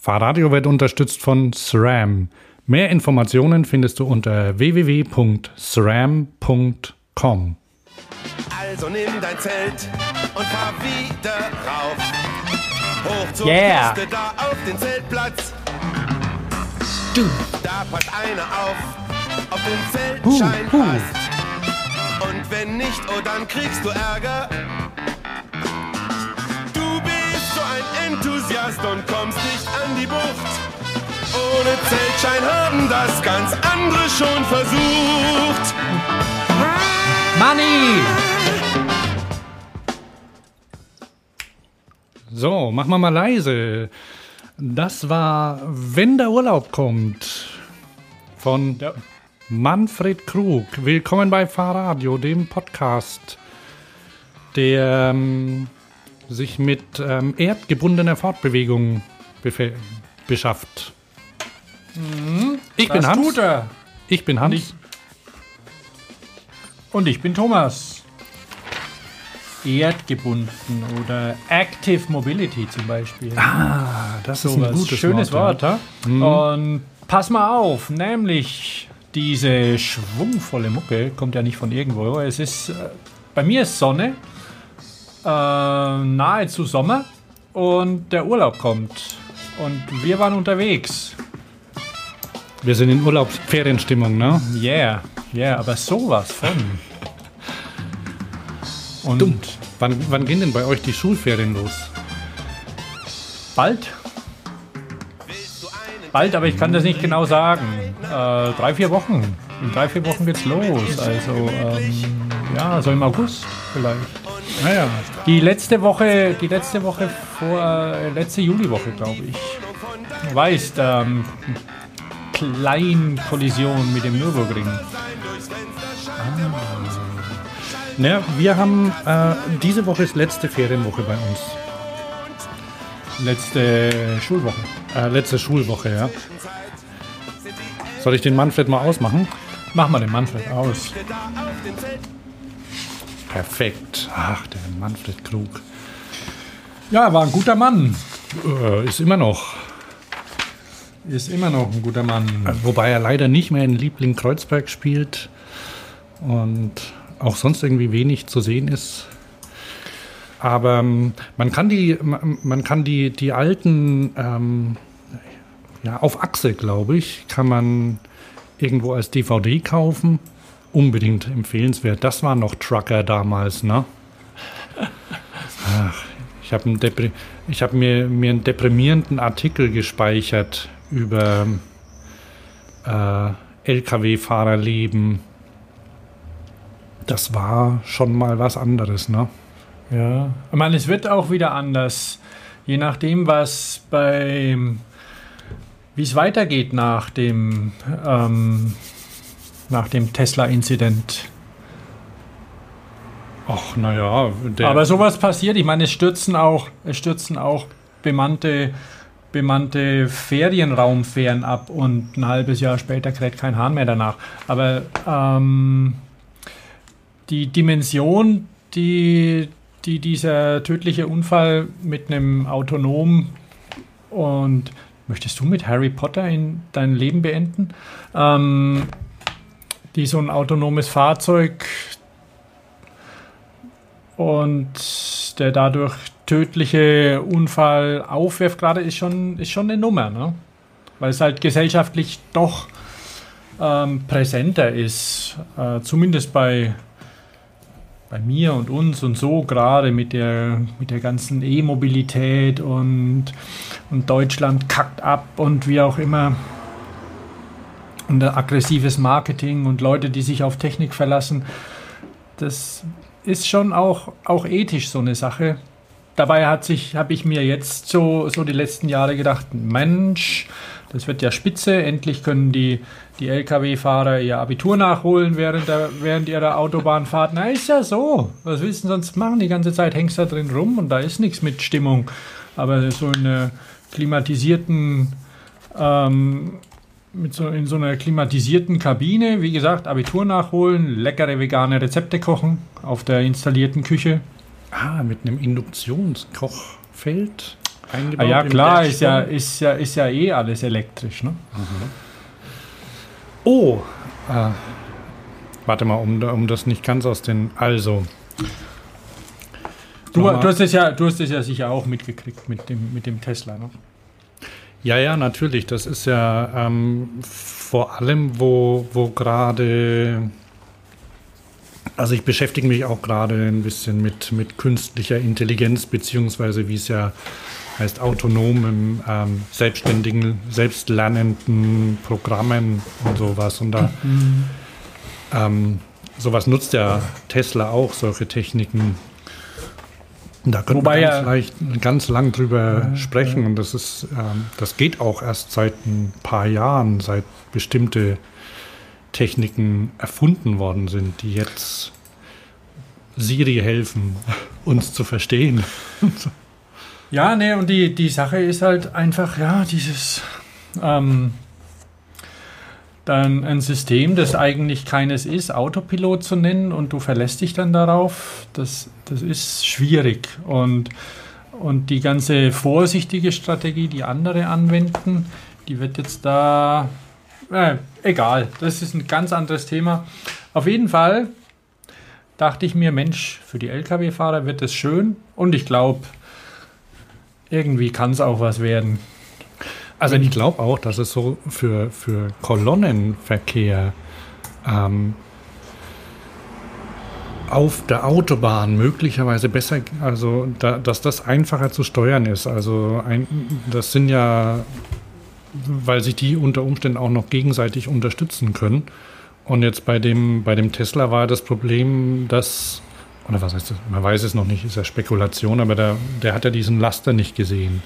Fahrradio wird unterstützt von SRAM. Mehr Informationen findest du unter www.sram.com. Also nimm dein Zelt und fahr wieder rauf. Hoch zur Yeah. Piste da auf den Zeltplatz. Du. Da passt einer auf, auf den Zeltschein Huh, huh. passt. Und wenn nicht, oh dann kriegst du Ärger. Enthusiast und kommst nicht an die Bucht. Ohne Zeltschein haben das ganz andere schon versucht. Money! So, mach mal mal leise. Das war Wenn der Urlaub kommt von Manfred Krug. Willkommen bei Fahrradio, dem Podcast, der ähm, sich mit ähm, erdgebundener Fortbewegung beschafft. Ich bin Das Hans. tut er. Ich bin Hans. Ich- Und ich bin Thomas. Erdgebunden oder Active Mobility zum Beispiel. Ah, das ist ein gutes Schönes Wort. Wort. ja. Und pass mal auf, nämlich diese schwungvolle Mucke kommt ja nicht von irgendwo. Es ist, äh, bei mir ist Sonne, äh, nahezu Sommer und der Urlaub kommt. Und wir waren unterwegs. Wir sind in Urlaubsferienstimmung, ne? Yeah, yeah, aber sowas von. Und Dumm. Wann, wann gehen denn bei euch die Schulferien los? bald? Bald, aber ich kann das nicht genau sagen. Äh, drei, vier Wochen. In drei, vier Wochen geht's los. Also, ähm, ja, so im August vielleicht. Naja, Die letzte Woche, die letzte Woche vor, äh, letzte Juliwoche, glaube ich. Du weißt, ähm, Kleinkollision mit dem Nürburgring. naja wir haben äh, diese Woche ist letzte Ferienwoche bei uns. Letzte Schulwoche. Äh, letzte Schulwoche, ja. Soll ich den Manfred mal ausmachen? Mach mal den Manfred aus. Perfekt. Ach, der Manfred Krug. Ja, er war ein guter Mann. Äh, ist immer noch. Ist immer noch ein guter Mann. Äh, Wobei er leider nicht mehr in Liebling Kreuzberg spielt und auch sonst irgendwie wenig zu sehen ist. Aber ähm, man kann die, man kann die, die alten, ähm, ja, auf Achse, glaube ich, kann man irgendwo als DVD kaufen. Unbedingt empfehlenswert. Das war noch Trucker damals, ne? Ach, ich habe hab mir, mir einen deprimierenden Artikel gespeichert über äh, Lkw-Fahrerleben. Das war schon mal was anderes, ne? Ja, ich meine, es wird auch wieder anders. Je nachdem, was beim, wie es weitergeht nach dem, ähm, nach dem Tesla-Inzident. Ach, naja. Aber sowas passiert. Ich meine, es stürzen auch, es stürzen auch bemannte, bemannte Ferienraumfähren ab und ein halbes Jahr später kräht kein Hahn mehr danach. Aber ähm, die Dimension, die, die dieser tödliche Unfall mit einem autonom und möchtest du mit Harry Potter in dein Leben beenden? Ähm, die so ein autonomes Fahrzeug und der dadurch tödliche Unfall aufwirft, gerade ist schon, ist schon eine Nummer, ne? Weil es halt gesellschaftlich doch ähm, präsenter ist, äh, zumindest bei, bei mir und uns und so, gerade mit der, mit der ganzen E-Mobilität und, und Deutschland kackt ab und wie auch immer. Und aggressives Marketing und Leute, die sich auf Technik verlassen. Das ist schon auch, auch ethisch so eine Sache. Dabei habe ich mir jetzt so, so die letzten Jahre gedacht, Mensch, das wird ja spitze, endlich können die, die Lkw-Fahrer ihr Abitur nachholen während, der, während ihrer Autobahnfahrt. Na, ist ja so. Was willst du sonst machen? Die ganze Zeit hängst du da drin rum und da ist nichts mit Stimmung. Aber so in einer klimatisierten, ähm, mit so, in so einer klimatisierten Kabine, wie gesagt, Abitur nachholen, leckere vegane Rezepte kochen auf der installierten Küche. ah, mit einem Induktionskochfeld. eingebaut. Ah ja, klar, ist ja, ist, ja, ist ja eh alles elektrisch. Ne? Mhm. Oh, äh, warte mal, um, um das nicht ganz aus den. Also. Du, du, hast es ja, du hast es ja sicher auch mitgekriegt mit dem, mit dem Tesla, ne? Ja, ja, natürlich. Das ist ja ähm, vor allem, wo, wo gerade. Also ich beschäftige mich auch gerade ein bisschen mit, mit künstlicher Intelligenz, beziehungsweise wie es ja heißt, autonomen, ähm, selbstständigen, selbstlernenden Programmen und sowas. Und da mhm. ähm, sowas nutzt ja Tesla auch, solche Techniken. Da können Wobei wir ganz, leicht, ganz lang drüber ja, sprechen. Ja. Und das ist, ähm, das geht auch erst seit ein paar Jahren, seit bestimmte Techniken erfunden worden sind, die jetzt Siri helfen, uns zu verstehen. ja, nee, und die, die Sache ist halt einfach, ja, dieses ähm, dann ein System, das eigentlich keines ist, Autopilot zu nennen und du verlässt dich dann darauf, das, das ist schwierig. Und, und die ganze vorsichtige Strategie, die andere anwenden, die wird jetzt da, äh, egal, das ist ein ganz anderes Thema. Auf jeden Fall dachte ich mir, Mensch, für die Lkw-Fahrer wird es schön und ich glaube, irgendwie kann es auch was werden. Also ich glaube auch, dass es so für, für Kolonnenverkehr ähm, auf der Autobahn möglicherweise besser, also da, dass das einfacher zu steuern ist. Also ein, das sind ja, weil sich die unter Umständen auch noch gegenseitig unterstützen können. Und jetzt bei dem, bei dem Tesla war das Problem, dass, oder was heißt das, man weiß es noch nicht, ist ja Spekulation, aber der, der hat ja diesen Laster nicht gesehen.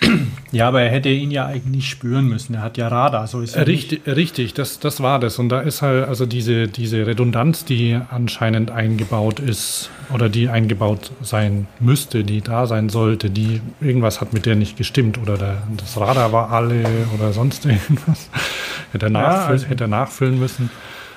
Ja, aber er hätte ihn ja eigentlich spüren müssen. Er hat ja Radar, so ist er. Richtig, nicht. richtig das, das war das. Und da ist halt also diese, diese Redundanz, die anscheinend eingebaut ist oder die eingebaut sein müsste, die da sein sollte, die irgendwas hat mit der nicht gestimmt oder der, das Radar war alle oder sonst irgendwas. hätte er, nachfüllen, ja, also hätte er nachfüllen müssen.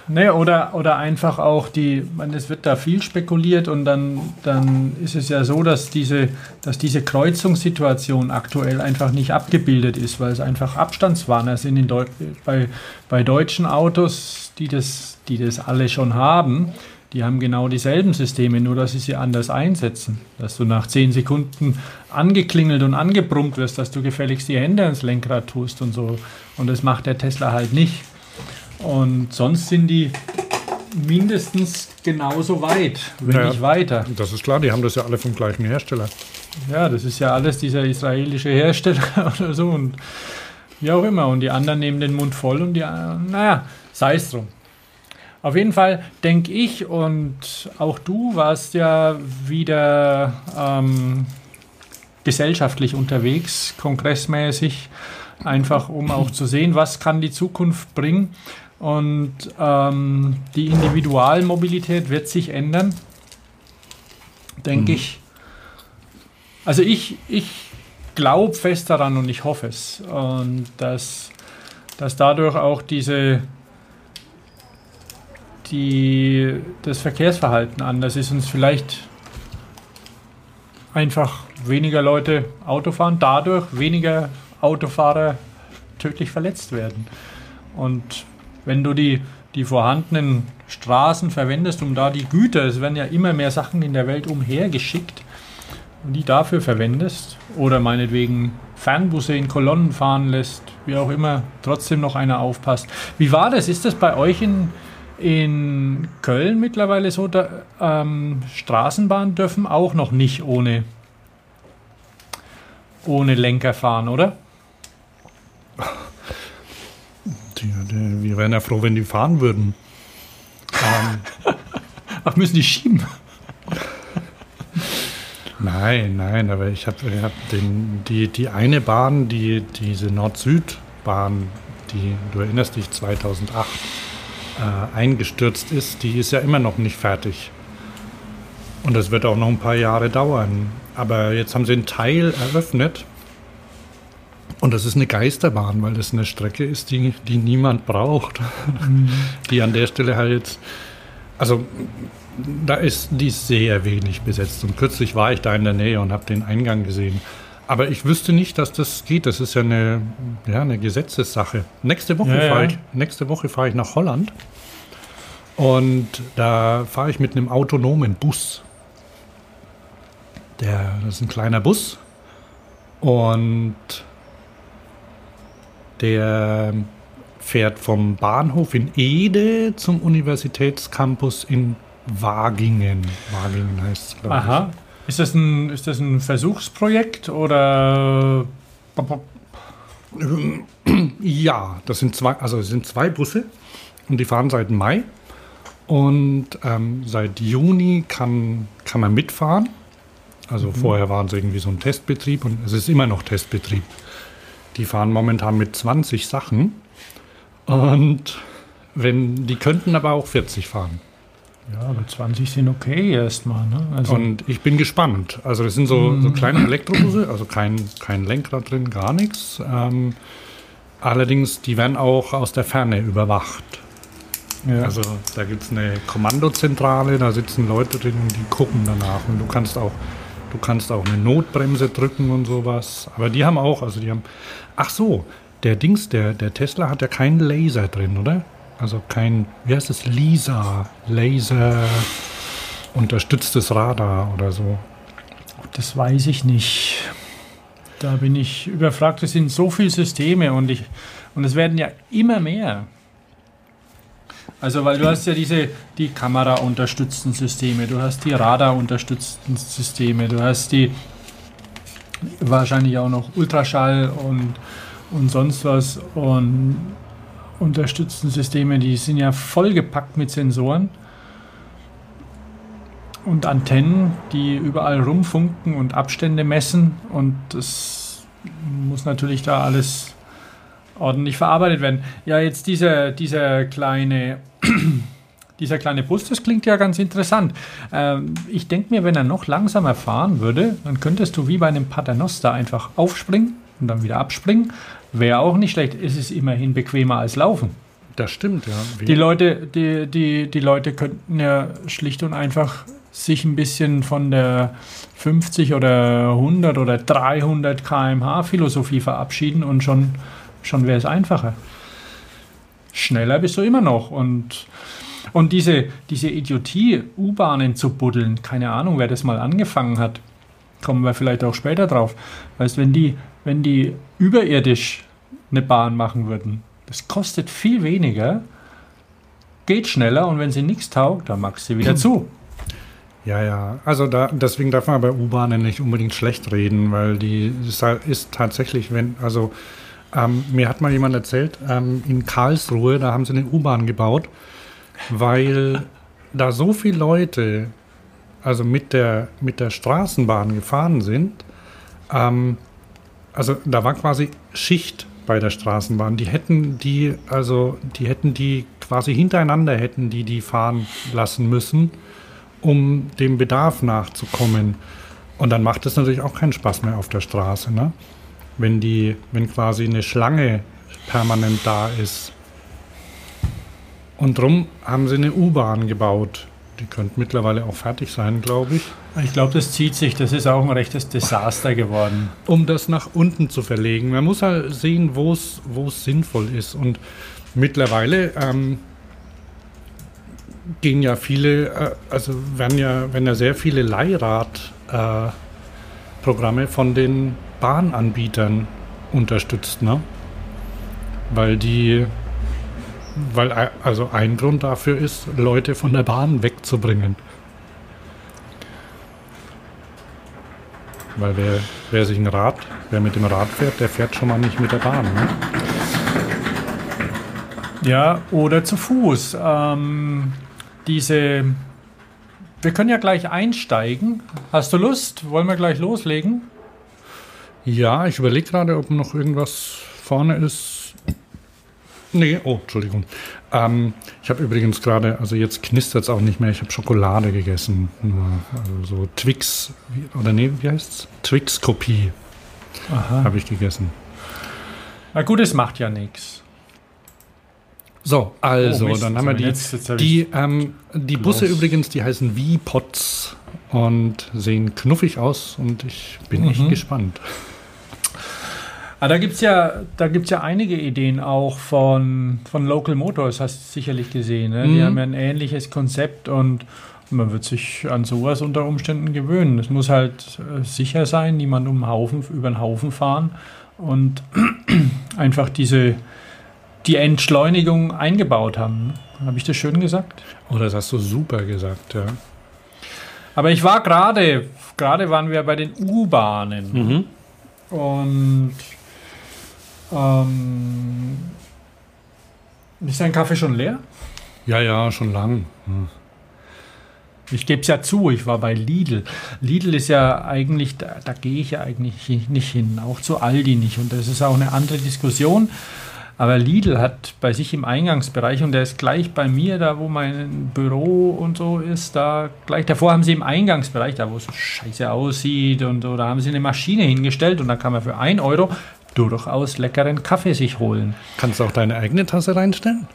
Nee, oder, oder einfach auch die, man, es wird da viel spekuliert und dann, dann ist es ja so, dass diese, dass diese Kreuzungssituation aktuell einfach nicht abgebildet ist, weil es einfach Abstandswarner sind in Deu bei, bei deutschen Autos, die das, die das alle schon haben. Die haben genau dieselben Systeme, nur dass sie sie anders einsetzen. Dass du nach zehn Sekunden angeklingelt und angebrummt wirst, dass du gefälligst die Hände ans Lenkrad tust und so. Und das macht der Tesla halt nicht. Und sonst sind die mindestens genauso weit, wenn ja, nicht weiter. Das ist klar, die haben das ja alle vom gleichen Hersteller. Ja, das ist ja alles dieser israelische Hersteller oder so und wie auch immer. Und die anderen nehmen den Mund voll und die, naja, sei es drum. Auf jeden Fall denke ich und auch du warst ja wieder ähm, gesellschaftlich unterwegs, kongressmäßig, einfach um auch zu sehen, was kann die Zukunft bringen. Und ähm, die Individualmobilität wird sich ändern, denke mhm. ich. Also ich, ich glaube fest daran und ich hoffe es. Und dass, dass dadurch auch diese, die, das Verkehrsverhalten anders ist und vielleicht einfach weniger Leute Auto fahren, dadurch weniger Autofahrer tödlich verletzt werden. Und wenn du die, die vorhandenen Straßen verwendest, um da die Güter, es werden ja immer mehr Sachen in der Welt umhergeschickt, und die dafür verwendest oder meinetwegen Fernbusse in Kolonnen fahren lässt, wie auch immer, trotzdem noch einer aufpasst. Wie war das? Ist das bei euch in, in Köln mittlerweile so, da, ähm, Straßenbahnen dürfen auch noch nicht ohne, ohne Lenker fahren, oder? Die, wir wären ja froh, wenn die fahren würden. Ähm, Ach, müssen die schieben? Nein, nein, aber ich habe hab die, die eine Bahn, die, diese Nord-Süd-Bahn, die, du erinnerst dich, 2008 äh, eingestürzt ist, die ist ja immer noch nicht fertig. Und das wird auch noch ein paar Jahre dauern. Aber jetzt haben sie einen Teil eröffnet und das ist eine Geisterbahn, weil das eine Strecke ist, die, die niemand braucht. Mhm. Die an der Stelle halt jetzt, also da ist die sehr wenig besetzt. Und kürzlich war ich da in der Nähe und habe den Eingang gesehen. Aber ich wüsste nicht, dass das geht. Das ist ja eine, ja, eine Gesetzessache. Nächste Woche Ja, ja. fahre ich, nächste Woche fahre ich nach Holland. Und da fahre ich mit einem autonomen Bus. Der, das ist ein kleiner Bus. Und der fährt vom Bahnhof in Ede zum Universitätscampus in Wagingen. Wagingen heißt es, glaube ich. Aha. Ist das ein, ist das ein Versuchsprojekt oder Ja, das sind zwei, also sind zwei Busse und die fahren seit Mai. Und ähm, seit Juni kann, kann man mitfahren. Also vorher waren es irgendwie so ein Testbetrieb und es ist immer noch Testbetrieb. Die fahren momentan mit 20 Sachen. Und wenn, die könnten aber auch 40 fahren. Ja, aber 20 sind okay erstmal. Ne? Also, Und ich bin gespannt. Also das sind so, so kleine Elektrobusse, also kein, kein Lenkrad drin, gar nichts. Ähm, allerdings, die werden auch aus der Ferne überwacht. ja. Also da gibt es eine Kommandozentrale, da sitzen Leute drin und die gucken danach. Und du kannst auch, du kannst auch eine Notbremse drücken und sowas. Aber die haben auch, also die haben. Ach so, der Dings, der, der Tesla hat ja keinen Laser drin, oder? Also kein, wie heißt es, LISA, Laser unterstütztes Radar oder so. Das weiß ich nicht. Da bin ich überfragt. Es sind so viele Systeme und, ich, und es werden ja immer mehr. Also, weil du hast ja diese die Kamera-unterstützten Systeme, du hast die Radar-unterstützten Systeme, du hast die wahrscheinlich auch noch Ultraschall und, und sonst was und unterstützten Systeme, die sind ja vollgepackt mit Sensoren und Antennen, die überall rumfunken und Abstände messen und das muss natürlich da alles ordentlich verarbeitet werden. Ja, jetzt dieser, dieser kleine dieser kleine Bus, das klingt ja ganz interessant. Ähm, ich denke mir, wenn er noch langsamer fahren würde, dann könntest du wie bei einem Paternoster einfach aufspringen und dann wieder abspringen. Wäre auch nicht schlecht. Es ist immerhin bequemer als Laufen. Das stimmt, ja. Wie- Die Leute, die, die, die Leute könnten ja schlicht und einfach sich ein bisschen von der 50 oder 100 oder 300 km/h Philosophie verabschieden und schon, schon wäre es einfacher. Schneller bist du immer noch. Und, und diese, diese Idiotie, U-Bahnen zu buddeln, keine Ahnung, wer das mal angefangen hat, kommen wir vielleicht auch später drauf. Weißt, wenn die, wenn die überirdisch eine Bahn machen würden, das kostet viel weniger, geht schneller und wenn sie nichts taugt, dann machst du sie wieder zu. Ja, ja. Also da, deswegen darf man bei U-Bahnen nicht unbedingt schlecht reden, weil die ist, ist tatsächlich, wenn, also ähm, mir hat mal jemand erzählt, ähm, in Karlsruhe, da haben sie eine U-Bahn gebaut, weil da so viele Leute, also mit der, mit der Straßenbahn gefahren sind, ähm, also da war quasi Schicht bei der Straßenbahn. Die hätten die, also die hätten die quasi hintereinander hätten die die fahren lassen müssen um dem Bedarf nachzukommen. Und dann macht es natürlich auch keinen Spaß mehr auf der Straße, ne? Wenn die, wenn quasi eine Schlange permanent da ist. Und drum haben sie eine U-Bahn gebaut. Die könnte mittlerweile auch fertig sein, glaube ich. Ich glaube, das zieht sich. Das ist auch ein rechtes Desaster geworden. um das nach unten zu verlegen. Man muss halt sehen, wo es sinnvoll ist. Und mittlerweile ähm, gehen ja viele, äh, also werden ja, werden ja sehr viele Leihrad-Programme äh, von den Bahnanbietern unterstützt, ne? Weil die, weil also ein Grund dafür ist, Leute von der Bahn wegzubringen. Weil wer, wer sich ein Rad, wer mit dem Rad fährt, der fährt schon mal nicht mit der Bahn. Ne? Ja, oder zu Fuß. Ähm, diese. Wir können ja gleich einsteigen. Hast du Lust? Wollen wir gleich loslegen? Ja, ich überlege gerade, ob noch irgendwas vorne ist. Nee, oh, Entschuldigung. Ähm, ich habe übrigens gerade, also jetzt knistert es auch nicht mehr, ich habe Schokolade gegessen. Nur, also so Twix, oder nee, wie heißt's? Twix-Kopie Aha. habe ich gegessen. Na gut, es macht ja nichts. So, also, Oh, Mist, dann haben wir die. hab die ähm, die Busse übrigens, die heißen V-Pods und sehen knuffig aus und ich bin echt Mhm. gespannt. Ah, da gibt es ja, da gibt's ja einige Ideen auch von, von Local Motors, hast du sicherlich gesehen. Ne? Die Mhm. haben ja ein ähnliches Konzept und man wird sich an sowas unter Umständen gewöhnen. Es muss halt äh, sicher sein, niemand um Haufen, über den Haufen fahren und einfach diese die Entschleunigung eingebaut haben. Habe ich das schön gesagt? Oh, das hast du super gesagt, ja. Aber ich war gerade, gerade waren wir bei den U-Bahnen. Mhm. Und ähm, ist dein Kaffee schon leer? Ja, ja, schon lang. Ich gebe es ja zu, ich war bei Lidl. Lidl ist ja eigentlich, da, da gehe ich ja eigentlich nicht hin, auch zu Aldi nicht. Und das ist auch eine andere Diskussion. Aber Lidl hat bei sich im Eingangsbereich, und der ist gleich bei mir, da wo mein Büro und so ist, da gleich davor haben sie im Eingangsbereich, da wo es so scheiße aussieht und so, da haben sie eine Maschine hingestellt und da kann man für 1 Euro durchaus leckeren Kaffee sich holen. Kannst du auch deine eigene Tasse reinstellen?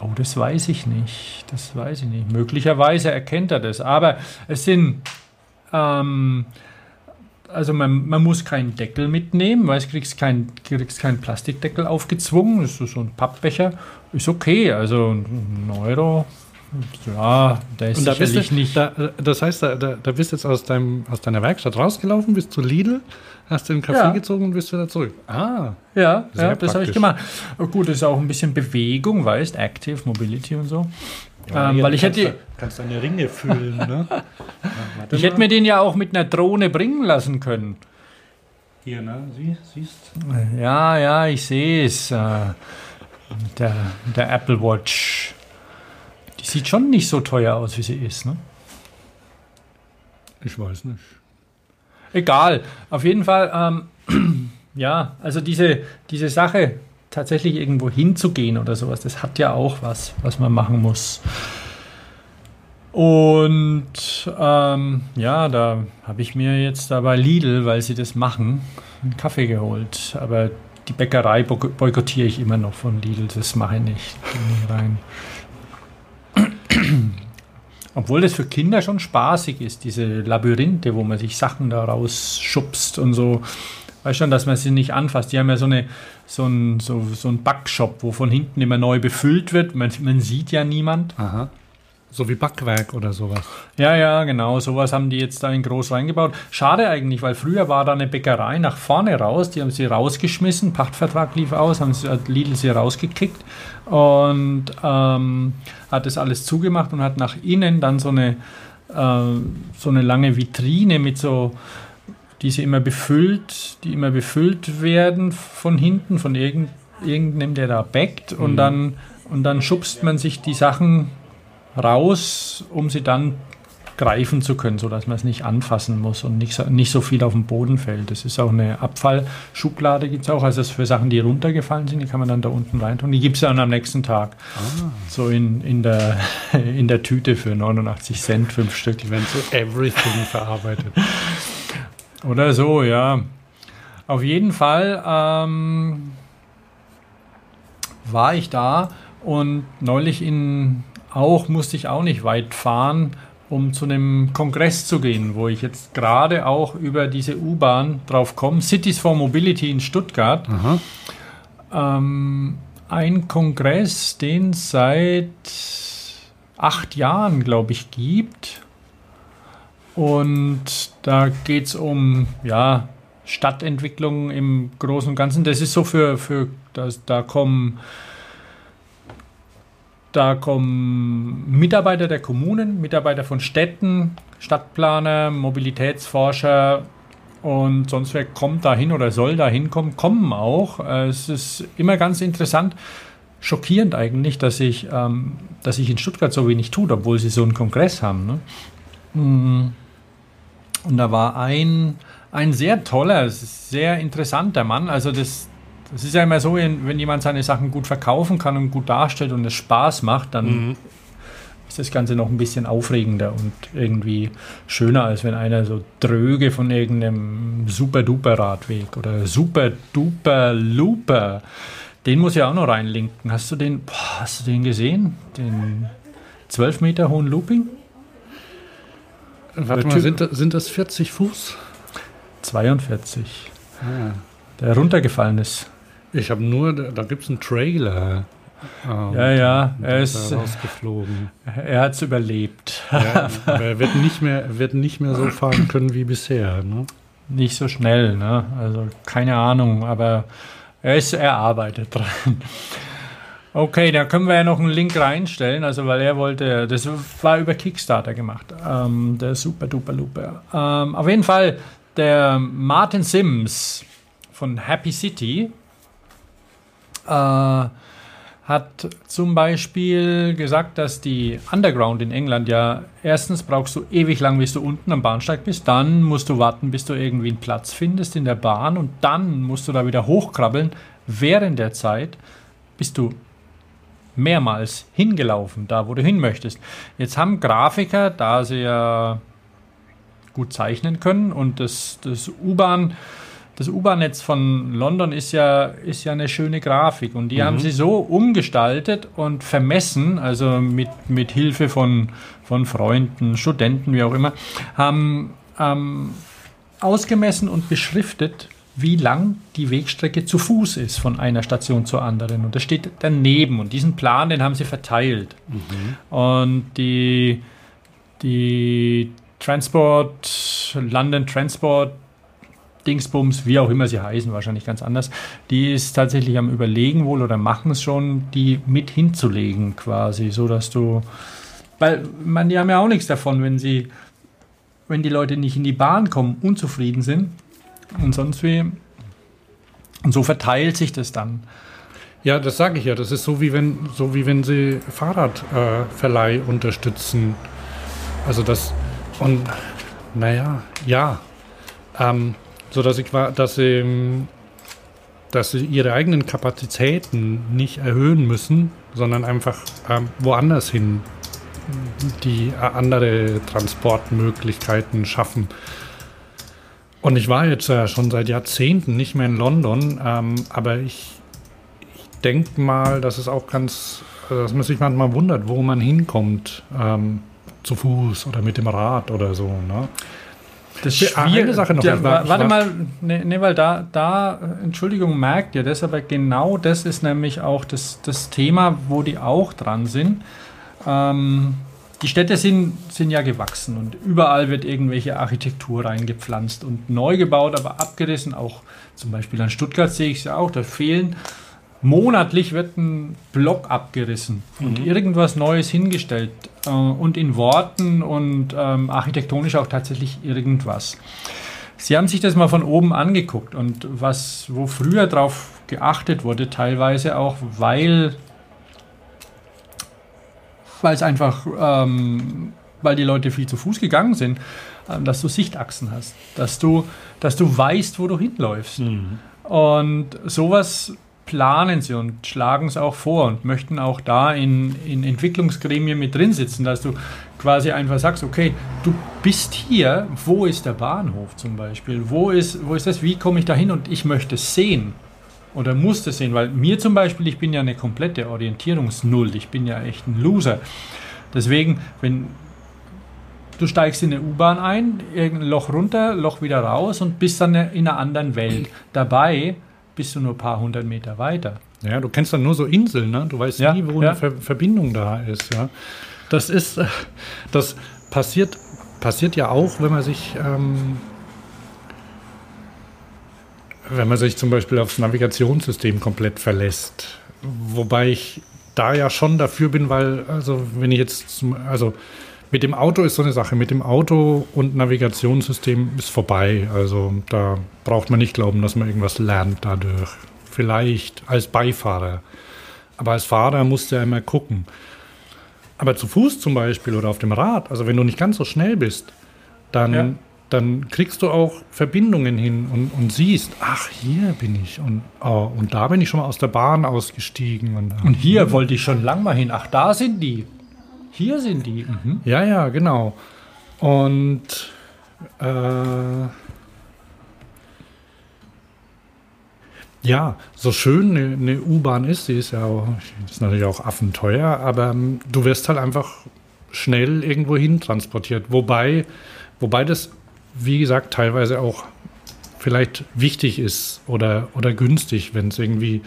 Oh, das weiß ich nicht. Das weiß ich nicht. Möglicherweise erkennt er das. Aber es sind, ähm, also man, man muss keinen Deckel mitnehmen, weil du kriegst keinen kriegst keinen Plastikdeckel aufgezwungen. Das ist so ein Pappbecher. Ist okay. Also ein Euro, ja, der ist Und da sicherlich du, nicht. Da, das heißt, da, da, da bist du jetzt aus, deinem, aus deiner Werkstatt rausgelaufen, bist zu Lidl, hast den Kaffee Ja. gezogen und bist wieder zurück. Ah, Ja, ja das habe ich gemacht. Oh, Gut, ist auch ein bisschen Bewegung, weißt, Active Mobility und so. Ja, ähm, weil ich kannst hätte, du- kannst deine Ringe fühlen, ne? Warte ich mal. hätte mir den ja auch mit einer Drohne bringen lassen können. Hier, ne? Sie, siehst Ja, ja, ich sehe es. Äh, der, der Apple Watch. Die sieht schon nicht so teuer aus, wie sie ist. Ne? Ich weiß nicht. Egal. Auf jeden Fall, ähm, ja, also diese, diese Sache, tatsächlich irgendwo hinzugehen oder sowas, das hat ja auch was, was man machen muss. Und ähm, ja, da habe ich mir jetzt da bei Lidl, weil sie das machen, einen Kaffee geholt. Aber die Bäckerei boy- boykottiere ich immer noch von Lidl, das mache ich nicht. Geh nicht rein. Obwohl das für Kinder schon spaßig ist, diese Labyrinthe, wo man sich Sachen da rausschubst und so. Weißt schon, dass man sie nicht anfasst. Die haben ja so, eine, so einen so, so ein Backshop, wo von hinten immer neu befüllt wird. Man, man sieht ja niemand. Aha. So wie Backwerk oder sowas. Ja, ja, genau. Sowas haben die jetzt da in groß reingebaut. Schade eigentlich, weil früher war da eine Bäckerei nach vorne raus. Die haben sie rausgeschmissen. Pachtvertrag lief aus, haben sie, hat Lidl sie rausgekickt und ähm, hat das alles zugemacht und hat nach innen dann so eine, äh, so eine lange Vitrine mit so die sie immer befüllt, die immer befüllt werden von hinten, von irgend, irgendeinem, der da backt und dann und dann schubst man sich die Sachen raus, um sie dann greifen zu können, sodass man es nicht anfassen muss und nicht so, nicht so viel auf den Boden fällt. Das ist auch eine Abfallschublade, gibt es auch. Also das für Sachen, die runtergefallen sind, die kann man dann da unten reintun. Die gibt es dann am nächsten Tag. So in, in, der, in der Tüte für 89 Cent, fünf Stück. Die werden so everything verarbeitet. Oder so, ja. Auf jeden Fall ähm, war ich da und neulich in auch musste ich auch nicht weit fahren, um zu einem Kongress zu gehen, wo ich jetzt gerade auch über diese U-Bahn drauf komme. Cities for Mobility in Stuttgart. Ähm, ein Kongress, den es seit acht Jahren, glaube ich, gibt. Und da geht es um ja, Stadtentwicklung im Großen und Ganzen. Das ist so für, für das, da kommen da kommen Mitarbeiter der Kommunen, Mitarbeiter von Städten, Stadtplaner, Mobilitätsforscher und sonst wer kommt da hin oder soll da hinkommen, kommen auch. Äh, Es ist immer ganz interessant, schockierend eigentlich, dass sich ähm, dass sich in Stuttgart so wenig tut, obwohl sie so einen Kongress haben. Ne? Mm. Und da war ein, ein sehr toller, sehr interessanter Mann. Also das, das ist ja immer so, wenn jemand seine Sachen gut verkaufen kann und gut darstellt und es Spaß macht, dann ist das Ganze noch ein bisschen aufregender und irgendwie schöner, als wenn einer so dröge von irgendeinem super-duper-Radweg oder super-duper-looper. Den muss ich auch noch reinlinken. Hast du den, boah, hast du den gesehen? Den 12 Meter hohen Looping? Warte mal, sind, das- sind das 40 Fuß? 42. Ah. der runtergefallen ist. Ich habe nur, da gibt es einen Trailer. Ähm, ja, ja, er ist rausgeflogen. Er hat es überlebt. Ja, er wird nicht, mehr, wird nicht mehr so fahren können wie bisher. Ne? Nicht so schnell, ne? Also keine Ahnung, aber er ist, er arbeitet dran. Okay, da können wir ja noch einen Link reinstellen, also weil er wollte, das war über Kickstarter gemacht, ähm, der super duper Luper. Ähm, auf jeden Fall, der Martin Sims von Happy City äh, hat zum Beispiel gesagt, dass die Underground in England ja erstens brauchst du ewig lang, bis du unten am Bahnsteig bist, dann musst du warten, bis du irgendwie einen Platz findest in der Bahn und dann musst du da wieder hochkrabbeln. Während der Zeit bist du mehrmals hingelaufen, da wo du hin möchtest. Jetzt haben Grafiker, da sie ja gut zeichnen können und das, das U-Bahn das U-Bahn-Netz von London ist ja, ist ja eine schöne Grafik und die mhm. haben sie so umgestaltet und vermessen, also mit, mit Hilfe von, von Freunden, Studenten, wie auch immer, haben ähm, ausgemessen und beschriftet, wie lang die Wegstrecke zu Fuß ist von einer Station zur anderen. Und das steht daneben. Und diesen Plan, den haben sie verteilt. Mhm. Und die, die Transport, London Transport Dingsbums, wie auch immer sie heißen, wahrscheinlich ganz anders, die ist tatsächlich am Überlegen wohl oder machen es schon, die mit hinzulegen quasi, so dass du, weil man, die haben ja auch nichts davon, wenn sie, wenn die Leute nicht in die Bahn kommen, unzufrieden sind und sonst wie. Und so verteilt sich das dann. Ja, das sage ich ja. Das ist so wie wenn, so wie wenn sie Fahrradverleih äh, unterstützen. Also das und naja, ja. Ähm, so dass sie, dass sie, dass sie ihre eigenen Kapazitäten nicht erhöhen müssen, sondern einfach ähm, woanders hin die äh, andere Transportmöglichkeiten schaffen. Und ich war jetzt ja schon seit Jahrzehnten nicht mehr in London, ähm, aber ich, ich denke mal, dass es auch ganz, also dass man sich manchmal wundert, wo man hinkommt, ähm, zu Fuß oder mit dem Rad oder so. Ne? Das ist eine Sache noch. War, warte mal, ne, ne, weil da, da, Entschuldigung, merkt ihr das, aber genau das ist nämlich auch das, das Thema, wo die auch dran sind. Ähm, die Städte sind, sind ja gewachsen und überall wird irgendwelche Architektur reingepflanzt und neu gebaut, aber abgerissen. Auch zum Beispiel an Stuttgart sehe ich es ja auch, da fehlen monatlich wird ein Block abgerissen mhm. und irgendwas Neues hingestellt äh, und in Worten und ähm, architektonisch auch tatsächlich irgendwas. Sie haben sich das mal von oben angeguckt und was, wo früher drauf geachtet wurde, teilweise auch, weil weil es einfach, ähm, weil die Leute viel zu Fuß gegangen sind, ähm, dass du Sichtachsen hast, dass du, dass du weißt, wo du hinläufst. Mhm. Und sowas planen sie und schlagen es auch vor und möchten auch da in, in Entwicklungsgremien mit drin sitzen, dass du quasi einfach sagst, okay, du bist hier, wo ist der Bahnhof zum Beispiel? Wo ist, wo ist das? Wie komme ich da hin? Und ich möchte es sehen oder musste sehen, weil mir zum Beispiel, ich bin ja eine komplette Orientierungsnull, ich bin ja echt ein Loser. Deswegen, wenn du steigst in eine U-Bahn ein, irgendein Loch runter, Loch wieder raus und bist dann in einer anderen Welt. Dabei bist du nur ein paar hundert Meter weiter. Ja, du kennst dann nur so Inseln, ne? Du weißt ja, nie, wo ja. eine Ver Verbindung da ist, ja. Das ist, das passiert, passiert ja auch, wenn man sich ähm, wenn man sich zum Beispiel aufs Navigationssystem komplett verlässt. Wobei ich da ja schon dafür bin, weil, also wenn ich jetzt, zum, also mit dem Auto ist so eine Sache, mit dem Auto und Navigationssystem ist vorbei. Also da braucht man nicht glauben, dass man irgendwas lernt dadurch. Vielleicht als Beifahrer. Aber als Fahrer musst du ja immer gucken. Aber zu Fuß zum Beispiel oder auf dem Rad, also wenn du nicht ganz so schnell bist, dann ja dann kriegst du auch Verbindungen hin und, und siehst, ach, hier bin ich und, oh, und da bin ich schon mal aus der Bahn ausgestiegen. Und, und hier wollte ich schon lang mal hin. Ach, da sind die. Hier sind die. Mhm. Ja, ja, genau. Und äh, ja, so schön eine, eine U-Bahn ist, sie ist ja auch, ist natürlich auch affenteuer, aber ähm, du wirst halt einfach schnell irgendwo hin transportiert. Wobei, wobei das wie gesagt, teilweise auch vielleicht wichtig ist oder, oder günstig, wenn es irgendwie,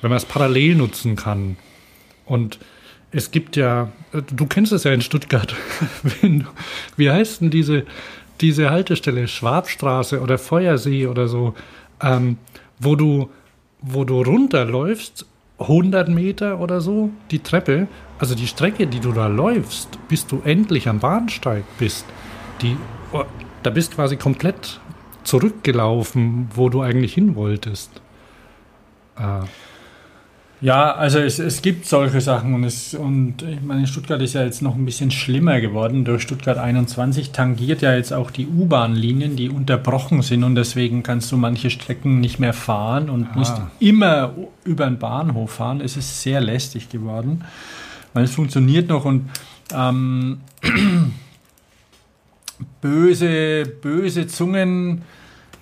wenn man es parallel nutzen kann. Und es gibt ja, du kennst es ja in Stuttgart. Wie heißt denn diese, diese Haltestelle? Schwabstraße oder Feuersee oder so, ähm, wo du, wo du runterläufst, 100 Meter oder so, die Treppe, also die Strecke, die du da läufst, bis du endlich am Bahnsteig bist, die, oh, da bist quasi komplett zurückgelaufen, wo du eigentlich hin wolltest. Äh, ja, also es, es gibt solche Sachen und, es, und ich meine, Stuttgart ist ja jetzt noch ein bisschen schlimmer geworden. Durch Stuttgart 21 tangiert ja jetzt auch die U-Bahn-Linien, die unterbrochen sind und deswegen kannst du manche Strecken nicht mehr fahren und ah. musst immer über den Bahnhof fahren. Es ist sehr lästig geworden, weil es funktioniert noch und ähm, böse, böse Zungen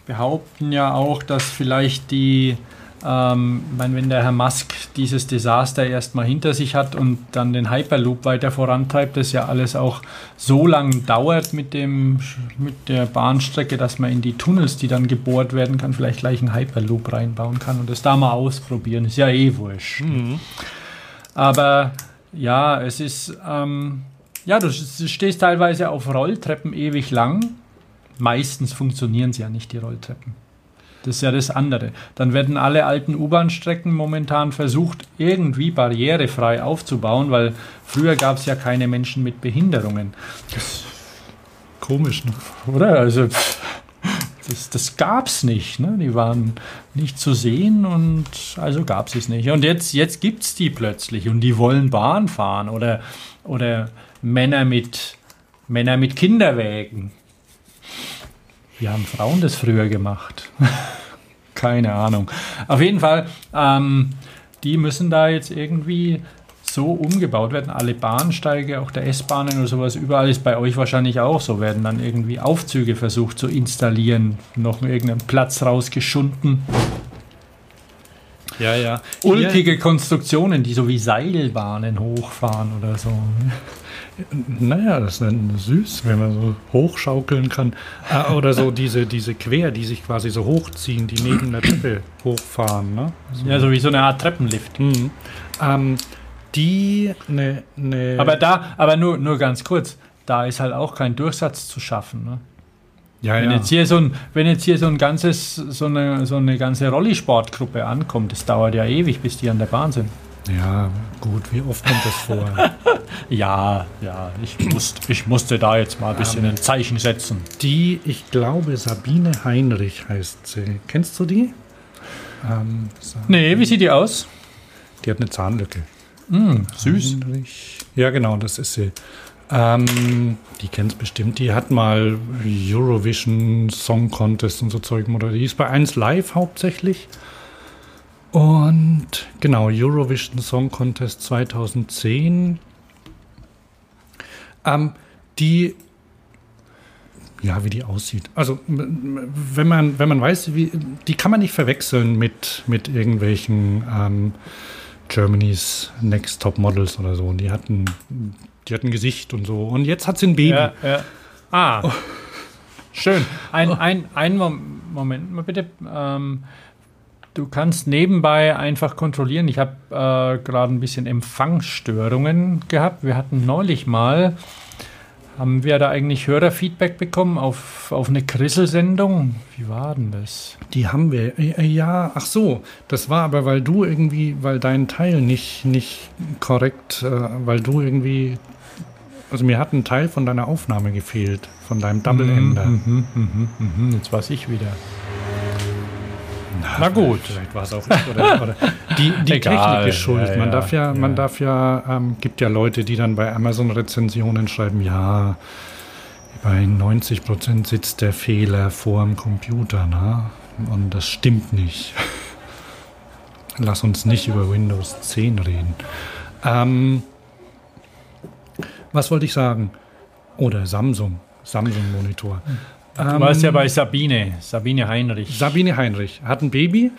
behaupten ja auch, dass vielleicht die ähm, meine, wenn der Herr Musk dieses Desaster erstmal hinter sich hat und dann den Hyperloop weiter vorantreibt, das ja alles auch so lang dauert mit, dem, mit der Bahnstrecke, dass man in die Tunnels, die dann gebohrt werden kann, vielleicht gleich einen Hyperloop reinbauen kann und das da mal ausprobieren. Ist ja eh wurscht. Mhm. Aber ja, es ist, ähm, ja, du stehst teilweise auf Rolltreppen ewig lang. Meistens funktionieren sie ja nicht, die Rolltreppen. Das ist ja das andere. Dann werden alle alten U-Bahn-Strecken momentan versucht, irgendwie barrierefrei aufzubauen, weil früher gab es ja keine Menschen mit Behinderungen. Das Komisch, ne? oder? Also das, das gab es nicht. Ne? Die waren nicht zu sehen und also gab es es nicht. Und jetzt, jetzt gibt es die plötzlich und die wollen Bahn fahren oder, oder Männer mit, Männer mit Kinderwägen. Wie haben Frauen das früher gemacht? Keine Ahnung. Auf jeden Fall, ähm, die müssen da jetzt irgendwie so umgebaut werden. Alle Bahnsteige, auch der S-Bahnen oder sowas, überall ist bei euch wahrscheinlich auch so, werden dann irgendwie Aufzüge versucht zu installieren, noch irgendeinen Platz rausgeschunden. Ja, ja. Ulkige Konstruktionen, die so wie Seilbahnen hochfahren oder so. Naja, das ist dann süß, wenn man so hochschaukeln kann. Ah, oder so diese, diese Quer, die sich quasi so hochziehen, die neben der Treppe hochfahren. Ne? So. Ja, so wie so eine Art Treppenlift. Mhm. Ähm, die ne, ne Aber da, aber nur, nur ganz kurz, da ist halt auch kein Durchsatz zu schaffen. Ne? Ja, wenn, ja. Jetzt hier so ein, wenn jetzt hier so ein ganzes, so eine, so eine ganze Rollisportgruppe ankommt, das dauert ja ewig, bis die an der Bahn sind. Ja, gut, wie oft kommt das vor? ja, ja, ich, musste, ich musste da jetzt mal ein bisschen ähm, ein Zeichen setzen. Die, ich glaube, Sabine Heinrich heißt sie. Kennst du die? Ähm, nee, wie sieht die aus? Die hat eine Zahnlücke. Mm, süß. Heinrich. Ja, genau, das ist sie. Ähm, die kennst bestimmt. Die hat mal Eurovision Song Contest und so Zeug moderiert. Die ist bei 1 Live hauptsächlich. Und genau, Eurovision Song Contest 2010. Ähm, die, ja, wie die aussieht. Also, wenn man, wenn man weiß, wie, die kann man nicht verwechseln mit, mit irgendwelchen ähm, Germany's Next Top Models oder so. Und die hatten, die hatten Gesicht und so. Und jetzt hat sie ein Baby. Ja, ja. Ah. Oh. Schön. Ein, ein, ein Moment mal bitte. Ähm, Du kannst nebenbei einfach kontrollieren. Ich habe äh, gerade ein bisschen Empfangsstörungen gehabt. Wir hatten neulich mal, haben wir da eigentlich Hörerfeedback bekommen auf, auf eine Krisselsendung? Wie war denn das? Die haben wir. Äh, ja, ach so. Das war aber, weil du irgendwie, weil dein Teil nicht, nicht korrekt, äh, weil du irgendwie also mir hat ein Teil von deiner Aufnahme gefehlt, von deinem Double Ender. Mhm, mhm, mhm, mhm. Jetzt weiß ich wieder. Na, gut. Vielleicht war es auch ich oder, oder die, die Technik ist schuld. Ja, man darf ja, ja, man darf ja, ähm, gibt ja Leute, die dann bei Amazon Rezensionen schreiben, ja, bei 90 Prozent sitzt der Fehler vor dem Computer, ne? Und das stimmt nicht. Lass uns nicht über Windows 10 reden. Ähm, was wollte ich sagen? Oder Samsung, Samsung-Monitor. Du ähm, warst ja bei Sabine, Sabine Heinrich. Sabine Heinrich hat ein Baby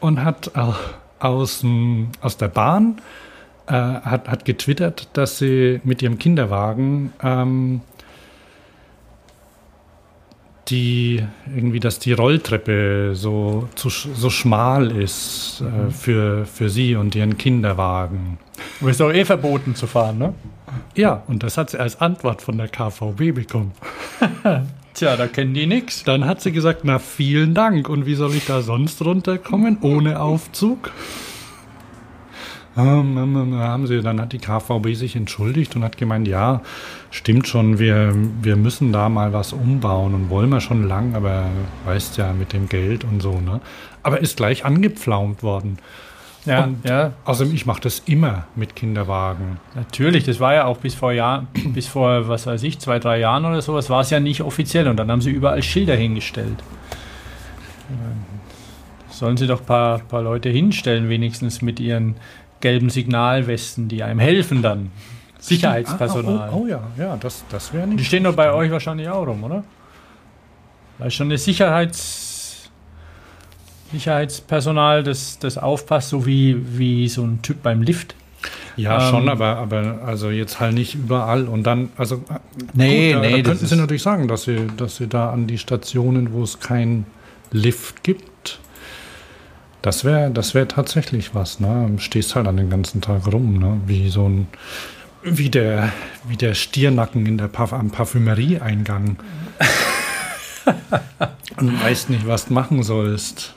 und hat aus, aus der Bahn äh, hat, hat getwittert, dass sie mit ihrem Kinderwagen ähm, die irgendwie, dass die Rolltreppe so, zu, so schmal ist äh, für, für sie und ihren Kinderwagen. Du bist doch eh verboten zu fahren, ne? Ja, und das hat sie als Antwort von der KVB bekommen. Tja, da kennen die nix. Dann hat sie gesagt, na vielen Dank. Und wie soll ich da sonst runterkommen ohne Aufzug? Ähm, ähm, ähm, haben sie, dann hat die KVB sich entschuldigt und hat gemeint, ja, stimmt schon, wir, wir müssen da mal was umbauen und wollen wir schon lang, aber weißt ja, mit dem Geld und so, ne? Aber ist gleich angepflaumt worden. Ja, Und ja. Außerdem, ich mache das immer mit Kinderwagen. Natürlich, das war ja auch bis vor Jahren, bis vor, was weiß ich, zwei, drei Jahren oder sowas, war es ja nicht offiziell und dann haben sie überall Schilder hingestellt. Sollen sie doch ein paar, paar Leute hinstellen, wenigstens mit ihren gelben Signalwesten, die einem helfen dann. Sicherheitspersonal. Ah, oh, oh ja, ja, das, das wäre Die nicht. stehen doch bei euch wahrscheinlich auch rum, oder? Da ist schon eine Sicherheits Sicherheitspersonal, das, das aufpasst, so wie, wie so ein Typ beim Lift. Ja, Ähm, schon, aber, aber also jetzt halt nicht überall. Und dann, also äh, Nee, gut, da, nee, da das könnten Sie natürlich sagen, dass Sie, dass Sie da an die Stationen, wo es keinen Lift gibt, das wäre das wär tatsächlich was. Ne? Stehst halt an den ganzen Tag rum, ne? wie so ein wie der, wie der Stiernacken in der Parf am Parfümerieeingang. Und weißt nicht, was du machen sollst.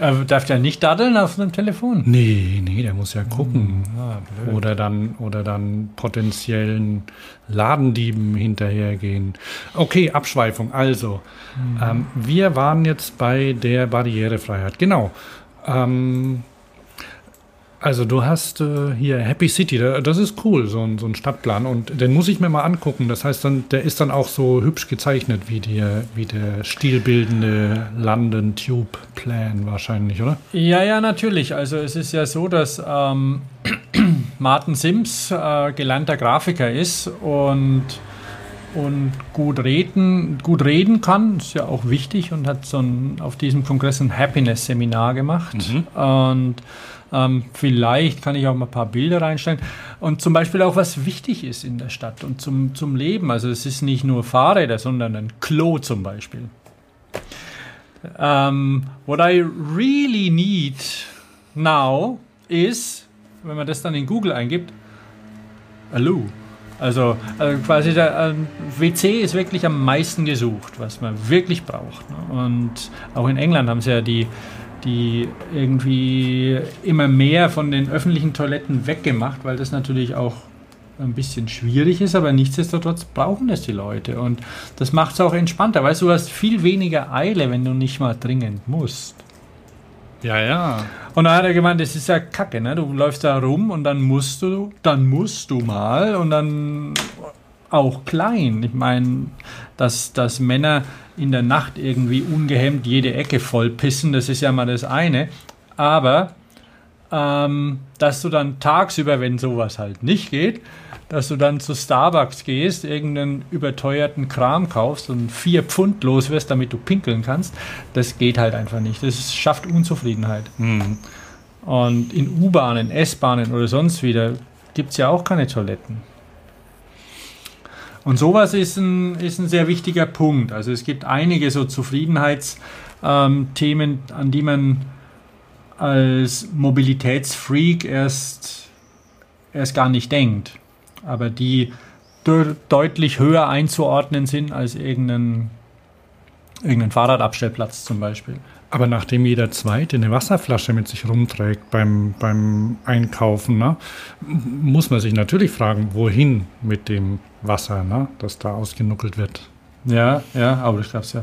Er darf ja nicht daddeln auf einem Telefon. Nee, nee, der muss ja gucken. Ah. Oder dann, oder dann potenziellen Ladendieben hinterhergehen. Okay, Abschweifung. Also, ähm, wir waren jetzt bei der Barrierefreiheit. Genau. Ähm, also du hast äh, hier Happy City, da- das ist cool, so ein, so ein Stadtplan. Und den muss ich mir mal angucken. Das heißt dann, der ist dann auch so hübsch gezeichnet wie, die, wie der stilbildende London Tube Plan wahrscheinlich, oder? Ja, ja, natürlich. Also es ist ja so, dass ähm, Martin Sims äh, gelernter Grafiker ist und, und gut, reden, gut reden kann. Ist ja auch wichtig und hat so ein, auf diesem Kongress ein Happiness-Seminar gemacht. Und ähm, vielleicht kann ich auch mal ein paar Bilder reinstellen. Und zum Beispiel auch, was wichtig ist in der Stadt und zum, zum Leben. Also es ist nicht nur Fahrräder, sondern ein Klo zum Beispiel. Um, what I really need now is, wenn man das dann in Google eingibt, a loo. Also, also quasi der ähm, WC ist wirklich am meisten gesucht, was man wirklich braucht. Ne? Und auch in England haben sie ja die, die irgendwie immer mehr von den öffentlichen Toiletten weggemacht, weil das natürlich auch ein bisschen schwierig ist, aber nichtsdestotrotz brauchen das die Leute. Und das macht es auch entspannter. Weißt du, du hast viel weniger Eile, wenn du nicht mal dringend musst. Ja, ja. Und dann hat er gemeint, das ist ja kacke, ne? Du läufst da rum und dann musst du, dann musst du mal und dann auch klein. Ich meine, dass, dass Männer in der Nacht irgendwie ungehemmt jede Ecke voll pissen, das ist ja mal das eine. Aber ähm, dass du dann tagsüber, wenn sowas halt nicht geht, dass du dann zu Starbucks gehst, irgendeinen überteuerten Kram kaufst und vier Pfund los wirst, damit du pinkeln kannst, das geht halt einfach nicht. Das schafft Unzufriedenheit. Hm. Und in U-Bahnen, S-Bahnen oder sonst wieder gibt es ja auch keine Toiletten. Und sowas ist ein, ist ein sehr wichtiger Punkt. Also es gibt einige so Zufriedenheitsthemen, Themen, an die man als Mobilitätsfreak erst, erst gar nicht denkt, aber die de deutlich höher einzuordnen sind als irgendein, irgendein Fahrradabstellplatz zum Beispiel. Aber nachdem jeder Zweite eine Wasserflasche mit sich rumträgt beim, beim Einkaufen, ne, muss man sich natürlich fragen, wohin mit dem Wasser, ne, das da ausgenuckelt wird. Ja, ja, aber ich glaube es ja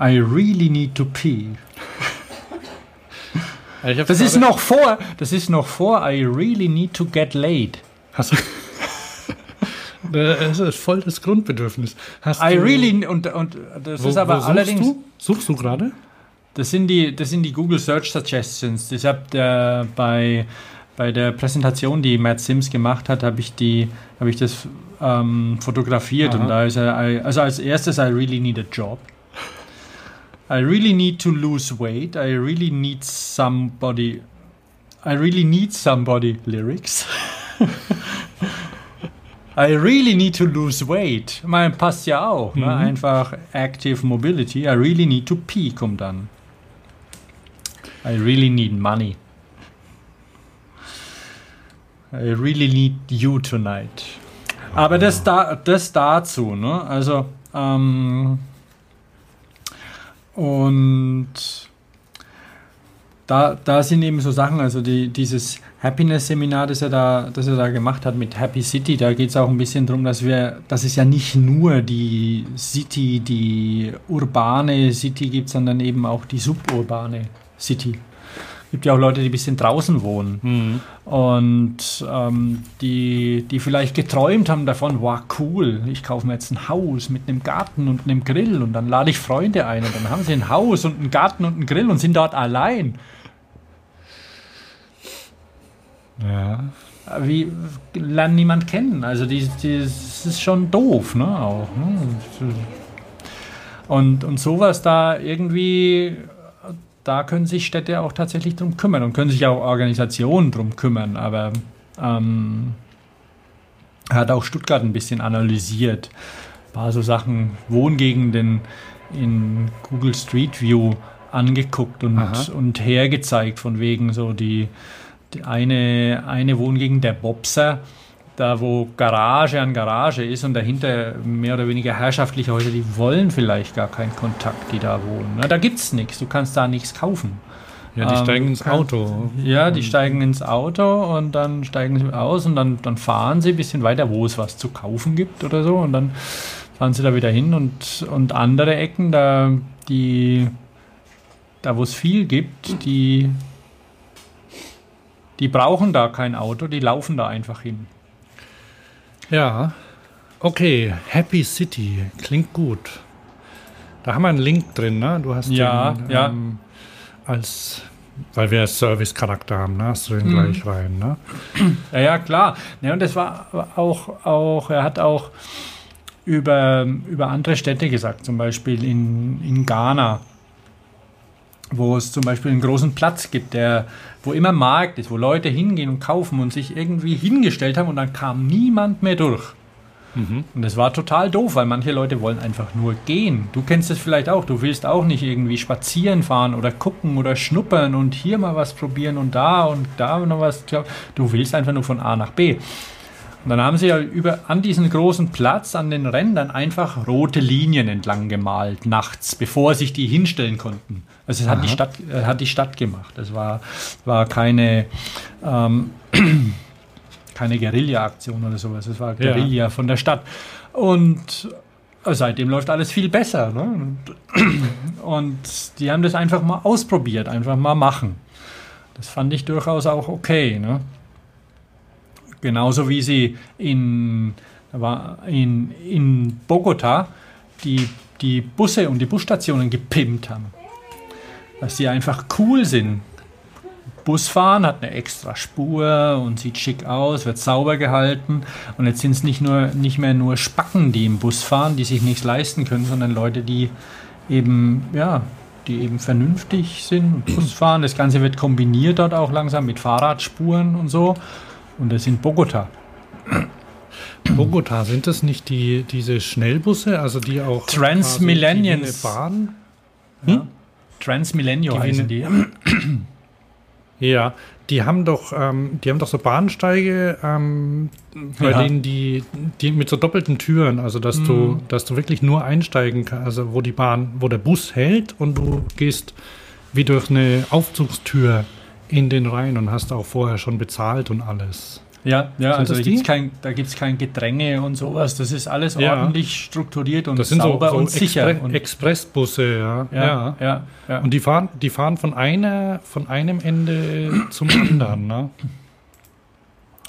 I really need to pee. Das ist noch vor, das ist noch vor I really need to get laid. Hast du, das ist voll das Grundbedürfnis. Hast I really und und das wo, ist aber suchst allerdings Du? Suchst du gerade? das sind die das sind die Google Search Suggestions. Ich habe der bei bei der Präsentation, die Matt Sims gemacht hat, habe ich die habe ich das ähm, fotografiert Aha. und da ist er also als erstes I really need a job. I really need to lose weight. I really need somebody. I really need somebody lyrics. I really need to lose weight. Ich meine, passt ja auch. Ne? Mhm. Einfach Active Mobility. I really need to pee kommt dann. I really need money. I really need you tonight. Aber das, da, das dazu, ne? Also, ähm, und da, da sind eben so Sachen, also die, dieses Happiness-Seminar, das er da, das er da gemacht hat mit Happy City, da geht es auch ein bisschen darum, dass wir, dass es ja nicht nur die City, die urbane City gibt, sondern eben auch die suburbane City. Gibt ja auch Leute, die ein bisschen draußen wohnen und ähm, die, die vielleicht geträumt haben davon, wow, cool, ich kaufe mir jetzt ein Haus mit einem Garten und einem Grill und dann lade ich Freunde ein und dann haben sie ein Haus und einen Garten und einen Grill und sind dort allein. Ja. Wie lernen niemand kennen? Also die, die, das ist schon doof, ne? Auch, ne? Und, und sowas da irgendwie, da können sich Städte auch tatsächlich drum kümmern und können sich auch Organisationen drum kümmern. Aber ähm, er hat auch Stuttgart ein bisschen analysiert. Ein paar so Sachen, Wohngegenden in Google Street View angeguckt und, Aha. und hergezeigt, von wegen so die, die eine, eine Wohngegend der Bobser, da wo Garage an Garage ist und dahinter mehr oder weniger herrschaftliche Häuser, die wollen vielleicht gar keinen Kontakt, die da wohnen. Na, da gibt's nichts, du kannst da nichts kaufen. Ja, die Ähm, steigen ins Auto. Ja, die steigen ins Auto und dann steigen sie aus und dann, dann fahren sie ein bisschen weiter, wo es was zu kaufen gibt oder so und dann fahren sie da wieder hin und, und andere Ecken, da die da wo es viel gibt, die die brauchen da kein Auto, die laufen da einfach hin. Ja. Okay, Happy City. Klingt gut. Da haben wir einen Link drin, ne? Du hast Ja, den, ja. Ähm, als, weil wir Service-Charakter haben, ne? Hast du den Mhm. gleich rein, ne? Ja, ja, klar. Ja, und das war auch, auch, er hat auch über, über andere Städte gesagt, zum Beispiel in, in Ghana, wo es zum Beispiel einen großen Platz gibt, der, wo immer Markt ist, wo Leute hingehen und kaufen und sich irgendwie hingestellt haben und dann kam niemand mehr durch. Und das war total doof, weil manche Leute wollen einfach nur gehen. Du kennst es vielleicht auch. Du willst auch nicht irgendwie spazieren fahren oder gucken oder schnuppern und hier mal was probieren und da und da noch was. Du willst einfach nur von A nach B. Und dann haben sie ja über, an diesen großen Platz, an den Rändern einfach rote Linien entlang gemalt, nachts, bevor sich die hinstellen konnten. Also es hat die, Stadt, äh, hat die Stadt gemacht. Es war, war keine, ähm, keine Guerilla-Aktion oder sowas. Es war Ja. Guerilla von der Stadt. Und seitdem läuft alles viel besser. Ne? Und, und die haben das einfach mal ausprobiert, einfach mal machen. Das fand ich durchaus auch okay. Ne? Genauso wie sie in, in, in Bogota die, die Busse und die Busstationen gepimpt haben. Dass die einfach cool sind. Busfahren hat eine extra Spur und sieht schick aus, wird sauber gehalten. Und jetzt sind es nicht, nur, nicht mehr nur Spacken, die im Bus fahren, die sich nichts leisten können, sondern Leute, die eben, ja, die eben vernünftig sind und Bus fahren. Das Ganze wird kombiniert dort auch langsam mit Fahrradspuren und so. Und das in Bogota. Bogota, sind das nicht die, diese Schnellbusse, also die auch Transmillennials. eine Bahn? Ja. Transmillennial Die heißen die. Ja, die haben doch, ähm, die haben doch so Bahnsteige, ähm, bei Ja. denen die, die mit so doppelten Türen, also dass du, Mhm. dass du wirklich nur einsteigen kannst, also wo die Bahn, wo der Bus hält und du gehst wie durch eine Aufzugstür in den rein und hast auch vorher schon bezahlt und alles. Ja, ja Sind also da gibt es kein, da gibt's kein Gedränge und sowas. Das ist alles Ja. ordentlich strukturiert und Das sind so, sauber so und sicher. Expre Und, Expressbusse, ja. ja, ja. ja, ja. Und die fahren, die fahren von einer, von einem Ende zum anderen, ne?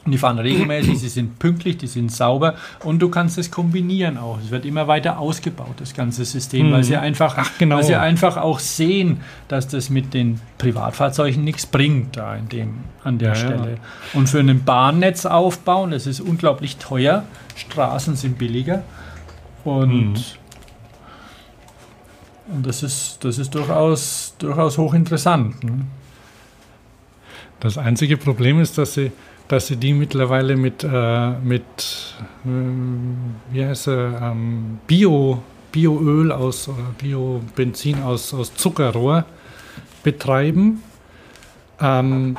Die fahren regelmäßig, sie sind pünktlich, die sind sauber und du kannst es kombinieren auch. Es wird immer weiter ausgebaut, das ganze System, weil, Mhm. sie einfach, Ach, genau. weil sie einfach auch sehen, dass das mit den Privatfahrzeugen nichts bringt da in dem, an der Ja, ja. Stelle. Und für ein Bahnnetz aufbauen, das ist unglaublich teuer. Straßen sind billiger und, Mhm. und das ist, das ist durchaus, durchaus hochinteressant. Ne? Das einzige Problem ist, dass sie, dass sie die mittlerweile mit, äh, mit äh, wie heißt er, ähm, Bio, Bioöl aus oder Biobenzin aus, aus Zuckerrohr betreiben, ähm,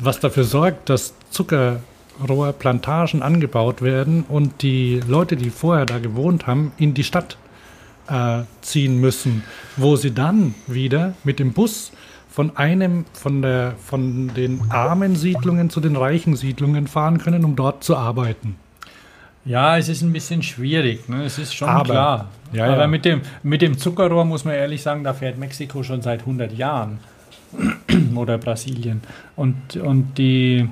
was dafür sorgt, dass Zuckerrohrplantagen angebaut werden und die Leute, die vorher da gewohnt haben, in die Stadt äh, ziehen müssen, wo sie dann wieder mit dem Bus von einem, von der, von den armen Siedlungen zu den reichen Siedlungen fahren können, um dort zu arbeiten. Ja, es ist ein bisschen schwierig, ne? es ist schon Aber- klar. Ja, Aber ja. Mit, dem, mit dem Zuckerrohr muss man ehrlich sagen, da fährt Mexiko schon seit 100 Jahren. Oder Brasilien. Und, und die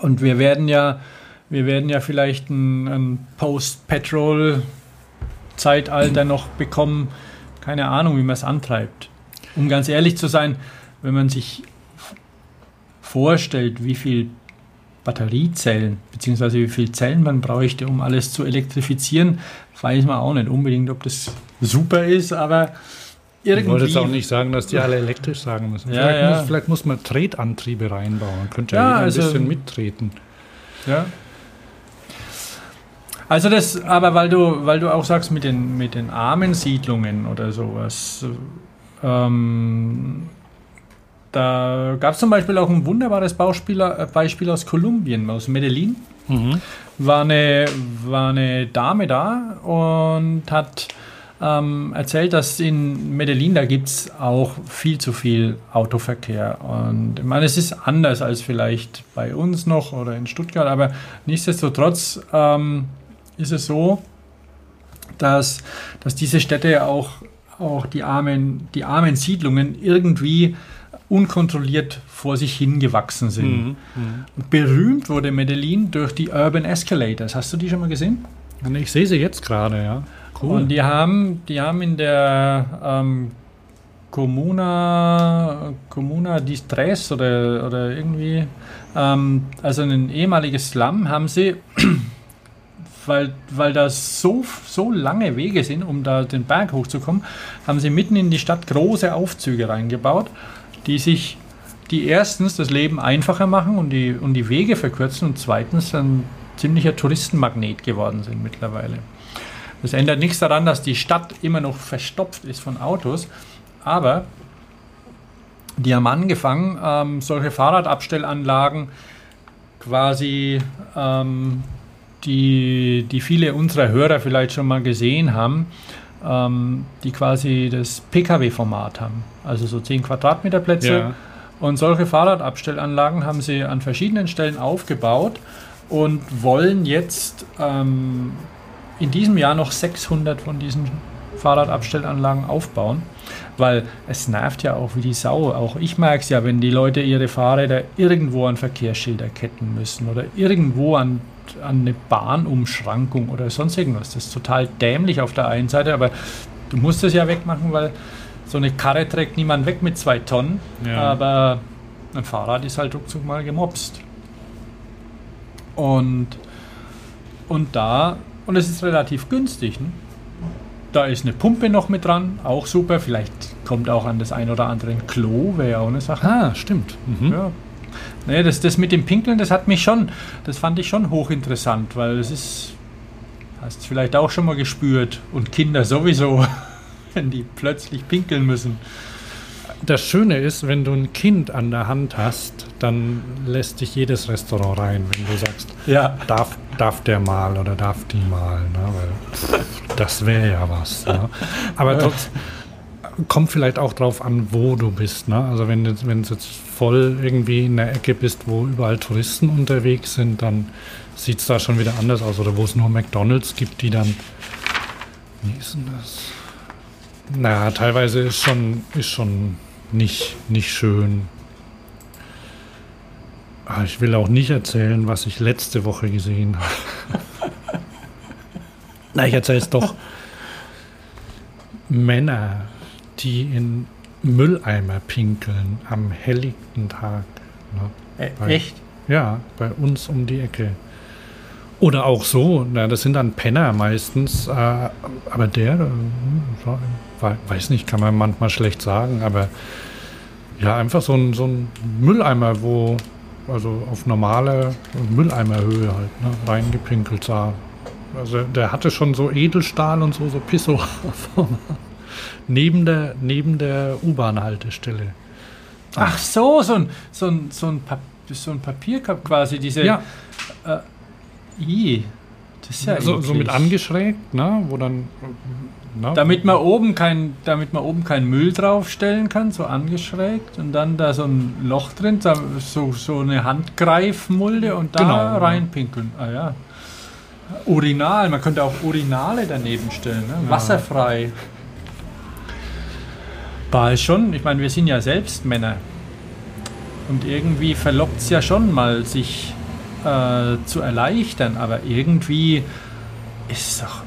und wir werden ja, wir werden ja vielleicht ein, ein Post-Petrol-Zeitalter noch bekommen. Keine Ahnung, wie man es antreibt. Um ganz ehrlich zu sein, wenn man sich vorstellt, wie viel Batteriezellen, beziehungsweise wie viel Zellen man bräuchte, um alles zu elektrifizieren, weiß man auch nicht unbedingt, ob das super ist, aber Ich wollte irgendwie. jetzt auch nicht sagen, dass die alle elektrisch sagen müssen. Ja, vielleicht, ja. Muss, vielleicht muss man Tretantriebe reinbauen. Könnte ja, Ja, ein also- bisschen mittreten. Ja. Also das, aber weil du, weil du auch sagst mit den, mit den armen Siedlungen oder sowas, ähm, da gab es zum Beispiel auch ein wunderbares Beispiel, äh, Beispiel aus Kolumbien, aus Medellin. War eine, war eine Dame da und hat ähm, erzählt, dass in Medellin, da gibt es auch viel zu viel Autoverkehr. Und ich meine, es ist anders als vielleicht bei uns noch oder in Stuttgart, aber nichtsdestotrotz ähm, ist es so, dass, dass diese Städte auch, auch die, armen, die armen Siedlungen irgendwie unkontrolliert vor sich hingewachsen sind. Und Berühmt wurde Medellin durch die Urban Escalators. Hast du die schon mal gesehen? Ich sehe sie jetzt gerade, ja. Cool. Und die haben, die haben in der ähm, Comuna, Comuna di Stress oder, oder irgendwie, ähm, also ein ehemaliges Slum, haben sie, weil, weil das so, so lange Wege sind, um da den Berg hochzukommen, haben sie mitten in die Stadt große Aufzüge reingebaut, die sich, die erstens das Leben einfacher machen und die, und die Wege verkürzen und zweitens ein ziemlicher Touristenmagnet geworden sind mittlerweile. Das ändert nichts daran, dass die Stadt immer noch verstopft ist von Autos, aber die haben angefangen, ähm, solche Fahrradabstellanlagen quasi, ähm, die, die viele unserer Hörer vielleicht schon mal gesehen haben, ähm, die quasi das Pkw-Format haben. Also so 10 Quadratmeter Plätze. Ja. Und solche Fahrradabstellanlagen haben sie an verschiedenen Stellen aufgebaut und wollen jetzt ähm, in diesem Jahr noch 600 von diesen Fahrradabstellanlagen aufbauen, weil es nervt ja auch wie die Sau. Auch ich merke es ja, wenn die Leute ihre Fahrräder irgendwo an Verkehrsschilder ketten müssen oder irgendwo an, an eine Bahnumschrankung oder sonst irgendwas. Das ist total dämlich auf der einen Seite, aber du musst es ja wegmachen, weil so eine Karre trägt niemand weg mit zwei Tonnen, Ja. aber ein Fahrrad ist halt ruckzuck mal gemopst. Und, und da, und es ist relativ günstig. Ne? Da ist eine Pumpe noch mit dran, auch super. Vielleicht kommt auch an das ein oder andere ein Klo, wäre ja auch eine Sache. Ah, stimmt. Mhm. Ja. Nee, das, das mit dem Pinkeln, das hat mich schon, das fand ich schon hochinteressant, weil es ist, hast du vielleicht auch schon mal gespürt und Kinder sowieso, wenn die plötzlich pinkeln müssen. Das Schöne ist, wenn du ein Kind an der Hand hast, dann lässt dich jedes Restaurant rein, wenn du sagst, Ja, darf, darf der mal oder darf die mal. Ne? Weil pff, das wäre ja was. Ne? Aber trotz, kommt vielleicht auch drauf an, wo du bist. Ne? Also wenn du wenn jetzt voll irgendwie in der Ecke bist, wo überall Touristen unterwegs sind, dann sieht es da schon wieder anders aus. Oder wo es nur McDonalds gibt, die dann. Wie ist denn das? Na, teilweise ist schon, ist schon nicht, nicht schön. Ah, Ich will auch nicht erzählen, was ich letzte Woche gesehen habe. Na, ich erzähle es doch. Männer, die in Mülleimer pinkeln am helllichten Tag. Ne? Weil- echt? Ja, bei uns um die Ecke. Oder auch so, na, das sind dann Penner meistens, äh, aber der, äh, we- weiß nicht, kann man manchmal schlecht sagen, aber Ja, einfach so ein, so ein Mülleimer, wo, also auf normale Mülleimerhöhe halt, ne, reingepinkelt sah. Also der hatte schon so Edelstahl und so, so Pisso neben der, neben der U-Bahn-Haltestelle. Ach so, so ein, so ein, so ein, Pap so ein Papiercup quasi, diese. Ja. Äh, i, das ist ja so, so mit angeschrägt, ne, wo dann. Ne, Damit man oben kein, damit man oben keinen Müll draufstellen kann, so angeschrägt und dann da so ein Loch drin, so, so eine Handgreifmulde und da Genau, reinpinkeln. Ah ja. Urinal, man könnte auch Urinale daneben stellen, ne? wasserfrei. War es schon, ich meine, wir sind ja selbst Männer. Und irgendwie verlockt es ja schon mal, sich äh, zu erleichtern, aber irgendwie ist doch,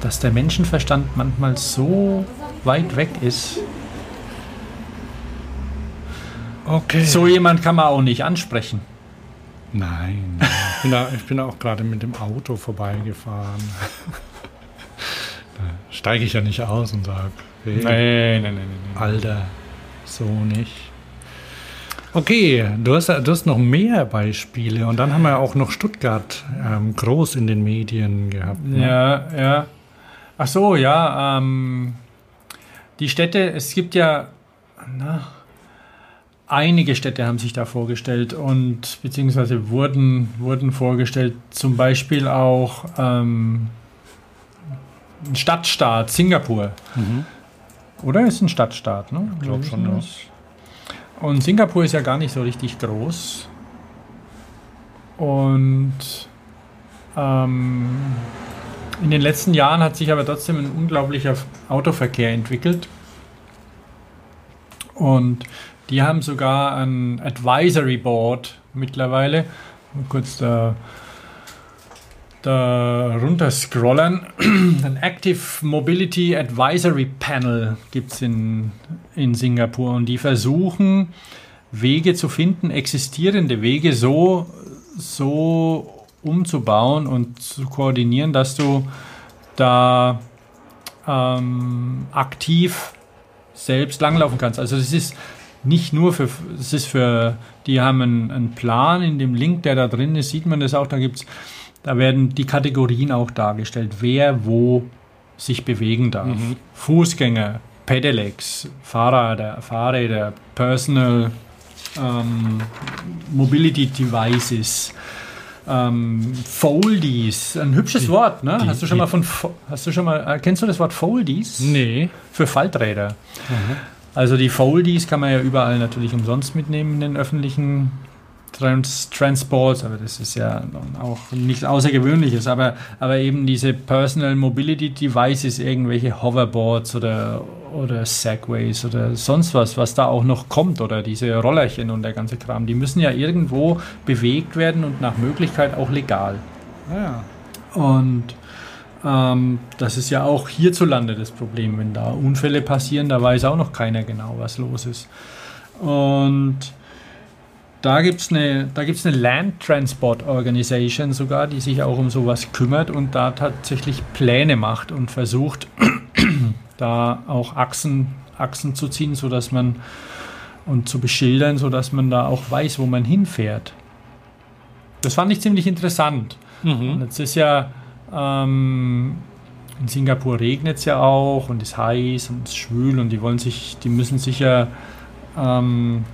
dass der Menschenverstand manchmal so weit weg ist. Okay. So jemand kann man auch nicht ansprechen. Nein, ich bin, da, ich bin auch gerade mit dem Auto vorbeigefahren. da steige ich ja nicht aus und sage, hey, nein, nein, nein. Alter, so nicht. Okay, du hast, du hast noch mehr Beispiele und dann haben wir auch noch Stuttgart ähm, groß in den Medien gehabt. ne? Ja, ja. Ach so, ja. Ähm, die Städte, es gibt ja na, einige Städte haben sich da vorgestellt und beziehungsweise wurden, wurden vorgestellt. Zum Beispiel auch ähm, ein Stadtstaat, Singapur. Mhm. Oder ist ein Stadtstaat, ne? Ich glaub schon, ja. Und Singapur ist ja gar nicht so richtig groß. Und ähm, in den letzten Jahren hat sich aber trotzdem ein unglaublicher Autoverkehr entwickelt. Und die haben sogar ein Advisory Board mittlerweile. Kurz da, da runter scrollen. Ein Active Mobility Advisory Panel gibt es in, in Singapur und die versuchen, Wege zu finden, existierende Wege so, so umzubauen und zu koordinieren, dass du da ähm, aktiv selbst langlaufen kannst. Also das ist nicht nur für, es ist für, die haben einen, einen Plan, in dem Link, der da drin ist, sieht man das auch, da gibt's, da werden die Kategorien auch dargestellt, wer wo sich bewegen darf. Fußgänger, Pedelecs, Fahrräder, Fahrräder, Personal ähm, Mobility Devices, ähm, Foldies, ein hübsches Wort, ne? die- hast du schon die- mal von, hast du schon mal, äh, kennst du das Wort Foldies? Nee. Für Falträder. Also die Foldies kann man ja überall natürlich umsonst mitnehmen in den öffentlichen Trans Transports, aber das ist ja auch nichts Außergewöhnliches. Aber, aber eben diese Personal Mobility Devices, irgendwelche Hoverboards oder, oder Segways oder sonst was, was da auch noch kommt oder diese Rollerchen und der ganze Kram, die müssen ja irgendwo bewegt werden und nach Möglichkeit auch legal. Ja. Und ähm, das ist ja auch hierzulande das Problem, wenn da Unfälle passieren, da weiß auch noch keiner genau, was los ist. Und da gibt es eine, da gibt's eine Land Transport Organization sogar, die sich auch um sowas kümmert und da tatsächlich Pläne macht und versucht, da auch Achsen, Achsen zu ziehen, sodass man und zu beschildern, sodass man da auch weiß, wo man hinfährt. Das fand ich ziemlich interessant. Und Mhm. jetzt ist ja ähm, in Singapur regnet es ja auch und ist heiß und ist schwül und die wollen sich, die müssen sich ja ähm,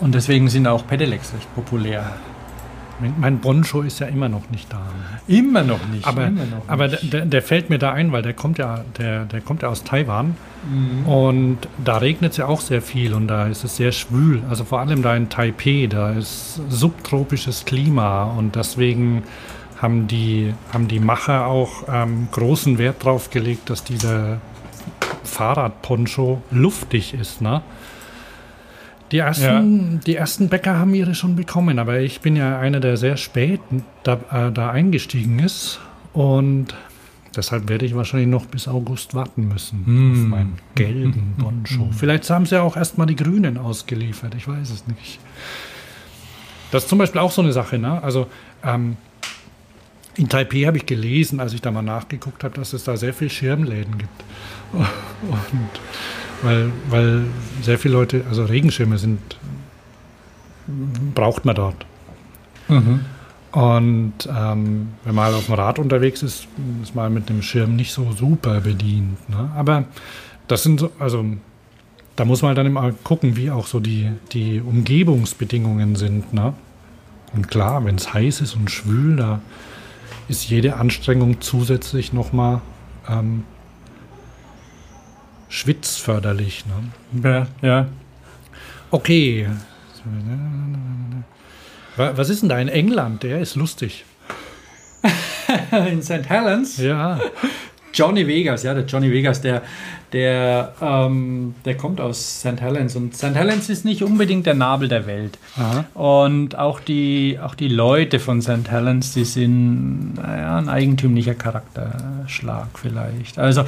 und deswegen sind auch Pedelecs recht populär. Mein, mein Boncho ist ja immer noch nicht da. Immer noch nicht. Aber, noch aber nicht. der, der fällt mir da ein, weil der kommt ja, der, der kommt ja aus Taiwan Mhm. und da regnet es ja auch sehr viel und da ist es sehr schwül. Also vor allem da in Taipei, da ist subtropisches Klima und deswegen haben die, haben die Macher auch ähm, großen Wert drauf gelegt, dass dieser Fahrradponcho luftig ist, ne? Die ersten, die ersten Bäcker haben ihre schon bekommen, aber ich bin ja einer, der sehr spät da, äh, da eingestiegen ist und deshalb werde ich wahrscheinlich noch bis August warten müssen auf Mm. meinen gelben Poncho. Vielleicht haben sie ja auch erstmal die Grünen ausgeliefert, ich weiß es nicht. Das ist zum Beispiel auch so eine Sache, ne? Also ähm, in Taipei habe ich gelesen, als ich da mal nachgeguckt habe, dass es da sehr viel Schirmläden gibt. Und, weil, weil sehr viele Leute, also Regenschirme sind, braucht man dort. Mhm. Und ähm, wenn man auf dem Rad unterwegs ist, ist man mit dem Schirm nicht so super bedient. Ne? Aber das sind so, also da muss man dann immer gucken, wie auch so die, die Umgebungsbedingungen sind. Ne? Und klar, wenn es heiß ist und schwül, da ist jede Anstrengung zusätzlich nochmal ähm, schwitzförderlich. Ne? Ja, ja. Okay. Wa- Was ist denn da in England? Der ist lustig. In St. Helens. Ja. Johnny Vegas, ja, der Johnny Vegas, der, der, ähm, der kommt aus St. Helens. Und St. Helens ist nicht unbedingt der Nabel der Welt. Aha. Und auch die, auch die Leute von St. Helens, die sind naja, ein eigentümlicher Charakterschlag vielleicht. Also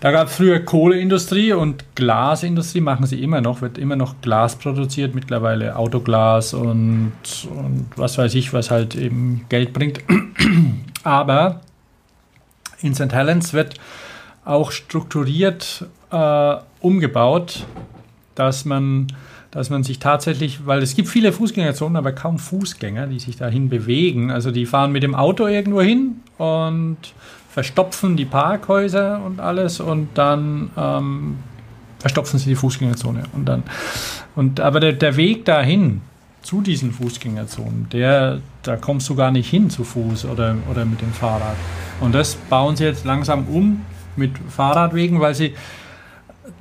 da gab es früher Kohleindustrie und Glasindustrie, machen sie immer noch, wird immer noch Glas produziert, mittlerweile Autoglas und, und was weiß ich, was halt eben Geld bringt. Aber in St. Helens wird auch strukturiert äh, umgebaut, dass man, dass man sich tatsächlich, weil es gibt viele Fußgängerzonen, aber kaum Fußgänger, die sich dahin bewegen. Also die fahren mit dem Auto irgendwo hin und verstopfen die Parkhäuser und alles und dann ähm, verstopfen sie die Fußgängerzone. Und dann, und, aber der, der Weg dahin zu diesen Fußgängerzonen, der, da kommst du gar nicht hin zu Fuß oder, oder mit dem Fahrrad. Und das bauen sie jetzt langsam um mit Fahrradwegen, weil sie,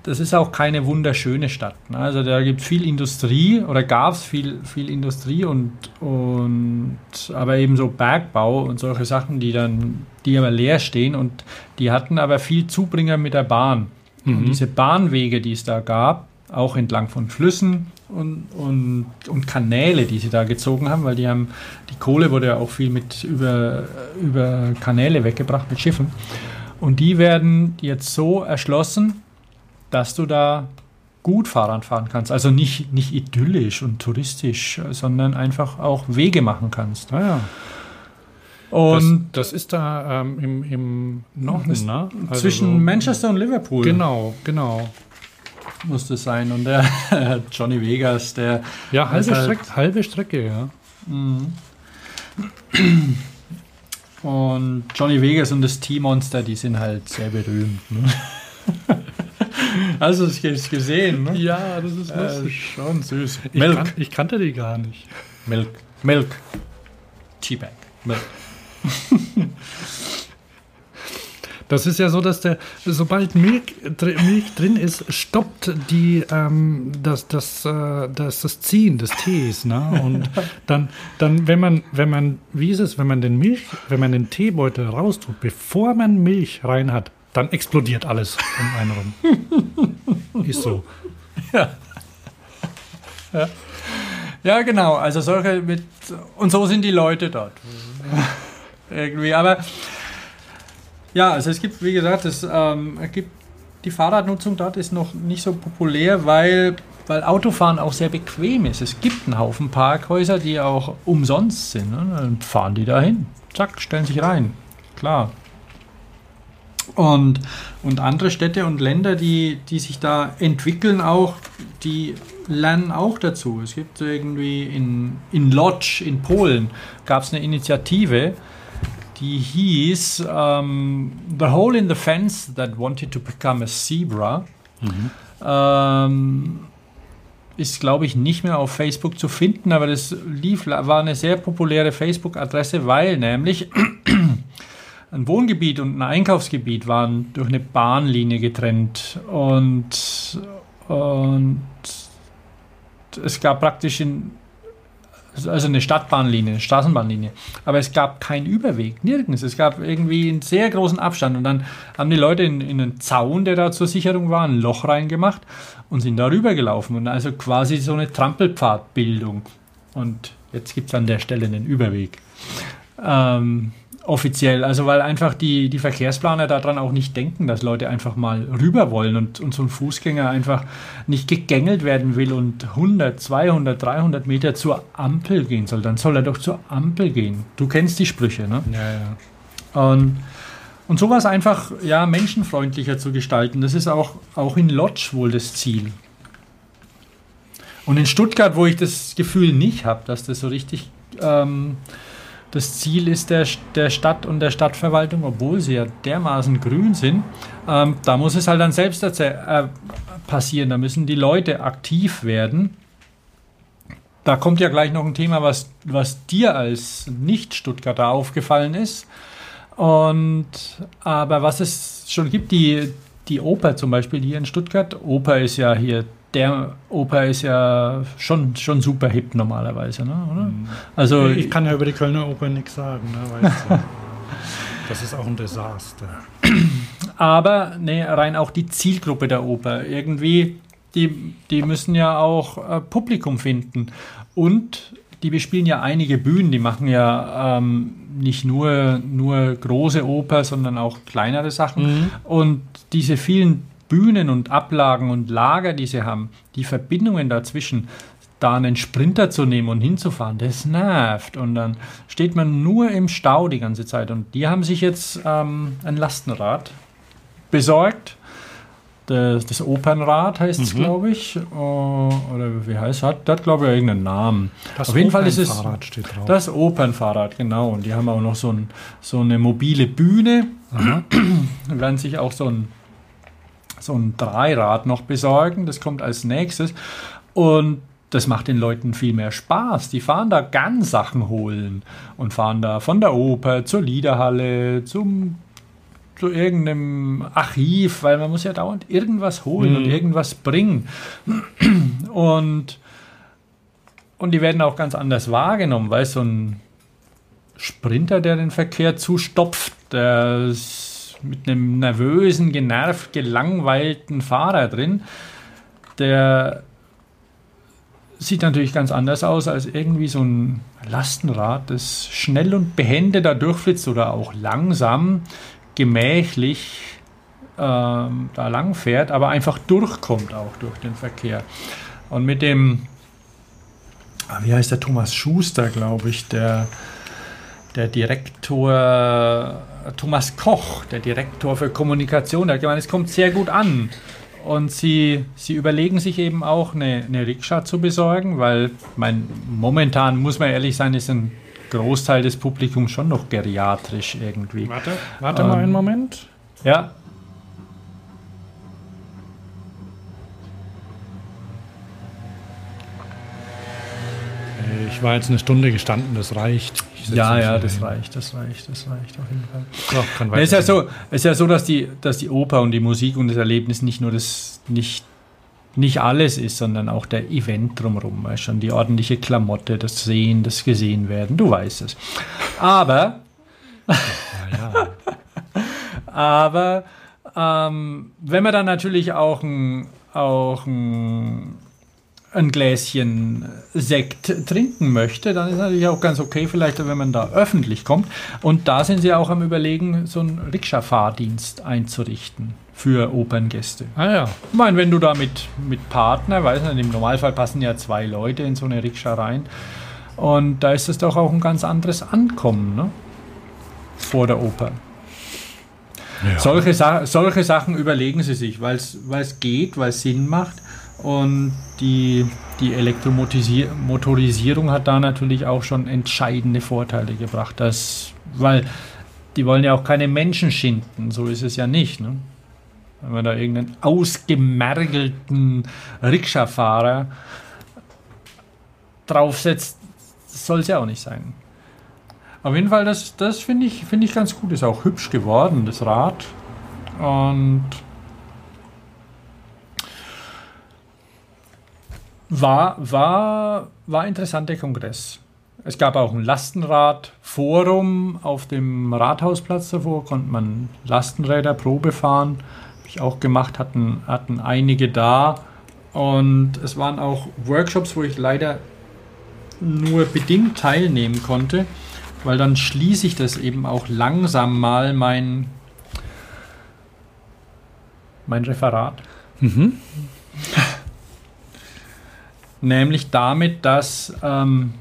das ist auch keine wunderschöne Stadt. Ne? Also da gibt es viel Industrie oder gab es viel, viel Industrie und, und aber eben so Bergbau und solche Sachen, die dann, die aber leer stehen und die hatten aber viel Zubringer mit der Bahn. Und diese Bahnwege, die es da gab, auch entlang von Flüssen und, und, und Kanäle, die sie da gezogen haben, weil die haben, die Kohle wurde ja auch viel mit über, über Kanäle weggebracht mit Schiffen. Und die werden jetzt so erschlossen, dass du da gut Fahrrad fahren kannst. Also nicht, nicht idyllisch und touristisch, sondern einfach auch Wege machen kannst. Ah, ja. Und das, das ist da ähm, im, im Norden, ne? Also zwischen so- Manchester und Liverpool Genau, genau. Muss das sein. Und der Johnny Vegas, der Ja, halbe, halt- Strecke, halbe Strecke, ja. Und Johnny Vegas und das T-Monster, die sind halt sehr berühmt. Ne? Hast du es ge- gesehen? Ne? Ja, das ist Äh, schon süß. Ich, Milk. kan ich kannte die gar nicht. Milk. Milk. Teabag. Milk. Das ist ja so, dass der, sobald Milch, Milch drin ist, stoppt die, ähm, das, das, äh, das, das Ziehen des Tees. Ne? Und dann, dann, wenn man, wenn man, wie ist es, wenn man den Milch, wenn man den Teebeutel raustut, bevor man Milch rein hat, dann explodiert alles um einen rum. Ist so. Ja, genau. Also solche mit. Und so sind die Leute dort. Irgendwie. Aber ja, also es gibt, wie gesagt, es, ähm, gibt die Fahrradnutzung dort ist noch nicht so populär, weil, weil Autofahren auch sehr bequem ist. Es gibt einen Haufen Parkhäuser, die auch umsonst sind. Ne? Dann fahren die dahin. Zack, stellen sich rein. Klar. Und, und andere Städte und Länder, die, die sich da entwickeln auch, die lernen auch dazu. Es gibt irgendwie in, in Lodz in Polen gab es eine Initiative, die hieß ähm, The Hole in the Fence That Wanted to Become a Zebra. Ähm, ist, glaube ich, nicht mehr auf Facebook zu finden, aber das lief, war eine sehr populäre Facebook-Adresse, weil nämlich ein Wohngebiet und ein Einkaufsgebiet waren durch eine Bahnlinie getrennt und, und es gab praktisch in, also eine Stadtbahnlinie, eine Straßenbahnlinie, aber es gab keinen Überweg, nirgends. Es gab irgendwie einen sehr großen Abstand und dann haben die Leute in, in einen Zaun, der da zur Sicherung war, ein Loch reingemacht und sind da rübergelaufen und also quasi so eine Trampelpfadbildung. Und jetzt gibt es an der Stelle einen Überweg. Ähm, offiziell, also weil einfach die, die Verkehrsplaner daran auch nicht denken, dass Leute einfach mal rüber wollen und, und so ein Fußgänger einfach nicht gegängelt werden will und 100, 200, 300 Meter zur Ampel gehen soll, dann soll er doch zur Ampel gehen. Du kennst die Sprüche, ne? Ja, ja. Und, und sowas einfach ja, menschenfreundlicher zu gestalten, das ist auch, auch in Lodge wohl das Ziel. Und in Stuttgart, wo ich das Gefühl nicht habe, dass das so richtig ähm, das Ziel ist der, der Stadt und der Stadtverwaltung, obwohl sie ja dermaßen grün sind, ähm, da muss es halt dann selbst äh, passieren. Da müssen die Leute aktiv werden. Da kommt ja gleich noch ein Thema, was, was dir als Nicht-Stuttgarter aufgefallen ist. Und aber was es schon gibt, die, die Oper zum Beispiel hier in Stuttgart. Oper ist ja hier der Oper ist ja schon, schon super hip normalerweise, ne? oder? Mhm. Also, ich kann ja über die Kölner Oper nichts sagen, ne? Das ist auch ein Desaster. Aber nee, rein auch die Zielgruppe der Oper. Irgendwie, die, die müssen ja auch äh, Publikum finden. Und die bespielen ja einige Bühnen, die machen ja ähm, nicht nur, nur große Oper, sondern auch kleinere Sachen. Mhm. Und diese vielen Bühnen und Ablagen und Lager, die sie haben, die Verbindungen dazwischen, da einen Sprinter zu nehmen und hinzufahren, das nervt. Und dann steht man nur im Stau die ganze Zeit. Und die haben sich jetzt ähm, ein Lastenrad besorgt. Das, das Opernrad heißt es, mhm. glaube ich. Oh, oder wie heißt es? Hat, das hat, glaube ich, irgendeinen Namen. Das Auf jeden Fall ist es das Opernfahrrad, genau. Und die haben auch noch so, ein, so eine mobile Bühne. werden sich auch so ein so ein Dreirad noch besorgen. Das kommt als nächstes. Und das macht den Leuten viel mehr Spaß. Die fahren da ganz Sachen holen und fahren da von der Oper zur Liederhalle, zum, zu irgendeinem Archiv, weil man muss ja dauernd irgendwas holen mhm. und irgendwas bringen. Und, und die werden auch ganz anders wahrgenommen, weil so ein Sprinter, der den Verkehr zustopft, der mit einem nervösen, genervt, gelangweilten Fahrer drin. Der sieht natürlich ganz anders aus als irgendwie so ein Lastenrad, das schnell und behende da durchflitzt oder auch langsam, gemächlich ähm, da lang fährt, aber einfach durchkommt auch durch den Verkehr. Und mit dem, ah, wie heißt der Thomas Schuster, glaube ich, der, der Direktor Thomas Koch, der Direktor für Kommunikation, der hat gemeint, es kommt sehr gut an. Und sie, sie überlegen sich eben auch, eine, eine Rikscha zu besorgen, weil mein, momentan, muss man ehrlich sein, ist ein Großteil des Publikums schon noch geriatrisch irgendwie. Warte, warte ähm, mal einen Moment. Ja, Ich war jetzt eine Stunde gestanden, das reicht. Ja, ja, das hin. reicht, das reicht, das reicht auf jeden Fall. So, kann es ist ja so, es ist ja so, dass die, dass die Oper und die Musik und das Erlebnis nicht nur das, nicht, nicht alles ist, sondern auch der Event drumherum, weißt schon, die ordentliche Klamotte, das Sehen, das Gesehen werden, du weißt es. Aber, ja, aber ähm, wenn man dann natürlich auch ein, auch ein ein Gläschen Sekt trinken möchte, dann ist natürlich auch ganz okay, vielleicht, wenn man da öffentlich kommt. Und da sind sie auch am Überlegen, so einen Rikscha-Fahrdienst einzurichten für Operngäste. Ah ja. Ich meine, wenn du da mit, mit Partner, weiß nicht, im Normalfall passen ja zwei Leute in so eine Rikscha rein. Und da ist es doch auch ein ganz anderes Ankommen, ne? Vor der Oper. Ja. Solche, Sa solche Sachen überlegen sie sich, weil es geht, weil es Sinn macht. Und die, die Elektromotorisierung hat da natürlich auch schon entscheidende Vorteile gebracht. Das, weil die wollen ja auch keine Menschen schinden, so ist es ja nicht. Ne? Wenn man da irgendeinen ausgemergelten Rikscha-Fahrer draufsetzt, soll es ja auch nicht sein. Auf jeden Fall, das, das finde ich, find ich ganz gut. Ist auch hübsch geworden, das Rad. Und War, war, war interessant Kongress. Es gab auch ein Lastenradforum auf dem Rathausplatz davor, konnte man Lastenräder Probe fahren. Habe ich auch gemacht, hatten, hatten einige da. Und es waren auch Workshops, wo ich leider nur bedingt teilnehmen konnte, weil dann schließe ich das eben auch langsam mal mein, mein Referat. Mhm. Nämlich damit, dass ähm,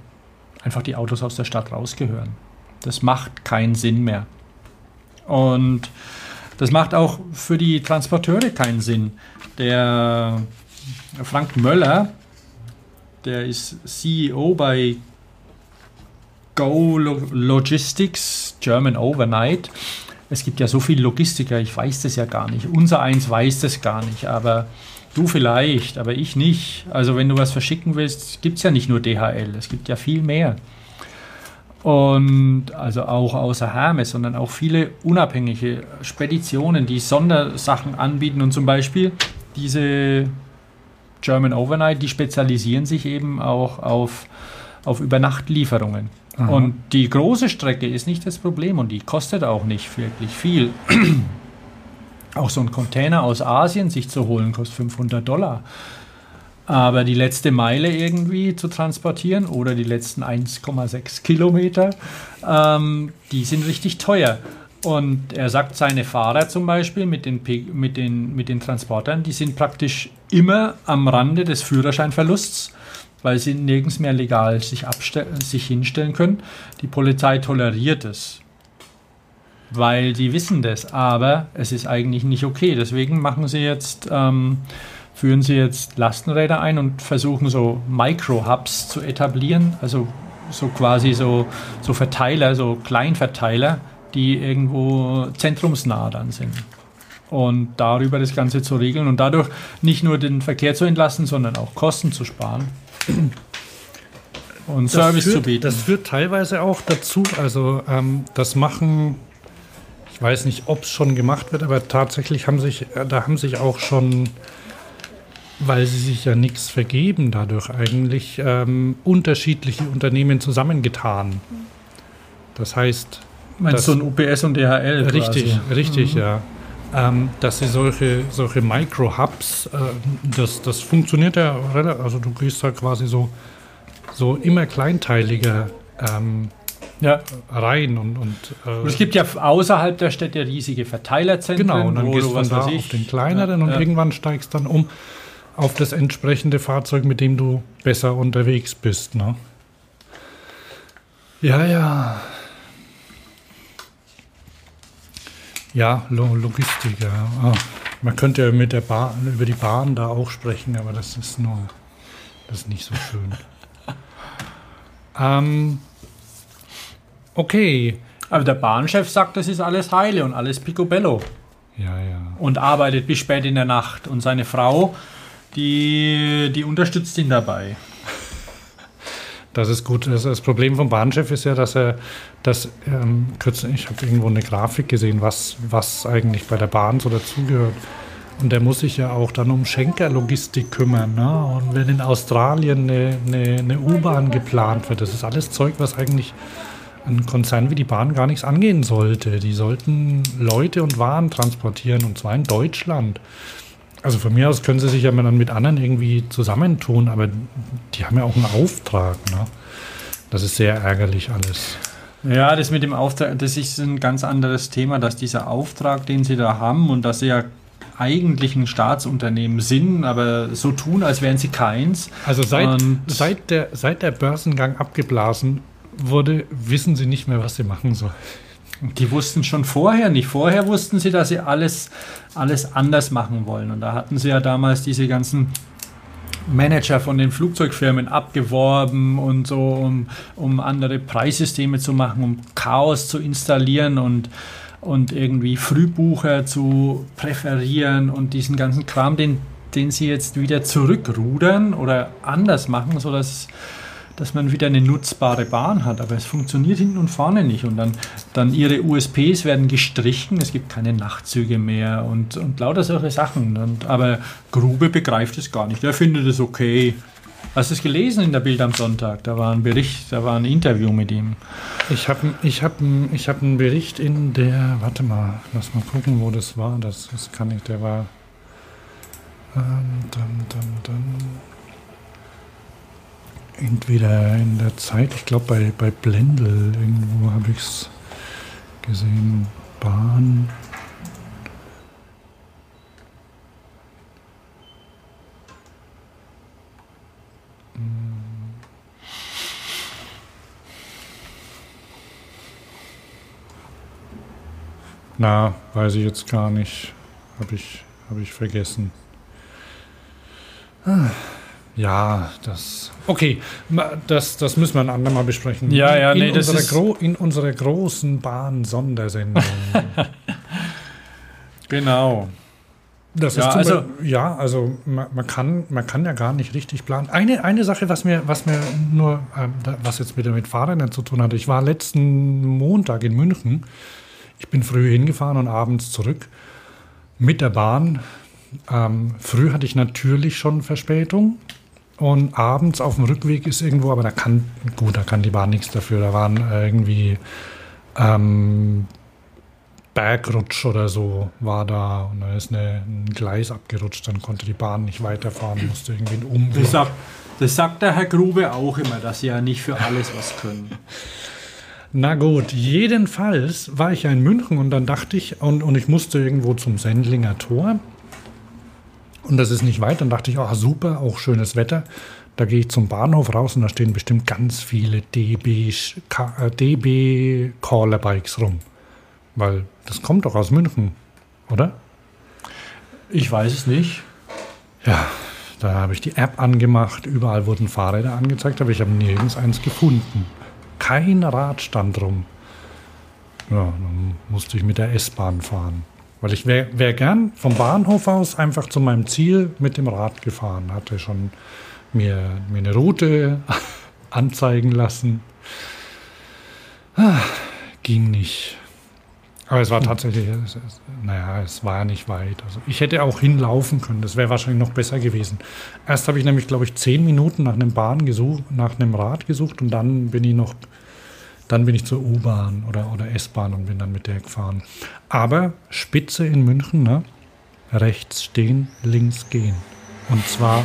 einfach die Autos aus der Stadt rausgehören. Das macht keinen Sinn mehr. Und das macht auch für die Transporteure keinen Sinn. Der Frank Möller, der ist CEO bei Go Logistics, German Overnight. Es gibt ja so viele Logistiker, ich weiß das ja gar nicht. Unser eins weiß das gar nicht, aber du vielleicht, aber ich nicht. Also wenn du was verschicken willst, gibt es ja nicht nur DHL, es gibt ja viel mehr. Und also auch außer Hermes, sondern auch viele unabhängige Speditionen, die Sondersachen anbieten und zum Beispiel diese German Overnight, die spezialisieren sich eben auch auf, auf Übernachtlieferungen. Aha. Und die große Strecke ist nicht das Problem und die kostet auch nicht wirklich viel. Auch so ein Container aus Asien sich zu holen, kostet 500 Dollar. Aber die letzte Meile irgendwie zu transportieren oder die letzten 1,6 Kilometer, ähm, die sind richtig teuer. Und er sagt, seine Fahrer zum Beispiel mit den, mit, den, mit den Transportern, die sind praktisch immer am Rande des Führerscheinverlusts, weil sie nirgends mehr legal sich, sich hinstellen können. Die Polizei toleriert es, weil die wissen das, aber es ist eigentlich nicht okay. Deswegen machen sie jetzt ähm, führen sie jetzt Lastenräder ein und versuchen so Micro-Hubs zu etablieren, also so quasi so, so Verteiler, so Kleinverteiler, die irgendwo zentrumsnah dann sind. Und darüber das Ganze zu regeln und dadurch nicht nur den Verkehr zu entlassen, sondern auch Kosten zu sparen und das Service führt, zu bieten. Das führt teilweise auch dazu, also ähm, das machen, ich weiß nicht, ob es schon gemacht wird, aber tatsächlich haben sich, äh, da haben sich auch schon weil sie sich ja nichts vergeben, dadurch eigentlich ähm, unterschiedliche Unternehmen zusammengetan. Das heißt. Meinst du ein UPS und DHL? Richtig, quasi. richtig, mhm. ja. Ähm, dass sie solche, solche Micro-Hubs, äh, das, das funktioniert ja relativ, also du gehst da quasi so, so immer kleinteiliger ähm, ja. rein und, und, äh, es gibt ja außerhalb der Städte riesige Verteilerzentren. Genau, und dann gehst du von da auf den kleineren ja, und ja. irgendwann steigst dann um auf das entsprechende Fahrzeug, mit dem du besser unterwegs bist. Ne? Ja, ja. Ja, Logistik, ja. Ah, man könnte ja mit der Bahn, über die Bahn da auch sprechen, aber das ist nur, das ist nicht so schön. ähm, okay. Aber der Bahnchef sagt, das ist alles heile und alles picobello. Ja, ja. Und arbeitet bis spät in der Nacht. Und seine Frau die, die unterstützt ihn dabei. Das ist gut. Das, Problem vom Bahnchef ist ja, dass er das ähm, kürzlich, ich habe irgendwo eine Grafik gesehen, was, was eigentlich bei der Bahn so dazugehört. Und der muss sich ja auch dann um Schenkerlogistik kümmern. Ne? Und wenn in Australien eine, eine, eine U-Bahn geplant wird, das ist alles Zeug, was eigentlich ein Konzern wie die Bahn gar nichts angehen sollte. Die sollten Leute und Waren transportieren, und zwar in Deutschland. Also von mir aus können sie sich ja dann mit anderen irgendwie zusammentun, aber die haben ja auch einen Auftrag. Ne? Das ist sehr ärgerlich alles. Ja, das mit dem Auftrag, das ist ein ganz anderes Thema, dass dieser Auftrag, den sie da haben und dass sie ja eigentlich ein Staatsunternehmen sind, aber so tun, als wären sie keins. Also seit, seit, der, seit der Börsengang abgeblasen wurde, wissen sie nicht mehr, was sie machen sollen. Die wussten schon vorher nicht. Vorher wussten sie, dass sie alles, alles anders machen wollen. Und da hatten sie ja damals diese ganzen Manager von den Flugzeugfirmen abgeworben und so, um, um andere Preissysteme zu machen, um Chaos zu installieren und, und irgendwie Frühbucher zu präferieren und diesen ganzen Kram, den, den sie jetzt wieder zurückrudern oder anders machen, sodass dass man wieder eine nutzbare Bahn hat, aber es funktioniert hinten und vorne nicht. Und dann, dann ihre USPs werden gestrichen, es gibt keine Nachtzüge mehr und, und lauter solche Sachen. Und, aber Grube begreift es gar nicht. Er findet es okay. Hast du es gelesen in der Bild am Sonntag? Da war ein Bericht, da war ein Interview mit ihm. Ich habe ich hab, ich hab einen Bericht in der, warte mal, lass mal gucken, wo das war. Das, das kann ich, der war. Ähm, dann, dann, dann entweder in der Zeit, ich glaube bei, bei Blendel, irgendwo habe ich es gesehen, Bahn. Na, weiß ich jetzt gar nicht. Habe ich, hab ich vergessen. Ah, Ja, das. Okay, das, das müssen wir ein andermal besprechen. Ja, ja, in, nee, das ist- Gro in unserer großen Bahn-Sondersendung. Genau. Das Ja, ist also- Beispiel- ja, also man, man, kann, man kann ja gar nicht richtig planen. Eine, eine Sache, was mir, was mir nur, ähm, was jetzt wieder mit Fahrrädern zu tun hatte, ich war letzten Montag in München. Ich bin früh hingefahren und abends zurück mit der Bahn. Ähm, früh hatte ich natürlich schon Verspätung. Und abends auf dem Rückweg ist irgendwo, aber da kann, gut, da kann die Bahn nichts dafür. Da waren äh, irgendwie ähm, Bergrutsch oder so war da und da ist eine, ein Gleis abgerutscht, dann konnte die Bahn nicht weiterfahren, musste irgendwie einen Umweg. Das sagt, das sagt der Herr Grube auch immer, dass sie ja nicht für alles was können. Na gut, jedenfalls war ich ja in München und dann dachte ich, und, und ich musste irgendwo zum Sendlinger Tor und das ist nicht weit, dann dachte ich, ah super, auch schönes Wetter. Da gehe ich zum Bahnhof raus und da stehen bestimmt ganz viele DB, Sch- Ka- äh, DB rum. Weil das kommt doch aus München, oder? Ich weiß es nicht. Ja, da habe ich die App angemacht, überall wurden Fahrräder angezeigt, aber ich habe nirgends eins gefunden. Kein Rad stand rum. Ja, dann musste ich mit der S-Bahn fahren. Weil ich wäre wär gern vom Bahnhof aus einfach zu meinem Ziel mit dem Rad gefahren. Hatte schon mir, mir eine Route anzeigen lassen. Ah, ging nicht. Aber es war tatsächlich, es, es, naja, es war ja nicht weit. Also ich hätte auch hinlaufen können, das wäre wahrscheinlich noch besser gewesen. Erst habe ich nämlich, glaube ich, zehn Minuten nach einem Bahn gesucht, nach einem Rad gesucht und dann bin ich noch, dann bin ich zur U-Bahn oder, oder S-Bahn und bin dann mit der gefahren. Aber Spitze in München, ne? rechts stehen, links gehen. Und zwar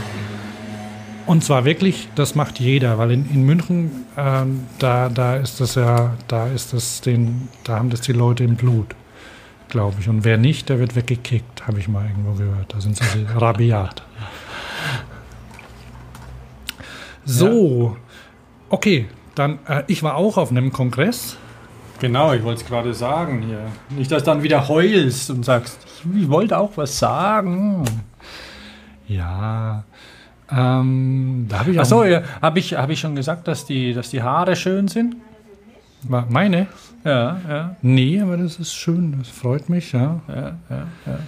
und zwar wirklich, das macht jeder, weil in, in München, ähm, da, da ist das ja, da ist das den, da haben das die Leute im Blut, glaube ich. Und wer nicht, der wird weggekickt, habe ich mal irgendwo gehört. Da sind sie rabiat. So, okay, dann, äh, ich war auch auf einem Kongress. Genau, ich wollte es gerade sagen hier. Nicht, dass du dann wieder heulst und sagst, ich wollte auch was sagen. Ja, ähm, da habe ich auch Achso, ja, habe ich, hab ich schon gesagt, dass die, dass die Haare schön sind? meine. Ja, ja, Nee, aber das ist schön, das freut mich, ja. ja, ja. ja.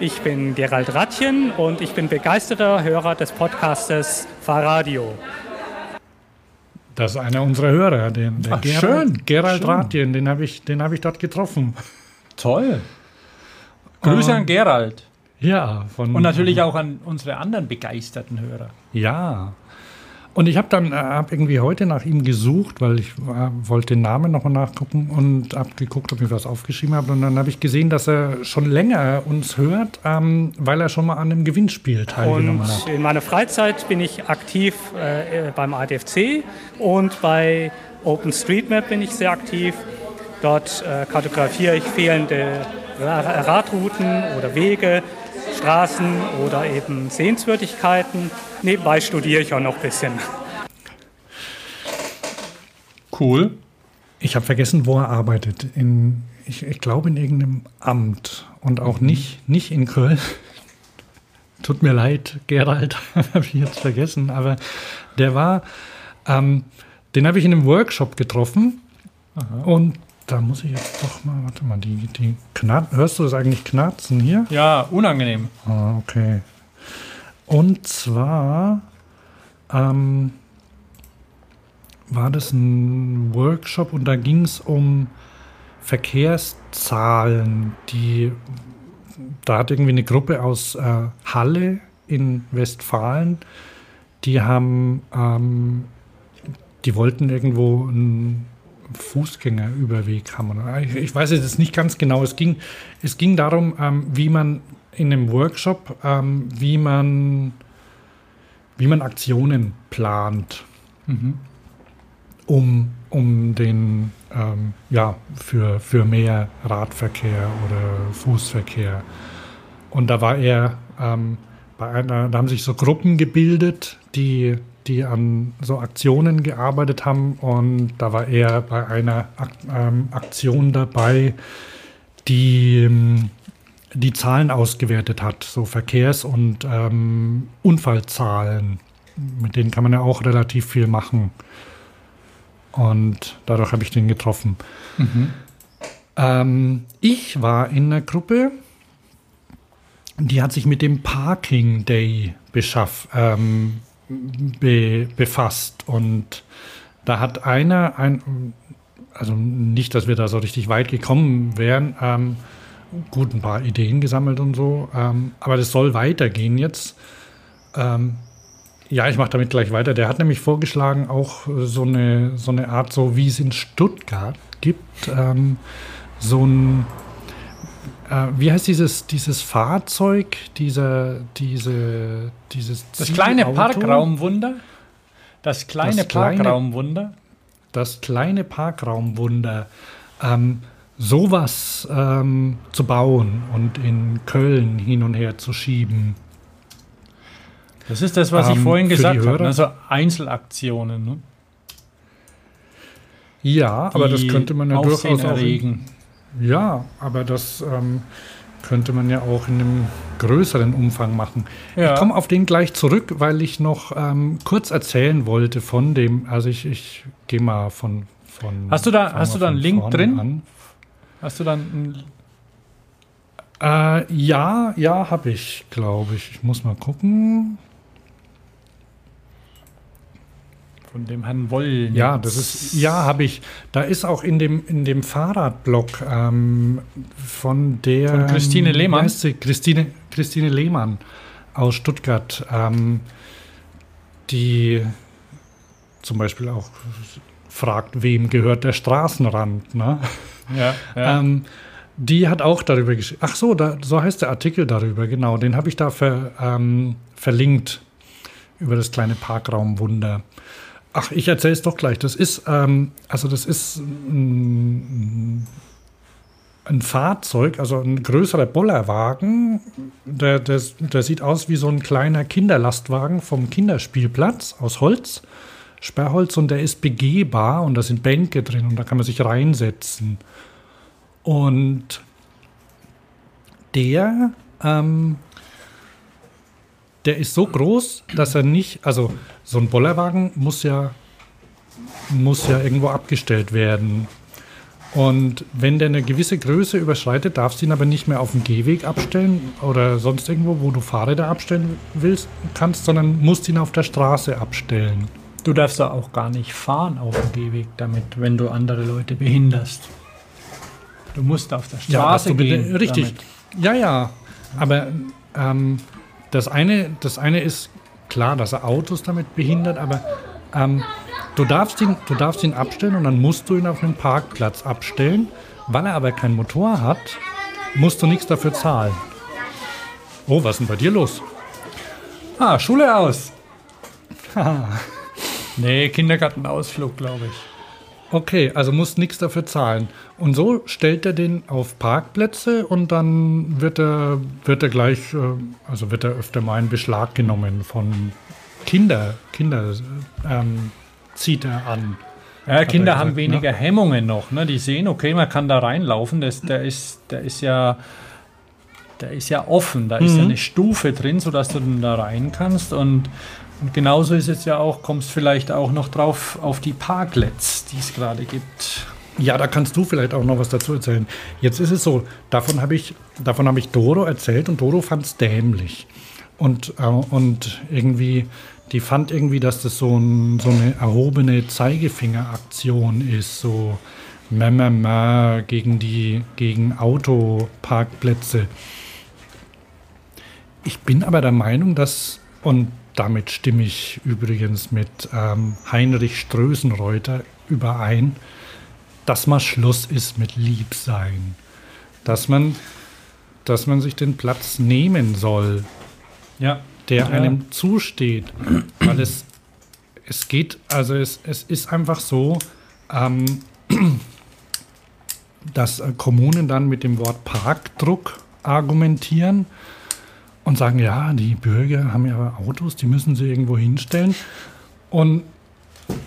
Ich bin Gerald Rattchen und ich bin begeisterter Hörer des Podcastes Fahrradio. Das ist einer unserer Hörer, den, der Ach, Gerald, schön, Gerald schön. Ratjen, den habe ich, den hab ich dort getroffen. Toll. Grüße Ähm, an Gerald. Ja, von, Und natürlich auch an unsere anderen begeisterten Hörer. Ja. Und ich habe dann äh, hab irgendwie heute nach ihm gesucht, weil ich äh, wollte den Namen nochmal nachgucken und habe geguckt, ob ich was aufgeschrieben habe. Und dann habe ich gesehen, dass er schon länger uns hört, ähm, weil er schon mal an einem Gewinnspiel teilgenommen Und hat. in meiner Freizeit bin ich aktiv äh, beim ADFC und bei OpenStreetMap bin ich sehr aktiv. Dort äh, kartografiere ich fehlende Ra Radrouten oder Wege, Straßen oder eben Sehenswürdigkeiten. Nebenbei studiere ich auch noch ein bisschen. Cool. Ich habe vergessen, wo er arbeitet. In, ich, ich glaube in irgendeinem Amt und auch nicht, nicht in Köln. Tut mir leid, Gerald, habe ich jetzt vergessen, aber der war, ähm, den habe ich in einem Workshop getroffen und da muss ich jetzt doch mal, warte mal, die, die knarr, hörst du das eigentlich knarzen hier? Ja, unangenehm. Ah, okay. Und zwar ähm, war das ein Workshop und da ging es um Verkehrszahlen, die da hat irgendwie eine Gruppe aus äh, Halle in Westfalen, die haben, ähm, die wollten irgendwo einen Fußgängerüberweg haben. Ich, ich weiß jetzt nicht ganz genau. Es ging, es ging darum, ähm, wie man in einem Workshop, ähm, wie man, wie man Aktionen plant, um, um den, ähm, ja, für, für mehr Radverkehr oder Fußverkehr. Und da war er, ähm, bei einer, da haben sich so Gruppen gebildet, die die an so Aktionen gearbeitet haben und da war er bei einer ähm, Aktion dabei, die ähm, die Zahlen ausgewertet hat, so Verkehrs- und ähm, Unfallzahlen. Mit denen kann man ja auch relativ viel machen. Und dadurch habe ich den getroffen. Ähm, ich war in einer Gruppe, die hat sich mit dem Parking Day beschaff, ähm, be, befasst. Und da hat einer, ein, also nicht, dass wir da so richtig weit gekommen wären, ähm, gut ein paar Ideen gesammelt und so, ähm, aber das soll weitergehen jetzt. Ähm, ja, ich mache damit gleich weiter. Der hat nämlich vorgeschlagen, auch so eine, so eine Art, so wie es in Stuttgart gibt, ähm, so ein, äh, wie heißt dieses, dieses Fahrzeug, dieser, diese, dieses Das kleine Zielauto? Parkraumwunder. Das kleine Das kleine- Parkraumwunder. das kleine Parkraumwunder, ähm, sowas ähm, zu bauen und in Köln hin und her zu schieben. Das ist das, was ich Ähm, vorhin für die gesagt habe. Also Einzelaktionen. Ne? Ja, aber das könnte man ja durchaus auch. In, erregen. Ja, aber das ähm, könnte man ja auch in einem größeren Umfang machen. Ja. Ich komme auf den gleich zurück, weil ich noch ähm, kurz erzählen wollte von dem. Also ich, ich gehe mal von, von. Hast du da- hast du da einen Link drin? An. Hast du dann Äh, ja, ja, habe ich, glaube ich. Ich muss mal gucken. Von dem Herrn Woll? Ja, das ist, ja, habe ich. Da ist auch in dem, in dem Fahrradblog ähm, von der. Von Christine ähm, Lehmann? heißt sie? Christine, Christine Lehmann aus Stuttgart, ähm, die zum Beispiel auch fragt, wem gehört der Straßenrand, ne? Ja, ja. Ähm, die hat auch darüber geschrieben. Ach so, da, so heißt der Artikel darüber, genau. Den habe ich da ver, ähm, verlinkt über das kleine Parkraumwunder. Ach, ich erzähle es doch gleich. Das ist, ähm, also das ist ein, ein Fahrzeug, also ein größerer Bollerwagen. Der, der, der sieht aus wie so ein kleiner Kinderlastwagen vom Kinderspielplatz aus Holz, Sperrholz, und der ist begehbar und da sind Bänke drin und da kann man sich reinsetzen. Und der, ähm, der ist so groß, dass er nicht, also so ein Bollerwagen muss ja, muss ja irgendwo abgestellt werden. Und wenn der eine gewisse Größe überschreitet, darfst du ihn aber nicht mehr auf dem Gehweg abstellen oder sonst irgendwo, wo du Fahrräder abstellen willst, kannst, sondern musst ihn auf der Straße abstellen. Du darfst da auch gar nicht fahren auf dem Gehweg damit, wenn du andere Leute behinderst. Du musst auf der Straße bitte- gehen. Richtig. Damit. Ja, ja. Aber ähm, das, eine, das eine ist klar, dass er Autos damit behindert, aber ähm, du, darfst ihn, du darfst ihn abstellen und dann musst du ihn auf einen Parkplatz abstellen. Weil er aber kein Motor hat, musst du nichts dafür zahlen. Oh, was ist denn bei dir los? Ah, Schule aus. nee, Kindergartenausflug, glaube ich. Okay, also musst nichts dafür zahlen. Und so stellt er den auf Parkplätze und dann wird er, wird er gleich, äh, also wird er öfter mal in Beschlag genommen von Kinder. Kinder ähm, zieht er an. Ja, Kinder er haben gesagt, weniger Hemmungen noch. Ne? Die sehen, okay, man kann da reinlaufen. Das, der, ist, der, ist ja, der ist ja offen. Da ist ja Mhm. eine Stufe drin, sodass du dann da rein kannst. Und, und genauso ist es ja auch, kommst vielleicht auch noch drauf auf die Parklets, die es gerade gibt. Ja, da kannst du vielleicht auch noch was dazu erzählen. Jetzt ist es so, davon habe ich, davon ich Doro erzählt und Doro fand es dämlich. Und, äh, und irgendwie, die fand irgendwie, dass das so, ein, so eine erhobene Zeigefingeraktion ist, so mä, gegen die gegen Autoparkplätze. Ich bin aber der Meinung, dass, und damit stimme ich übrigens mit ähm, Heinrich Strösenreuter überein, dass mal Schluss ist mit Liebsein. Dass man, dass man sich den Platz nehmen soll, Ja. der Ja. einem zusteht. Weil es, es geht, also es, es ist einfach so, ähm, dass äh, Kommunen dann mit dem Wort Parkdruck argumentieren und sagen, ja, die Bürger haben ja Autos, die müssen sie irgendwo hinstellen. Und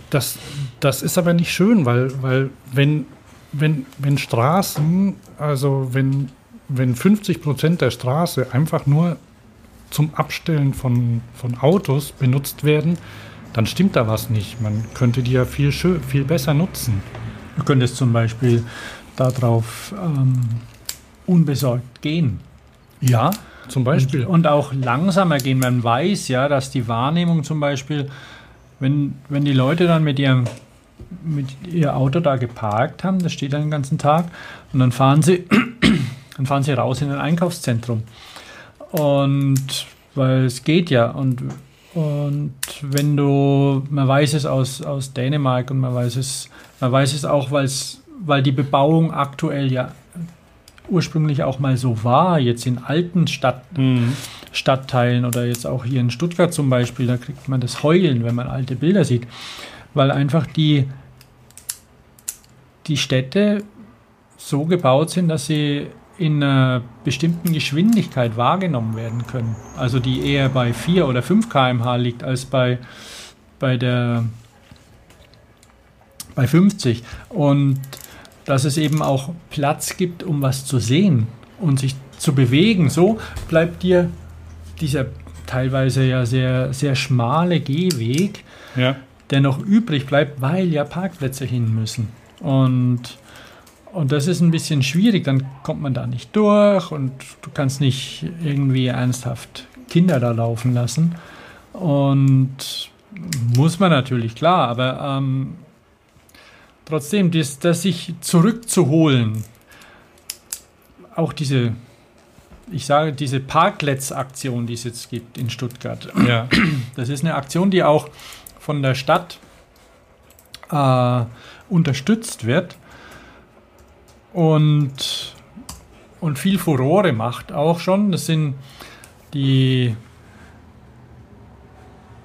das, das ist aber nicht schön, weil, weil wenn, wenn, wenn Straßen, also wenn, wenn 50 Prozent der Straße einfach nur zum Abstellen von, von Autos benutzt werden, dann stimmt da was nicht. Man könnte die ja viel, schön, viel besser nutzen. Du könntest zum Beispiel darauf ähm, unbesorgt gehen. Ja, zum Beispiel. Und, und, auch langsamer gehen. Man weiß ja, dass die Wahrnehmung zum Beispiel, wenn, wenn die Leute dann mit ihrem mit ihr Auto da geparkt haben, das steht dann den ganzen Tag, und dann fahren sie, dann fahren sie raus in ein Einkaufszentrum. Und weil es geht ja. Und, und wenn du, man weiß es aus, aus Dänemark und man weiß es, man weiß es auch, weil die Bebauung aktuell ja ursprünglich auch mal so war, jetzt in alten Stadt, mhm. Stadtteilen oder jetzt auch hier in Stuttgart zum Beispiel, da kriegt man das Heulen, wenn man alte Bilder sieht, weil einfach die, die Städte so gebaut sind, dass sie in einer bestimmten Geschwindigkeit wahrgenommen werden können. Also die eher bei 4 oder 5 km/h liegt als bei, bei der bei 50. Und dass es eben auch Platz gibt, um was zu sehen und sich zu bewegen. So bleibt dir dieser teilweise ja sehr, sehr schmale Gehweg, ja. der noch übrig bleibt, weil ja Parkplätze hin müssen. Und, und das ist ein bisschen schwierig, dann kommt man da nicht durch und du kannst nicht irgendwie ernsthaft Kinder da laufen lassen. Und muss man natürlich, klar, aber ähm, trotzdem, das, das sich zurückzuholen, auch diese, ich sage, diese Parklets-Aktion, die es jetzt gibt in Stuttgart, ja. das ist eine Aktion, die auch von der Stadt äh, unterstützt wird und, und viel Furore macht auch schon. Das sind die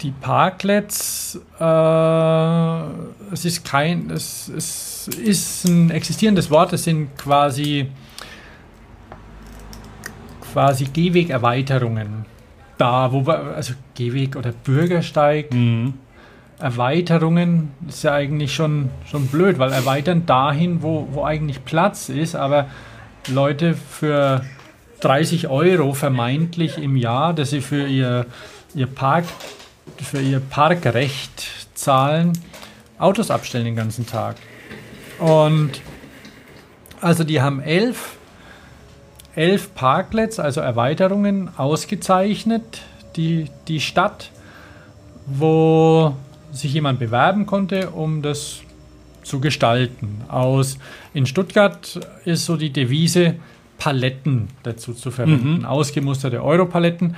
die Parklets, äh, es ist kein, es, es ist ein existierendes Wort, es sind quasi quasi Gehwegerweiterungen da, wo wir, also Gehweg oder Bürgersteig, mhm. Erweiterungen ist ja eigentlich schon, schon blöd, weil erweitern dahin, wo, wo eigentlich Platz ist, aber Leute für 30 Euro vermeintlich im Jahr, dass sie für ihr, ihr Park für ihr Parkrecht zahlen, Autos abstellen den ganzen Tag. Und also die haben elf, elf Parklets, also Erweiterungen, ausgezeichnet, die, die Stadt, wo sich jemand bewerben konnte, um das zu gestalten. Aus, in Stuttgart ist so die Devise, Paletten dazu zu verwenden, mhm. ausgemusterte Europaletten.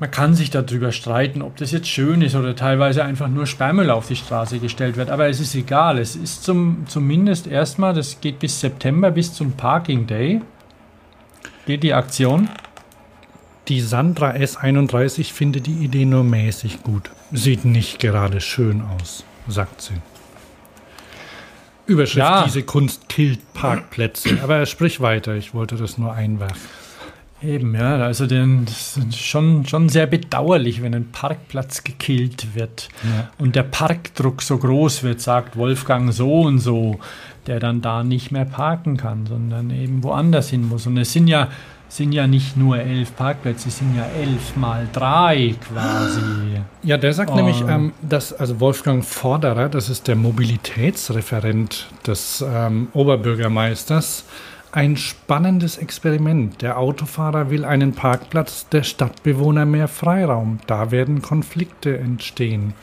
Man kann sich darüber streiten, ob das jetzt schön ist oder teilweise einfach nur Sperrmüll auf die Straße gestellt wird. Aber es ist egal. Es ist zum, zumindest erstmal, das geht bis September, bis zum Parking Day. Geht die Aktion. Die Sandra S31 findet die Idee nur mäßig gut. Sieht nicht gerade schön aus, sagt sie. Überschrift, ja. diese Kunst killt Parkplätze. Aber sprich weiter, ich wollte das nur einwerfen. Eben, ja, also den, das ist schon, schon sehr bedauerlich, wenn ein Parkplatz gekillt wird ja. und der Parkdruck so groß wird, sagt Wolfgang so und so, der dann da nicht mehr parken kann, sondern eben woanders hin muss. Und es sind ja, sind ja nicht nur elf Parkplätze, es sind ja elf mal drei quasi. Ja, der sagt oh. nämlich, ähm, dass also Wolfgang Forderer, das ist der Mobilitätsreferent des ähm, Oberbürgermeisters, ein spannendes Experiment. Der Autofahrer will einen Parkplatz, der Stadtbewohner mehr Freiraum. Da werden Konflikte entstehen.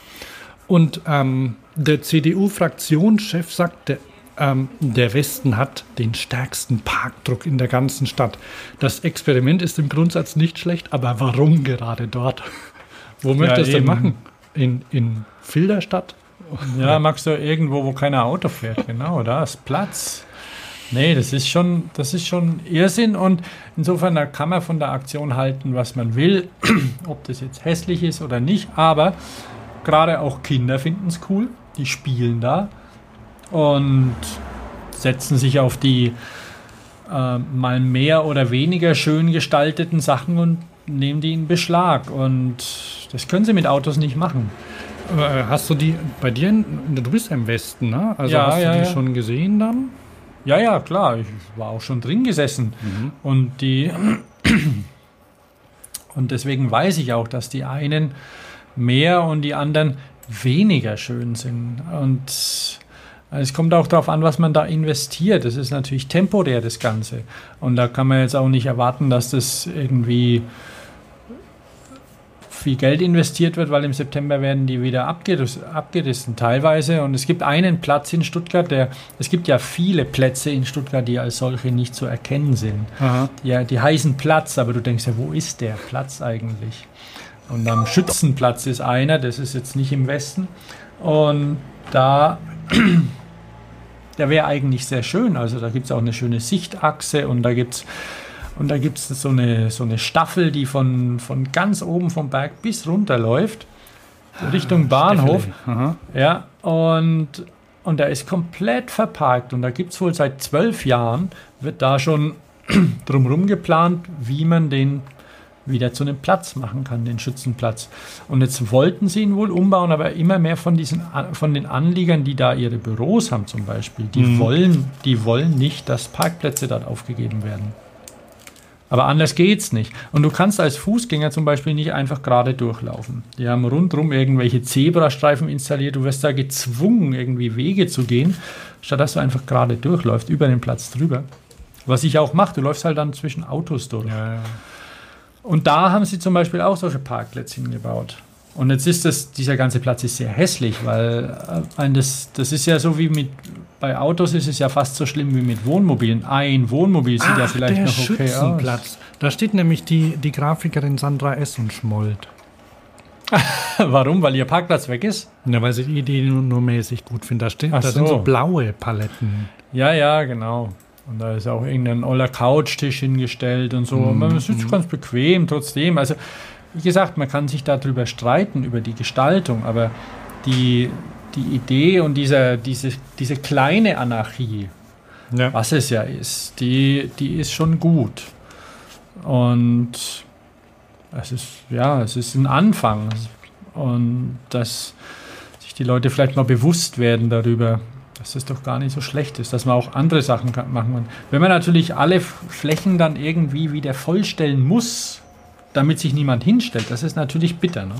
Und ähm, der CDU-Fraktionschef sagt, der, ähm, der Westen hat den stärksten Parkdruck in der ganzen Stadt. Das Experiment ist im Grundsatz nicht schlecht, aber warum gerade dort? Wo möchtest ja, du machen? In, in Filderstadt? Ja, magst du irgendwo, wo keiner Auto fährt, genau, da ist Platz. Nee, das ist schon, das ist schon Irrsinn und insofern da kann man von der Aktion halten, was man will, ob das jetzt hässlich ist oder nicht, aber gerade auch Kinder finden es cool, die spielen da und setzen sich auf die äh, mal mehr oder weniger schön gestalteten Sachen und nehmen die in Beschlag und das können sie mit Autos nicht machen. Aber hast du die bei dir, in, du bist ja im Westen, ne? Also Ja, hast du ja, die ja. schon gesehen dann? Ja, ja, klar. Ich war auch schon drin gesessen. Und die. Und deswegen weiß ich auch, dass die einen mehr und die anderen weniger schön sind. Und es kommt auch darauf an, was man da investiert. Das ist natürlich temporär, das Ganze. Und da kann man jetzt auch nicht erwarten, dass das irgendwie viel Geld investiert wird, weil im September werden die wieder abgeriss, abgerissen teilweise. Und es gibt einen Platz in Stuttgart, der, es gibt ja viele Plätze in Stuttgart, die als solche nicht zu erkennen sind. Aha. Ja, die heißen Platz, aber du denkst ja, wo ist der Platz eigentlich? Und am Schützenplatz ist einer, das ist jetzt nicht im Westen. Und da, der wäre eigentlich sehr schön. Also da gibt es auch eine schöne Sichtachse und da gibt es und da gibt es so eine, so eine Staffel, die von, von ganz oben vom Berg bis runter läuft, Richtung Bahnhof. Ja, und, und der ist komplett verparkt. Und da gibt es wohl seit zwölf Jahren, wird da schon drumherum geplant, wie man den wieder zu einem Platz machen kann, den Schützenplatz. Und jetzt wollten sie ihn wohl umbauen, aber immer mehr von diesen von den Anliegern, die da ihre Büros haben zum Beispiel, die wollen, die wollen nicht, dass Parkplätze dort aufgegeben werden. Aber anders geht's nicht. Und du kannst als Fußgänger zum Beispiel nicht einfach gerade durchlaufen. Die haben rundherum irgendwelche Zebrastreifen installiert. Du wirst da gezwungen, irgendwie Wege zu gehen, statt dass du einfach gerade durchläufst, über den Platz drüber. Was ich auch mache, du läufst halt dann zwischen Autos durch. Ja, ja. Und da haben sie zum Beispiel auch solche Parkplätze hingebaut. Und jetzt ist das, dieser ganze Platz ist sehr hässlich, weil äh, das, das ist ja so wie mit, bei Autos ist es ja fast so schlimm wie mit Wohnmobilen. Ein Wohnmobil sieht ja Ach, vielleicht der noch okay aus. Schützenplatz. Da steht nämlich die, die Grafikerin Sandra S. und schmollt. Warum? Weil ihr Parkplatz weg ist? Ja, weil sie die Idee nur, nur mäßig gut findet. Da, steht, da sind so. blaue Paletten. Ja, ja, genau. Und da ist auch irgendein oller Couchtisch hingestellt und so. Und Man sitzt ganz bequem trotzdem. Also, wie gesagt, man kann sich darüber streiten, über die Gestaltung, aber die, die Idee und dieser, diese, diese kleine Anarchie, Ja. was es ja ist, die, die ist schon gut. Und es ist, ja, es ist ein Anfang. Und dass sich die Leute vielleicht mal bewusst werden darüber, dass das doch gar nicht so schlecht ist, dass man auch andere Sachen machen kann. Wenn man natürlich alle Flächen dann irgendwie wieder vollstellen muss, damit sich niemand hinstellt, das ist natürlich bitter. Ne?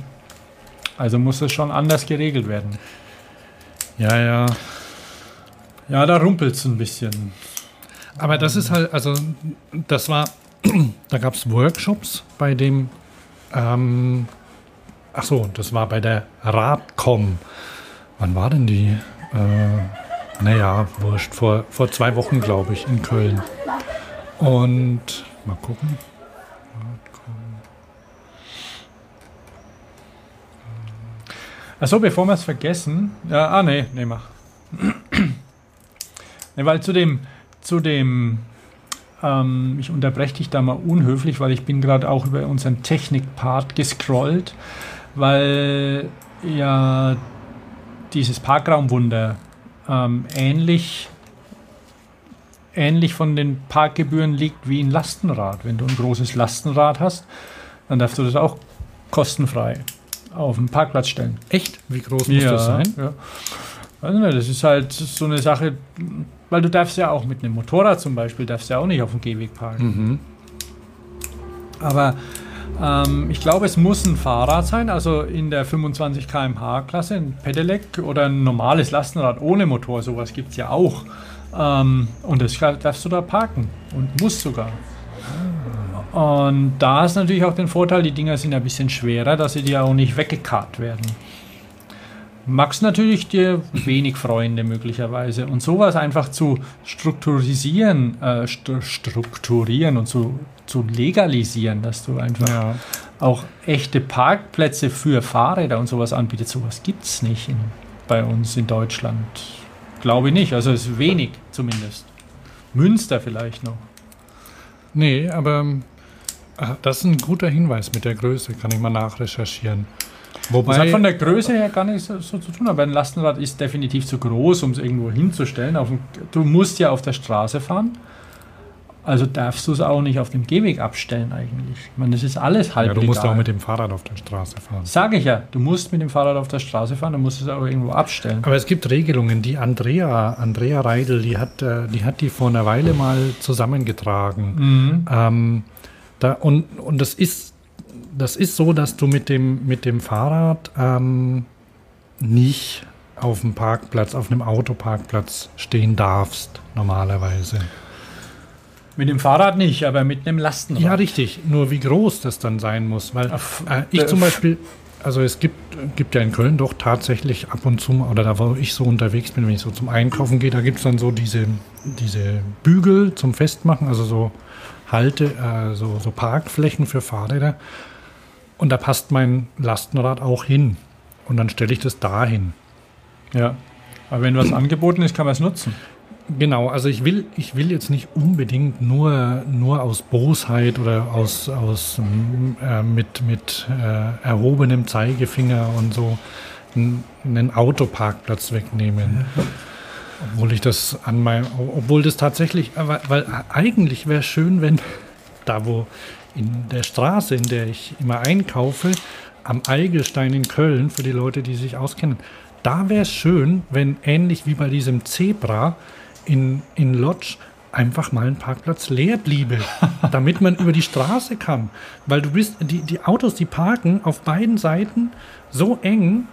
Also muss das schon anders geregelt werden. ja, ja. Ja, da rumpelt es ein bisschen. Aber das ist halt, also das war, da gab es Workshops bei dem, ähm, ach so, das war bei der Radcom. Wann war denn die? Äh, naja, wurscht, vor, vor zwei Wochen, glaube ich, in Köln. Und mal gucken. Achso, bevor wir es vergessen. Ja, ah, nee, nee, mach. nee, weil zu dem, zu dem, ähm, ich unterbreche dich da mal unhöflich, weil ich bin gerade auch über unseren Technik-Part gescrollt, weil ja dieses Parkraumwunder ähm, ähnlich, ähnlich von den Parkgebühren liegt wie ein Lastenrad. Wenn du ein großes Lastenrad hast, dann darfst du das auch kostenfrei auf den Parkplatz stellen. Echt? Wie groß muss das sein? Ja. Weiß nicht, das ist halt so eine Sache, weil du darfst ja auch mit einem Motorrad zum Beispiel, darfst ja auch nicht auf dem Gehweg parken. Mhm. Aber ähm, ich glaube, es muss ein Fahrrad sein, also in der 25 km/h Klasse, ein Pedelec oder ein normales Lastenrad ohne Motor, sowas gibt es ja auch. Ähm, und das darfst du da parken und musst sogar. Und da ist natürlich auch den Vorteil, die Dinger sind ein bisschen schwerer, dass sie dir auch nicht weggekarrt werden. Magst natürlich dir wenig Freunde möglicherweise. Und sowas einfach zu strukturisieren, äh, stru- strukturieren und zu, zu legalisieren, dass du einfach Ja. auch echte Parkplätze für Fahrräder und sowas anbietet. Sowas gibt es nicht in, bei uns in Deutschland. Glaube ich nicht. Also es ist wenig zumindest. Münster vielleicht noch. Nee, aber das ist ein guter Hinweis mit der Größe, kann ich mal nachrecherchieren. Wobei, Das hat von der Größe her gar nichts so, so zu tun, aber ein Lastenrad ist definitiv zu groß, um es irgendwo hinzustellen. Dem, du musst ja auf der Straße fahren Also darfst du es auch nicht auf dem Gehweg abstellen eigentlich. Ich meine, das ist alles halb Ja, du musst legal. auch mit dem Fahrrad auf der Straße fahren. Sage ich ja, du musst mit dem Fahrrad auf der Straße fahren, du musst es auch irgendwo abstellen. Aber es gibt Regelungen, die Andrea, Andrea Reidel, die hat, äh, die hat die vor einer Weile mal zusammengetragen. Mhm. Ähm, da, und und das, ist, das ist so, dass du mit dem, mit dem Fahrrad ähm, nicht auf dem Parkplatz, auf einem Autoparkplatz stehen darfst, normalerweise. Mit dem Fahrrad nicht, aber mit einem Lastenrad. Ja, richtig. Nur wie groß das dann sein muss. Weil äh, ich äh, zum Beispiel, also es gibt, gibt ja in Köln doch tatsächlich ab und zu, oder da wo ich so unterwegs bin, wenn ich so zum Einkaufen gehe, da gibt es dann so diese, diese Bügel zum Festmachen, also so Halte, äh, so, so Parkflächen für Fahrräder. Und da passt mein Lastenrad auch hin. Und dann stelle ich das dahin. Ja. Aber wenn was angeboten ist, kann man es nutzen. Genau, also ich will, ich will jetzt nicht unbedingt nur, nur aus Bosheit oder aus, aus äh, mit, mit äh, erhobenem Zeigefinger und so einen Autoparkplatz wegnehmen. Obwohl ich das an meinem, obwohl das tatsächlich, äh, weil, weil eigentlich wäre es schön, wenn da wo in der Straße, in der ich immer einkaufe, am Eigelstein in Köln, für die Leute, die sich auskennen, da wäre es schön, wenn ähnlich wie bei diesem Zebra in, in Lodge einfach mal ein Parkplatz leer bliebe, damit man über die Straße kann. Weil du bist, die, die Autos, die parken auf beiden Seiten so eng,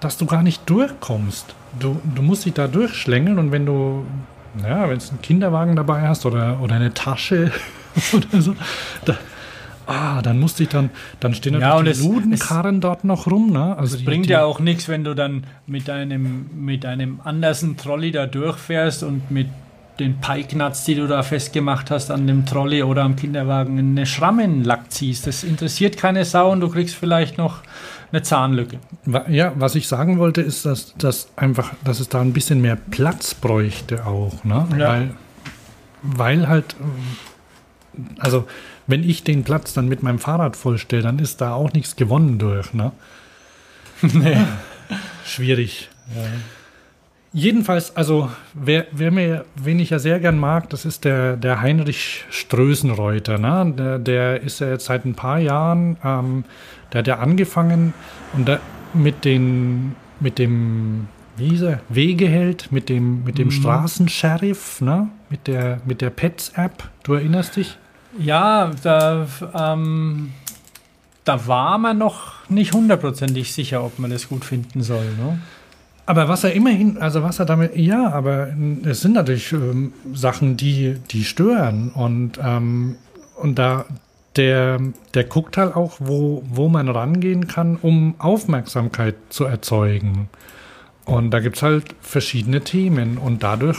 dass du gar nicht durchkommst. Du, du musst dich da durchschlängeln und wenn du, ja, wenn du einen Kinderwagen dabei hast oder, oder eine Tasche oder so, da, ah, dann musst du dich dann, dann stehen Ja, und natürlich es- die Ludenkarren dort noch rum, ne? Also Es die- bringt die- ja auch nichts, wenn du dann mit einem, mit einem anderen Trolley da durchfährst und mit den Piknuts, die du da festgemacht hast an dem Trolley oder am Kinderwagen, eine Schramme in den Lack ziehst. Das interessiert keine Sau und du kriegst vielleicht noch eine Zahnlücke. Ja, was ich sagen wollte, ist, dass, dass einfach, dass es da ein bisschen mehr Platz bräuchte auch, ne? Ja. Weil, weil halt, also wenn ich den Platz dann mit meinem Fahrrad vollstelle, dann ist da auch nichts gewonnen durch, ne? nee. Schwierig. Jedenfalls, also wer, wer mir, wen ich ja sehr gern mag, das ist der, der Heinrich Strösenreuter. Ne? Der, der ist ja jetzt seit ein paar Jahren, ähm, der hat ja angefangen und da, mit, den, mit dem, wie hieß er, Wegeheld, mit dem, mit dem Straßensheriff, ne? mit der, mit der Pets-App. Du erinnerst dich? Ja, da, ähm, da war man noch nicht hundertprozentig sicher, ob man das gut finden soll. Ne? Aber was er immerhin, also was er damit, ja, aber es sind natürlich ähm, Sachen, die, die stören. Und, ähm, und da, der, der guckt halt auch, wo, wo man rangehen kann, um Aufmerksamkeit zu erzeugen. Und da gibt es halt verschiedene Themen. Und dadurch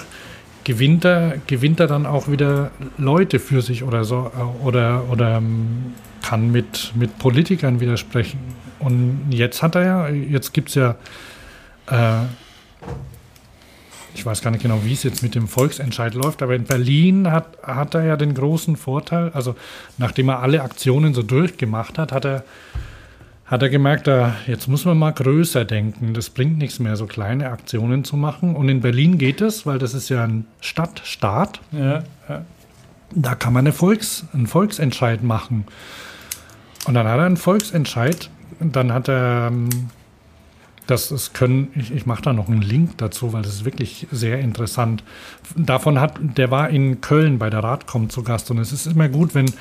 gewinnt er, gewinnt er dann auch wieder Leute für sich oder so, äh, oder, oder ähm, kann mit, mit Politikern widersprechen. Und jetzt hat er ja, jetzt gibt es ja äh, ich weiß gar nicht genau, wie es jetzt mit dem Volksentscheid läuft, aber in Berlin hat, hat er ja den großen Vorteil, also nachdem er alle Aktionen so durchgemacht hat, hat er, hat er gemerkt, da, jetzt muss man mal größer denken. Das bringt nichts mehr, so kleine Aktionen zu machen. Und in Berlin geht es, weil das ist ja ein Stadtstaat, Ja, ja. da kann man eine Volks-, einen Volksentscheid machen. Und dann hat er einen Volksentscheid, dann hat er, ähm, das, das können, ich, ich mache da noch einen Link dazu, weil das ist wirklich sehr interessant. Davon hat, der war in Köln bei der Radcom zu Gast und es ist immer gut, wenn,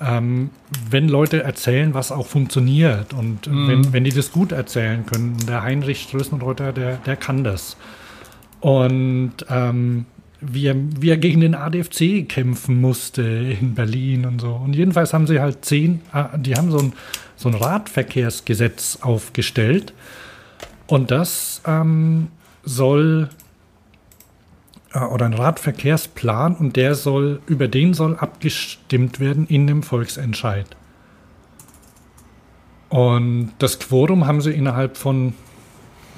ähm, wenn Leute erzählen, was auch funktioniert und wenn, wenn die das gut erzählen können. Der Heinrich Strößenreuter, der, der kann das. Und ähm, wie, er, wie er gegen den ADFC kämpfen musste in Berlin und so. Und jedenfalls haben sie halt zehn, ah, die haben so ein, so ein Radverkehrsgesetz aufgestellt. Und das ähm, soll, äh, oder ein Radverkehrsplan, und der soll, über den soll abgestimmt werden in dem Volksentscheid. Und das Quorum haben sie innerhalb von,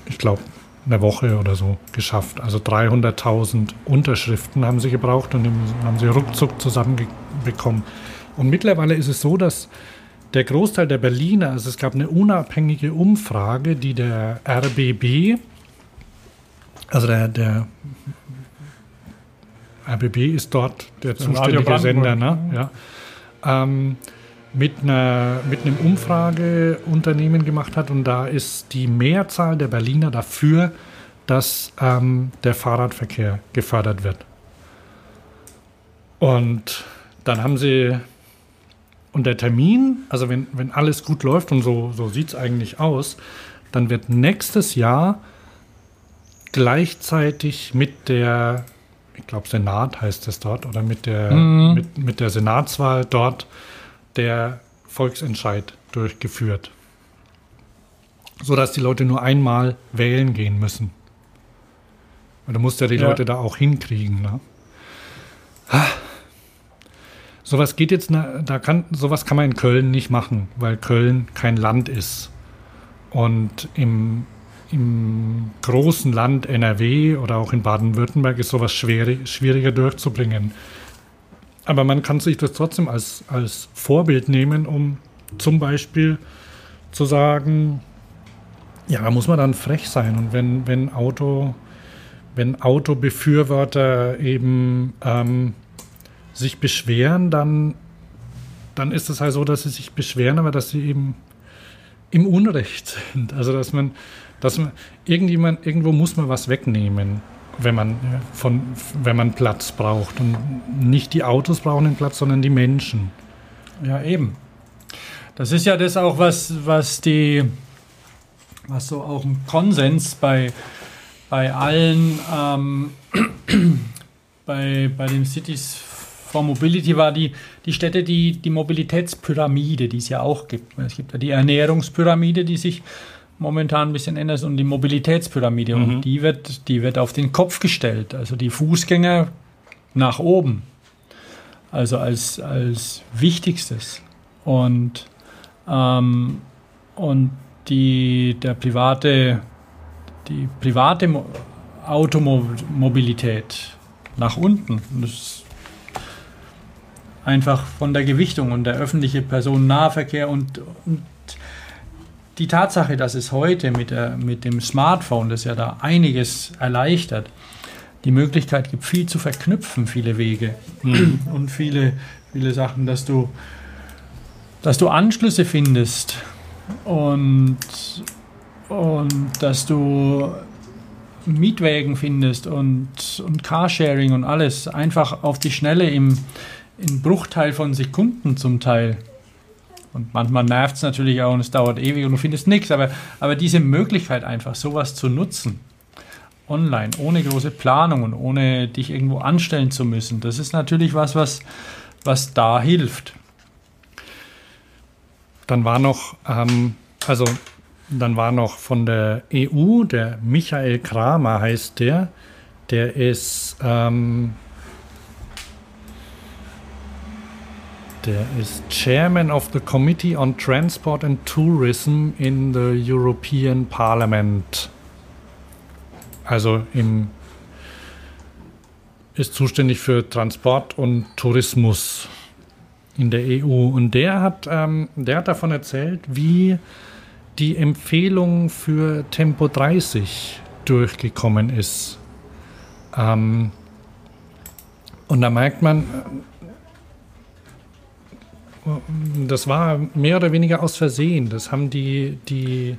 ich glaube, einer Woche oder so geschafft. Also 300.000 Unterschriften haben sie gebraucht und haben sie ruckzuck zusammenbekommen. Und mittlerweile ist es so, dass der Großteil der Berliner, also es gab eine unabhängige Umfrage, die der RBB, also der, der RBB ist dort der zuständige Sender, ne? Brandenburg, Ja. Ähm, mit, einer, mit einem Umfrageunternehmen gemacht hat und da ist die Mehrzahl der Berliner dafür, dass ähm, der Fahrradverkehr gefördert wird. Und dann haben sie, und der Termin, also wenn, wenn alles gut läuft und so, so sieht es eigentlich aus, dann wird nächstes Jahr gleichzeitig mit der, ich glaube Senat heißt es dort, oder mit der, Mhm. mit, mit der Senatswahl dort der Volksentscheid durchgeführt. Sodass die Leute nur einmal wählen gehen müssen. Und du musst ja die Ja. Leute da auch hinkriegen. Ne? Ah. Sowas geht jetzt, da kann, sowas kann man in Köln nicht machen, weil Köln kein Land ist. Und im, im großen Land NRW oder auch in Baden-Württemberg ist sowas schwierig, schwieriger durchzubringen. Aber man kann sich das trotzdem als, als Vorbild nehmen, um zum Beispiel zu sagen, ja, da muss man dann frech sein. Und wenn, wenn Auto, wenn Autobefürworter eben ähm, sich beschweren, dann, dann ist es halt so, dass sie sich beschweren, aber dass sie eben im Unrecht sind. Also dass man, dass man irgendjemand, irgendwo muss man was wegnehmen, wenn man von, wenn man Platz braucht. Und nicht die Autos brauchen den Platz, sondern die Menschen. Ja, eben. Das ist ja das auch, was, was die, was so auch ein Konsens bei, bei allen, ähm, bei, bei den Cities for Mobility war, die, die Städte, die, die Mobilitätspyramide, die es ja auch gibt. Es gibt ja die Ernährungspyramide, die sich momentan ein bisschen ändert, und die Mobilitätspyramide. Und die wird, die wird auf den Kopf gestellt. Also die Fußgänger nach oben. Also als, als Wichtigstes. Und, ähm, und die, der private, die private Mo Automobilität nach unten. Und das ist einfach von der Gewichtung und der öffentliche Personennahverkehr und, und die Tatsache, dass es heute mit, der, mit dem Smartphone, das ja da einiges erleichtert, die Möglichkeit gibt, viel zu verknüpfen, viele Wege und viele, viele Sachen, dass du, dass du Anschlüsse findest und, und dass du Mietwägen findest und, und Carsharing und alles einfach auf die Schnelle im, im Bruchteil von Sekunden zum Teil. Und manchmal nervt es natürlich auch und es dauert ewig und du findest nichts, aber, aber diese Möglichkeit einfach, sowas zu nutzen, online, ohne große Planung und ohne dich irgendwo anstellen zu müssen, das ist natürlich was, was, was da hilft. Dann war noch, ähm, also dann war noch von der EU, der Michael Kramer heißt der, der ist, ähm, der ist Chairman of the Committee on Transport and Tourism in the European Parliament. Also im, ist zuständig für Transport und Tourismus in der EU. Und der hat, ähm, der hat davon erzählt, wie die Empfehlung für Tempo 30 durchgekommen ist. Ähm, und da merkt man, das war mehr oder weniger aus Versehen. Das haben die, die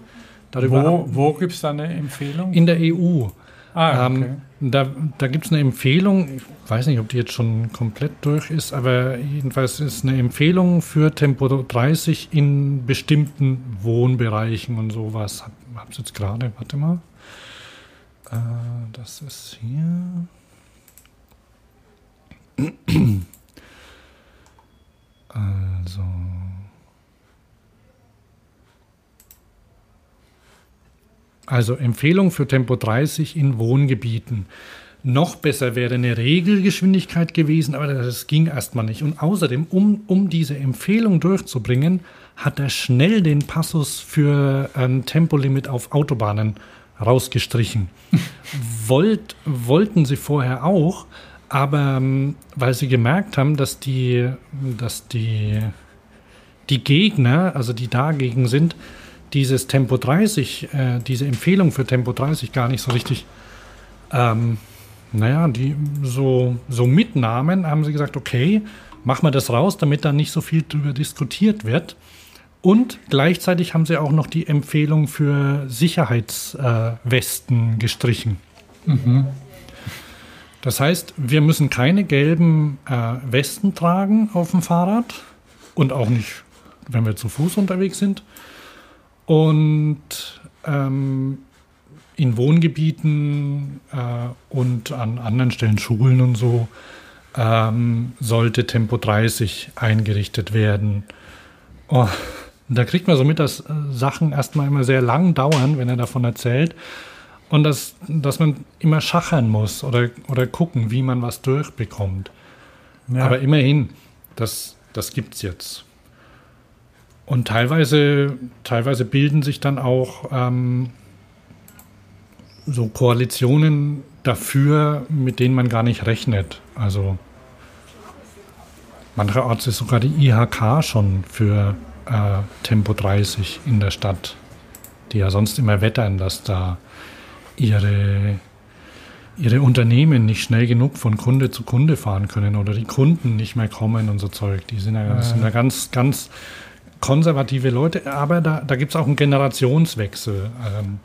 darüber Wo, wo gibt es da eine Empfehlung? in der EU. ah, okay. Ähm, da da gibt es eine Empfehlung, ich weiß nicht, ob die jetzt schon komplett durch ist, aber jedenfalls ist eine Empfehlung für Tempo 30 in bestimmten Wohnbereichen und sowas. Hab, hab's jetzt gerade, warte mal. Äh, das ist hier. Also. Also Empfehlung für Tempo 30 in Wohngebieten. Noch besser wäre eine Regelgeschwindigkeit gewesen, aber das ging erstmal nicht. Und außerdem, um, um diese Empfehlung durchzubringen, hat er schnell den Passus für ein Tempolimit auf Autobahnen rausgestrichen. Wollt, wollten sie vorher auch, aber ähm, weil sie gemerkt haben, dass die, dass die, die Gegner, also die dagegen sind, dieses Tempo 30, äh, diese Empfehlung für Tempo 30 gar nicht so richtig ähm, naja, die so, so mitnahmen, haben sie gesagt, okay, machen wir das raus, damit da nicht so viel drüber diskutiert wird. Und gleichzeitig haben sie auch noch die Empfehlung für Sicherheitswesten äh, gestrichen. Mhm. Das heißt, wir müssen keine gelben äh, Westen tragen auf dem Fahrrad und auch nicht, wenn wir zu Fuß unterwegs sind. Und ähm, in Wohngebieten äh, und an anderen Stellen Schulen und so ähm, sollte Tempo 30 eingerichtet werden. Oh, da kriegt man so mit, dass äh, Sachen erstmal immer sehr lang dauern, wenn er davon erzählt. Und dass, dass man immer schachern muss oder, oder gucken, wie man was durchbekommt. Ja. Aber immerhin, das, das gibt es jetzt. Und teilweise, teilweise bilden sich dann auch ähm, so Koalitionen dafür, mit denen man gar nicht rechnet. Also mancherorts ist sogar die IHK schon für äh, Tempo 30 in der Stadt, die ja sonst immer wettern, dass da ihre, ihre Unternehmen nicht schnell genug von Kunde zu Kunde fahren können oder die Kunden nicht mehr kommen und so Zeug. Die sind ja, ja. Sind ja ganz, ganz konservative Leute, aber da, da gibt es auch einen Generationswechsel. Ähm,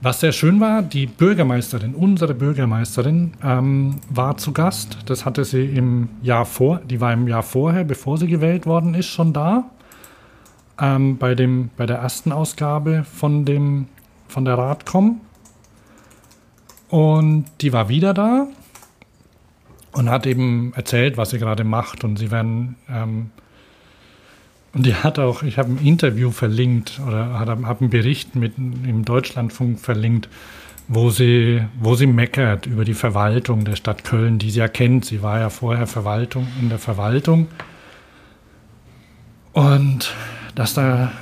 was sehr schön war, die Bürgermeisterin, unsere Bürgermeisterin, ähm, war zu Gast. Das hatte sie im Jahr vor, die war im Jahr vorher, bevor sie gewählt worden ist, schon da. Ähm, bei, dem, bei der ersten Ausgabe von, dem, von der Radcom. Und die war wieder da und hat eben erzählt, was sie gerade macht. Und sie werden ähm, und die hat auch, ich habe ein Interview verlinkt oder habe einen Bericht mit im Deutschlandfunk verlinkt, wo sie, wo sie meckert über die Verwaltung der Stadt Köln, die sie ja kennt. Sie war ja vorher Verwaltung in der Verwaltung. Und dass da,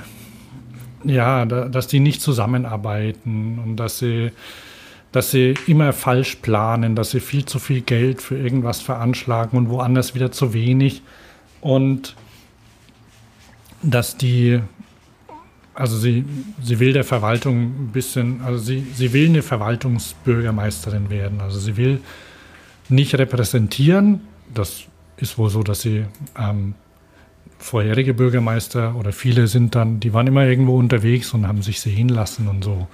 ja, dass die nicht zusammenarbeiten und dass sie, dass sie immer falsch planen, dass sie viel zu viel Geld für irgendwas veranschlagen und woanders wieder zu wenig. Und dass die, also sie, sie will der Verwaltung ein bisschen, also sie, sie will eine Verwaltungsbürgermeisterin werden. Also sie will nicht repräsentieren. Das ist wohl so, dass sie ähm, vorherige Bürgermeister oder viele sind dann, die waren immer irgendwo unterwegs und haben sich sehen lassen und so.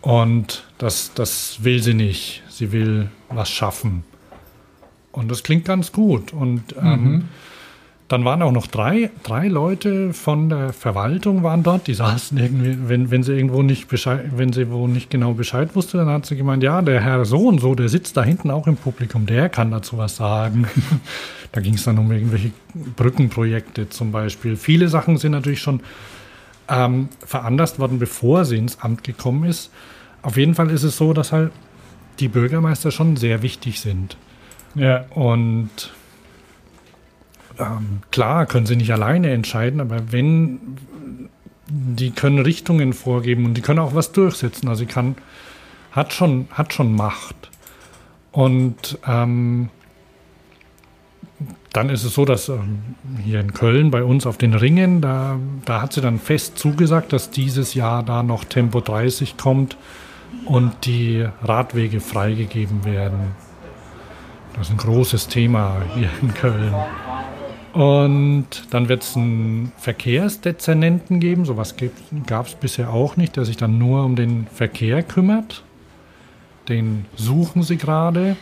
Und das, das will sie nicht. Sie will was schaffen. Und das klingt ganz gut. Und ähm, mhm. Dann waren auch noch drei, drei Leute von der Verwaltung waren dort, die saßen irgendwie, wenn, wenn sie irgendwo nicht Bescheid, wenn sie wo nicht genau Bescheid wusste, dann hat sie gemeint, ja, der Herr so und so, der sitzt da hinten auch im Publikum, der kann dazu was sagen. da ging es dann um irgendwelche Brückenprojekte zum Beispiel. Viele Sachen sind natürlich schon ähm, veranlasst worden, bevor sie ins Amt gekommen ist. Auf jeden Fall ist es so, dass halt die Bürgermeister schon sehr wichtig sind. Ja. Und ähm, klar können sie nicht alleine entscheiden, aber wenn die können Richtungen vorgeben und die können auch was durchsetzen. Also sie kann, hat schon, hat schon Macht. Und ähm, dann ist es so, dass ähm, hier in Köln bei uns auf den Ringen, da, da hat sie dann fest zugesagt, dass dieses Jahr da noch Tempo 30 kommt und die Radwege freigegeben werden. Das ist ein großes Thema hier in Köln. Und dann wird es einen Verkehrsdezernenten geben. Sowas gab es bisher auch nicht, der sich dann nur um den Verkehr kümmert. Den suchen sie gerade.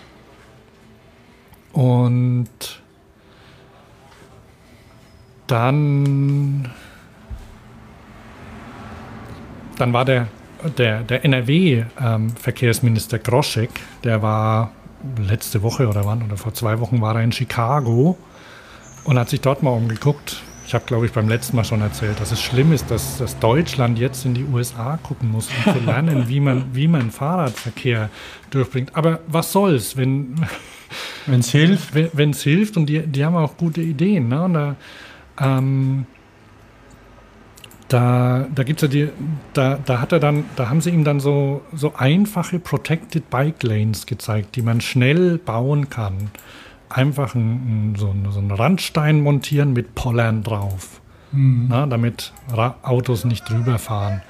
Und dann, dann war der, der, der NRW-Verkehrsminister ähm, Groschek, der war letzte Woche oder wann, oder vor zwei Wochen war er in Chicago und hat sich dort mal umgeguckt. Ich habe, glaube ich, beim letzten Mal schon erzählt, dass es schlimm ist, dass, dass Deutschland jetzt in die USA gucken muss, um zu lernen, wie man, wie man Fahrradverkehr durchbringt. Aber was soll's, wenn es hilft? Wenn es hilft und die, die haben auch gute Ideen. Ne? Und da, ähm, da, da gibt's ja die, da, da hat er dann, da haben sie ihm dann so, so einfache Protected Bike Lanes gezeigt, die man schnell bauen kann einfach ein, so, so einen Randstein montieren mit Pollern drauf, mhm. na, damit Ra Autos nicht drüber fahren.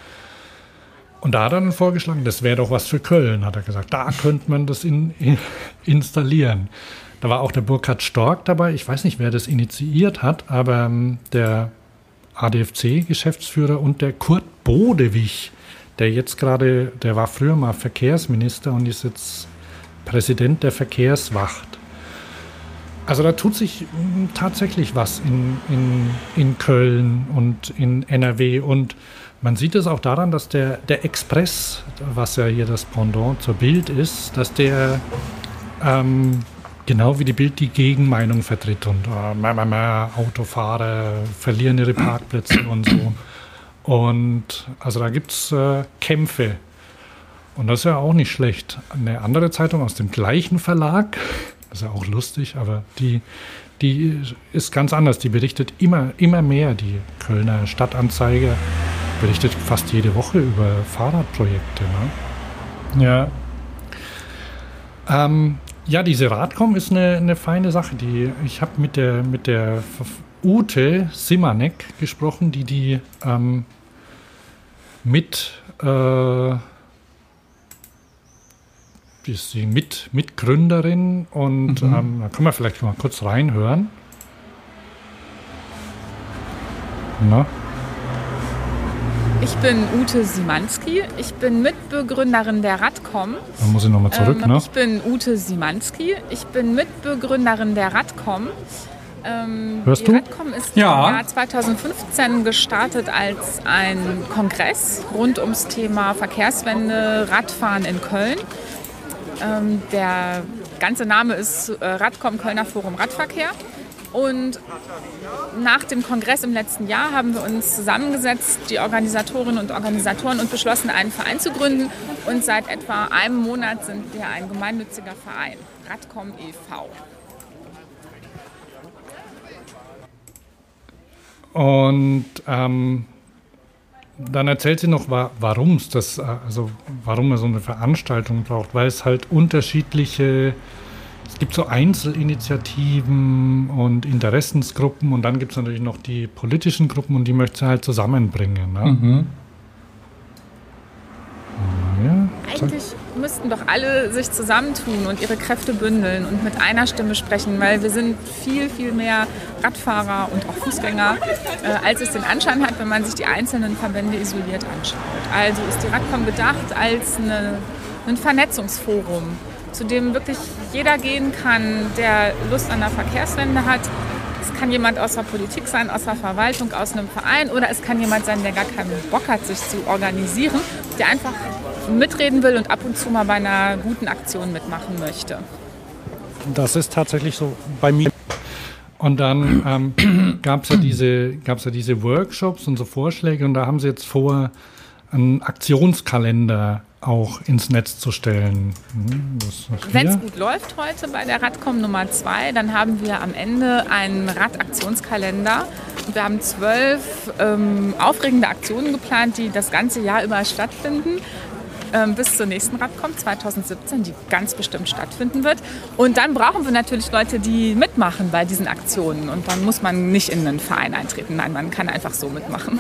Und da hat er dann vorgeschlagen, das wäre doch was für Köln, hat er gesagt. Da könnte man das in, in, installieren. Da war auch der Burkhard Stork dabei. Ich weiß nicht, wer das initiiert hat, aber ähm, der ADFC-Geschäftsführer und der Kurt Bodewig, der jetzt gerade, der war früher mal Verkehrsminister und ist jetzt Präsident der Verkehrswacht. Also da tut sich hm, tatsächlich was in, in, in Köln und in NRW und man sieht es auch daran, dass der, der Express, was ja hier das Pendant zur Bild ist, dass der ähm, genau wie die Bild die Gegenmeinung vertritt und äh, Autofahrer verlieren ihre Parkplätze und so. Und also da gibt es äh, Kämpfe. Und das ist ja auch nicht schlecht. Eine andere Zeitung aus dem gleichen Verlag, das ist ja auch lustig, aber die, die ist ganz anders. Die berichtet immer, immer mehr, die Kölner Stadtanzeiger berichtet fast jede Woche über Fahrradprojekte. Ne? Ja. Ähm, ja, diese Radcom ist eine, eine feine Sache. Die, ich habe mit der, mit der Ute Simanek gesprochen, die die ähm, mit äh, ist die mit, Mitgründerin und mhm. ähm, da können wir vielleicht mal kurz reinhören. Na? Ich bin Ute Simanski. Ich bin Mitbegründerin der Radcom. Dann muss ich nochmal zurück, ähm, ne? Ich bin Ute Simanski. Ich bin Mitbegründerin der Radcom. Ähm, Hörst die du? Radcom ist ja. im Jahr 2015 gestartet als ein Kongress rund ums Thema Verkehrswende, Radfahren in Köln. Ähm, der ganze Name ist äh, Radcom Kölner Forum Radverkehr. Und nach dem Kongress im letzten Jahr haben wir uns zusammengesetzt, die Organisatorinnen und Organisatoren, und beschlossen, einen Verein zu gründen. Und seit etwa einem Monat sind wir ein gemeinnütziger Verein, Radcom e.V. Und ähm, dann erzählt sie noch, warum es das, also warum man so eine Veranstaltung braucht, weil es halt unterschiedliche es gibt so Einzelinitiativen und Interessensgruppen und dann gibt es natürlich noch die politischen Gruppen und die möchte sie halt zusammenbringen. Ne? Mhm. Ja, Eigentlich müssten doch alle sich zusammentun und ihre Kräfte bündeln und mit einer Stimme sprechen, weil wir sind viel, viel mehr Radfahrer und auch Fußgänger, äh, als es den Anschein hat, wenn man sich die einzelnen Verbände isoliert anschaut. Also ist die Radcom gedacht als eine, ein Vernetzungsforum zu dem wirklich jeder gehen kann, der Lust an der Verkehrswende hat. Es kann jemand aus der Politik sein, aus der Verwaltung, aus einem Verein oder es kann jemand sein, der gar keinen Bock hat, sich zu organisieren, der einfach mitreden will und ab und zu mal bei einer guten Aktion mitmachen möchte. Das ist tatsächlich so bei mir. Und dann ähm, gab es ja, diese, ja diese Workshops und so Vorschläge und da haben sie jetzt vor, einen Aktionskalender auch ins Netz zu stellen. Hm, Wenn es gut läuft heute bei der Radcom Nummer 2, dann haben wir am Ende einen Radaktionskalender. Wir haben zwölf ähm, aufregende Aktionen geplant, die das ganze Jahr über stattfinden. Ähm, bis zur nächsten Radcom 2017, die ganz bestimmt stattfinden wird. Und dann brauchen wir natürlich Leute, die mitmachen bei diesen Aktionen. Und dann muss man nicht in einen Verein eintreten. Nein, man kann einfach so mitmachen.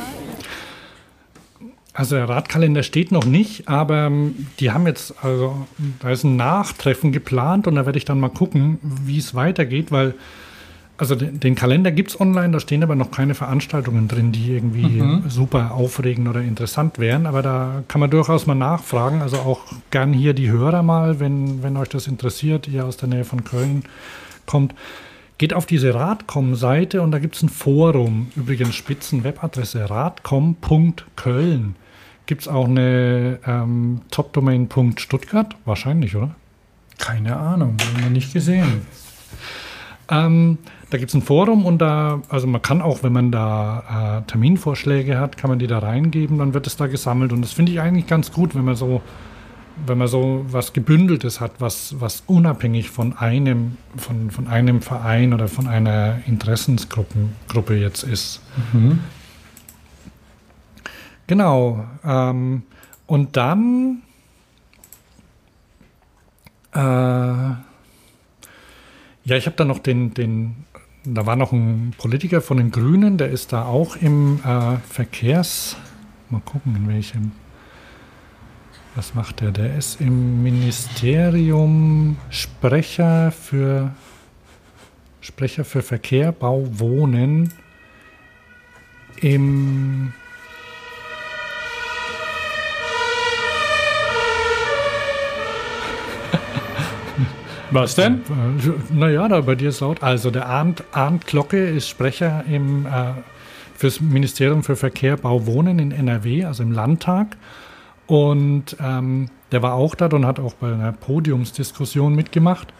Also der Radkalender steht noch nicht, aber ähm, die haben jetzt, also da ist ein Nachtreffen geplant und da werde ich dann mal gucken, wie es weitergeht, weil also den, den Kalender gibt es online, da stehen aber noch keine Veranstaltungen drin, die irgendwie mhm. super aufregend oder interessant wären, aber da kann man durchaus mal nachfragen, also auch gern hier die Hörer mal, wenn, wenn euch das interessiert, ihr aus der Nähe von Köln kommt. Geht auf diese Radcom-Seite und da gibt es ein Forum, übrigens Spitzen-Webadresse radcom.köln. Gibt es auch eine ähm, Top-Domain.stuttgart? Wahrscheinlich, oder? Keine Ahnung, haben wir nicht gesehen. Ähm, da gibt es ein Forum und da, also man kann auch, wenn man da äh, Terminvorschläge hat, kann man die da reingeben, dann wird es da gesammelt. Und das finde ich eigentlich ganz gut, wenn man so, wenn man so was Gebündeltes hat, was, was unabhängig von einem, von, von einem Verein oder von einer Interessensgruppe Gruppe jetzt ist. Mhm. Genau. Ähm, und dann äh, ja, ich habe da noch den, den, da war noch ein Politiker von den Grünen, der ist da auch im äh, Verkehrs, mal gucken, in welchem Was macht der? Der ist im Ministerium Sprecher für Sprecher für Verkehr, Bau, Wohnen im Was denn? Naja, da bei dir ist laut. Also der Arndt, Arndt Glocke ist Sprecher im, äh, fürs Ministerium für Verkehr, Bau, Wohnen in NRW, also im Landtag. Und ähm, der war auch da und hat auch bei einer Podiumsdiskussion mitgemacht.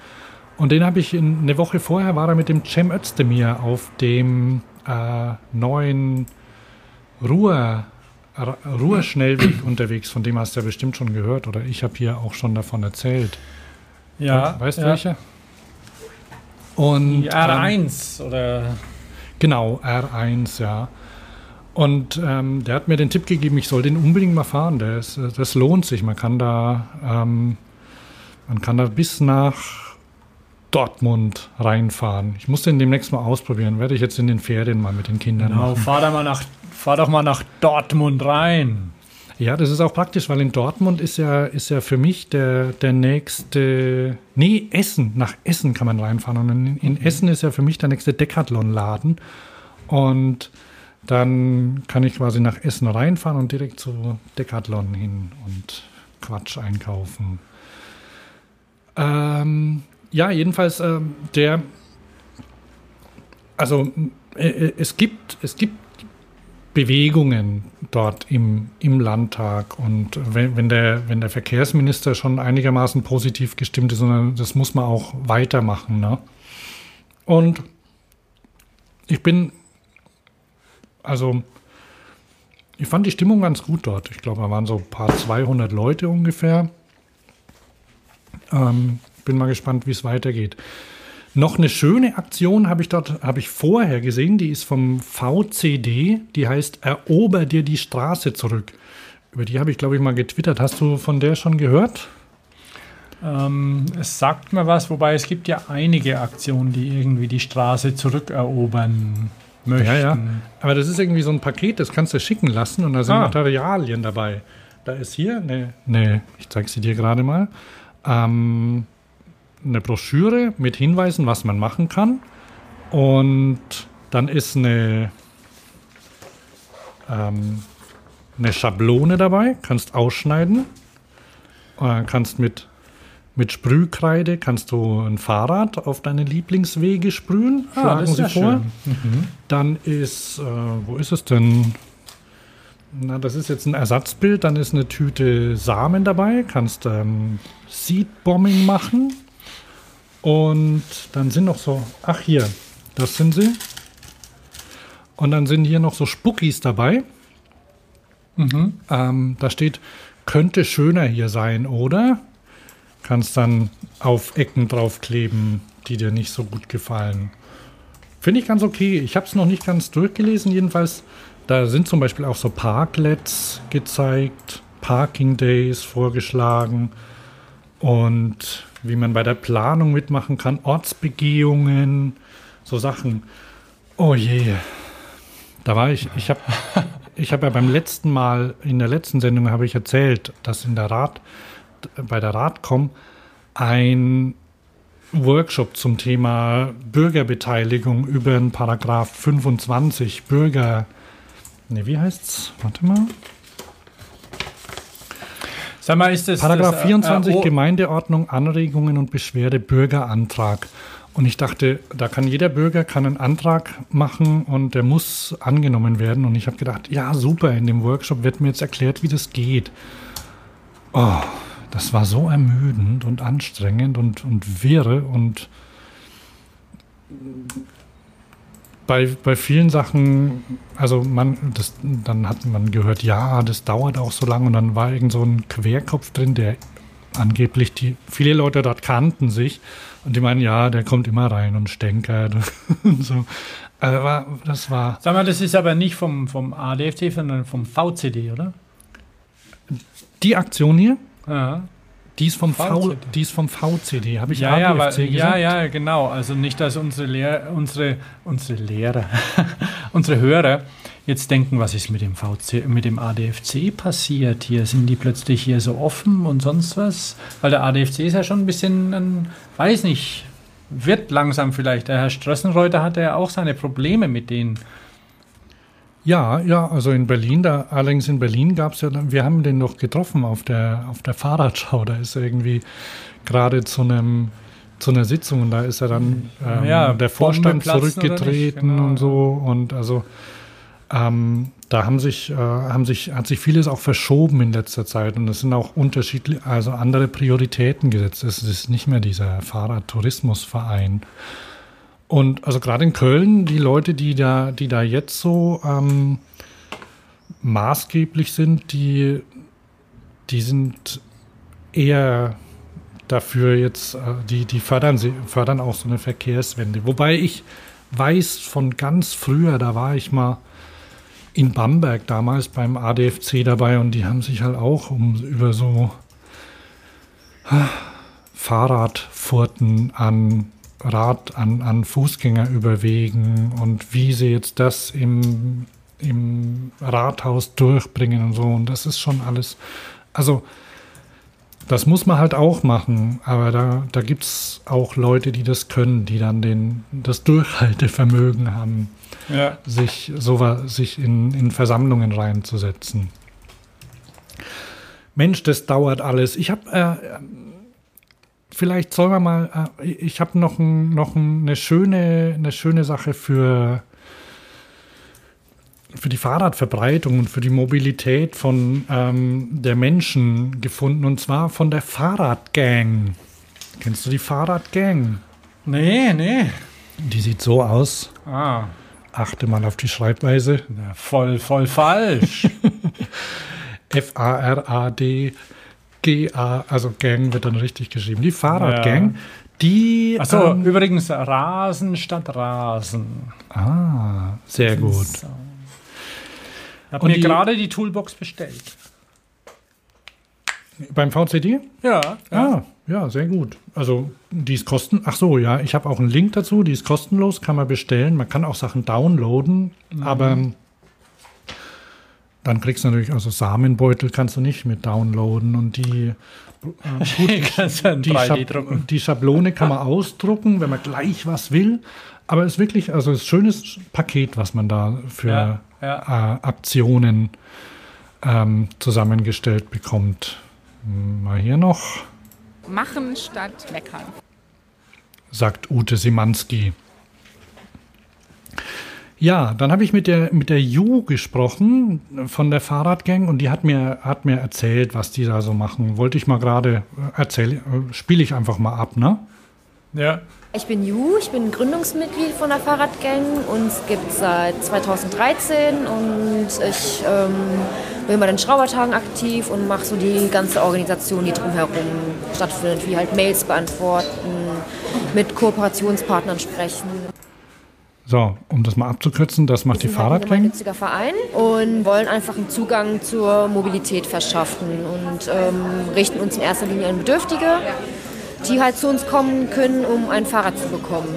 Und den habe ich in, eine Woche vorher, war er mit dem Cem Özdemir auf dem äh, neuen Ruhr, Ruhrschnellweg unterwegs. Von dem hast du ja bestimmt schon gehört oder ich habe hier auch schon davon erzählt. Ja. Weißt du ja. welcher? Und, Die ähm, R1 oder. Genau, R1, ja. Und ähm, der hat mir den Tipp gegeben, ich soll den unbedingt mal fahren. Der ist, äh, das lohnt sich. Man kann da, ähm, man kann da bis nach Dortmund reinfahren. Ich muss den demnächst mal ausprobieren. Werde ich jetzt in den Ferien mal mit den Kindern Genau, machen. fahr, da mal nach, fahr doch mal nach Dortmund rein. Ja, das ist auch praktisch, weil in Dortmund ist ja, ist ja für mich der, der nächste. Nee, Essen. Nach Essen kann man reinfahren. Und in, in Essen ist ja für mich der nächste Decathlon-Laden. Und dann kann ich quasi nach Essen reinfahren und direkt zu Decathlon hin und Quatsch einkaufen. Ähm, ja, jedenfalls ähm, der. Also äh, äh, es gibt, es gibt Bewegungen dort im, im Landtag. Und wenn, wenn, der, wenn der Verkehrsminister schon einigermaßen positiv gestimmt ist, sondern das muss man auch weitermachen. Ne? Und ich bin, also, ich fand die Stimmung ganz gut dort. Ich glaube, da waren so ein paar 200 Leute ungefähr. Ähm, bin mal gespannt, wie es weitergeht. Noch eine schöne Aktion habe ich dort, habe ich vorher gesehen, die ist vom VCD, die heißt Erober dir die Straße zurück. Über die habe ich, glaube ich, mal getwittert. Hast du von der schon gehört? Ähm, es sagt mir was, wobei es gibt ja einige Aktionen, die irgendwie die Straße zurückerobern möchten. Ja, ja. Aber das ist irgendwie so ein Paket, das kannst du schicken lassen und da sind Ah. Materialien dabei. Da ist hier eine, eine ich zeige sie dir gerade mal, ähm, eine Broschüre mit Hinweisen, was man machen kann. Und dann ist eine, ähm, eine Schablone dabei, kannst ausschneiden. Dann kannst mit, mit Sprühkreide kannst du ein Fahrrad auf deine Lieblingswege sprühen. Ah, Schlagen sie ja vor. schön. Dann ist, äh, wo ist es denn? Na, das ist jetzt ein Ersatzbild. Dann ist eine Tüte Samen dabei. Kannst ähm, Seed-Bombing machen. Und dann sind noch so, ach hier, das sind sie. Und dann sind hier noch so Spuckis dabei. Ähm, da steht, könnte schöner hier sein, oder? Kannst dann auf Ecken draufkleben, die dir nicht so gut gefallen. Finde ich ganz okay. Ich habe es noch nicht ganz durchgelesen, jedenfalls. Da sind zum Beispiel auch so Parklets gezeigt, Parking Days vorgeschlagen und wie man bei der Planung mitmachen kann, Ortsbegehungen, so Sachen. Oh je. Da war ich, ich habe ich hab ja beim letzten Mal, in der letzten Sendung habe ich erzählt, dass in der Rat, bei der Ratcom ein Workshop zum Thema Bürgerbeteiligung über den Paragraph 25 Bürger. Ne, wie heißt's? Warte mal. Sag mal, ist das. Paragraph das, äh, 24 äh, oh, Gemeindeordnung, Anregungen und Beschwerde, Bürgerantrag. Und ich dachte, da kann jeder Bürger kann einen Antrag machen und der muss angenommen werden. Und ich habe gedacht, ja super, in dem Workshop wird mir jetzt erklärt, wie das geht. Oh, das war so ermüdend und anstrengend und, und wirre und bei, bei vielen Sachen, also man, das, dann hat man gehört, ja, das dauert auch so lange und dann war irgend so ein Querkopf drin, der angeblich die, viele Leute dort kannten sich und die meinen, ja, der kommt immer rein und stänkert und so. Also war, das war, Sag mal, das ist aber nicht vom, vom ADFT, sondern vom VCD, oder? die Aktion hier, Ja, die ist vom, v, VCD. die ist vom VCD, habe ich ja, ja, ADFC weil, ja, ja, genau. Also nicht, dass unsere, Lehr unsere, unsere Lehrer, unsere Hörer jetzt denken, was ist mit dem VC, mit dem ADFC passiert hier? Sind die plötzlich hier so offen und sonst was? Weil der ADFC ist ja schon ein bisschen, ein, weiß nicht, wird langsam vielleicht. Der Herr Strassenreuter hatte ja auch seine Probleme mit denen. Ja, ja, also in Berlin, da allerdings in Berlin gab es ja, wir haben den noch getroffen auf der, auf der Fahrradschau. Da ist er irgendwie gerade zu einem zu einer Sitzung und da ist er dann ähm, ja, der Vorstand zurückgetreten genau. und so und also ähm, da haben sich, äh, haben sich, hat sich vieles auch verschoben in letzter Zeit und es sind auch unterschiedliche, also andere Prioritäten gesetzt. Es ist nicht mehr dieser Fahrradtourismusverein. Und also gerade in Köln, die Leute, die da, die da jetzt so ähm, maßgeblich sind, die, die sind eher dafür jetzt, äh, die, die fördern, sie, fördern auch so eine Verkehrswende. Wobei ich weiß von ganz früher, da war ich mal in Bamberg damals beim ADFC dabei und die haben sich halt auch um über so Fahrradfurten an Rad an, an Fußgänger überwegen und wie sie jetzt das im, im Rathaus durchbringen und so. Und das ist schon alles. Also das muss man halt auch machen, aber da, da gibt es auch Leute, die das können, die dann den, das Durchhaltevermögen haben, ja. sich, so, sich in, in Versammlungen reinzusetzen. Mensch, das dauert alles. Ich habe, äh, vielleicht sollen wir mal, äh, ich habe noch, ein, noch eine, schöne, eine schöne Sache für für die Fahrradverbreitung und für die Mobilität von ähm, der Menschen gefunden und zwar von der Fahrradgang. Kennst du die Fahrradgang? Nee, nee. Die sieht so aus. Ah. Achte mal auf die Schreibweise. Ja, voll, voll falsch. F-A-R-A-D. G-A, also Gang wird dann richtig geschrieben. Die Fahrradgang, ja. die. Achso, ähm, übrigens Rasen statt Rasen. Ah, sehr gut. So. Ich habe mir gerade die Toolbox bestellt. Beim VCD? Ja. Ja, ah, ja sehr gut. Also die ist kosten. Ach so, ja, ich habe auch einen Link dazu. Die ist kostenlos, kann man bestellen. Man kann auch Sachen downloaden, mhm. aber dann kriegst du natürlich also Samenbeutel kannst du nicht mit downloaden und die äh, gut, die, Schab die Schablone kann man ausdrucken, wenn man gleich was will. Aber es ist wirklich also ein schönes Paket, was man da für ja ja. äh, Aktionen ähm, zusammengestellt bekommt. Mal hier noch. Machen statt meckern. Sagt Ute Simanski. Ja, dann habe ich mit der, mit der Ju gesprochen von der Fahrradgang und die hat mir, hat mir erzählt, was die da so machen. Wollte ich mal gerade erzählen, äh, spiele ich einfach mal ab, ne? Ja. Ich bin Ju, ich bin Gründungsmitglied von der Fahrradgang. Uns gibt es seit 2013 und ich ähm, bin bei den Schraubertagen aktiv und mache so die ganze Organisation, die drumherum stattfindet, wie halt Mails beantworten, mit Kooperationspartnern sprechen. So, um das mal abzukürzen, das macht die Fahrradgang. Wir sind ein Verein und wollen einfach einen Zugang zur Mobilität verschaffen und ähm, richten uns in erster Linie an Bedürftige die halt zu uns kommen können, um ein Fahrrad zu bekommen.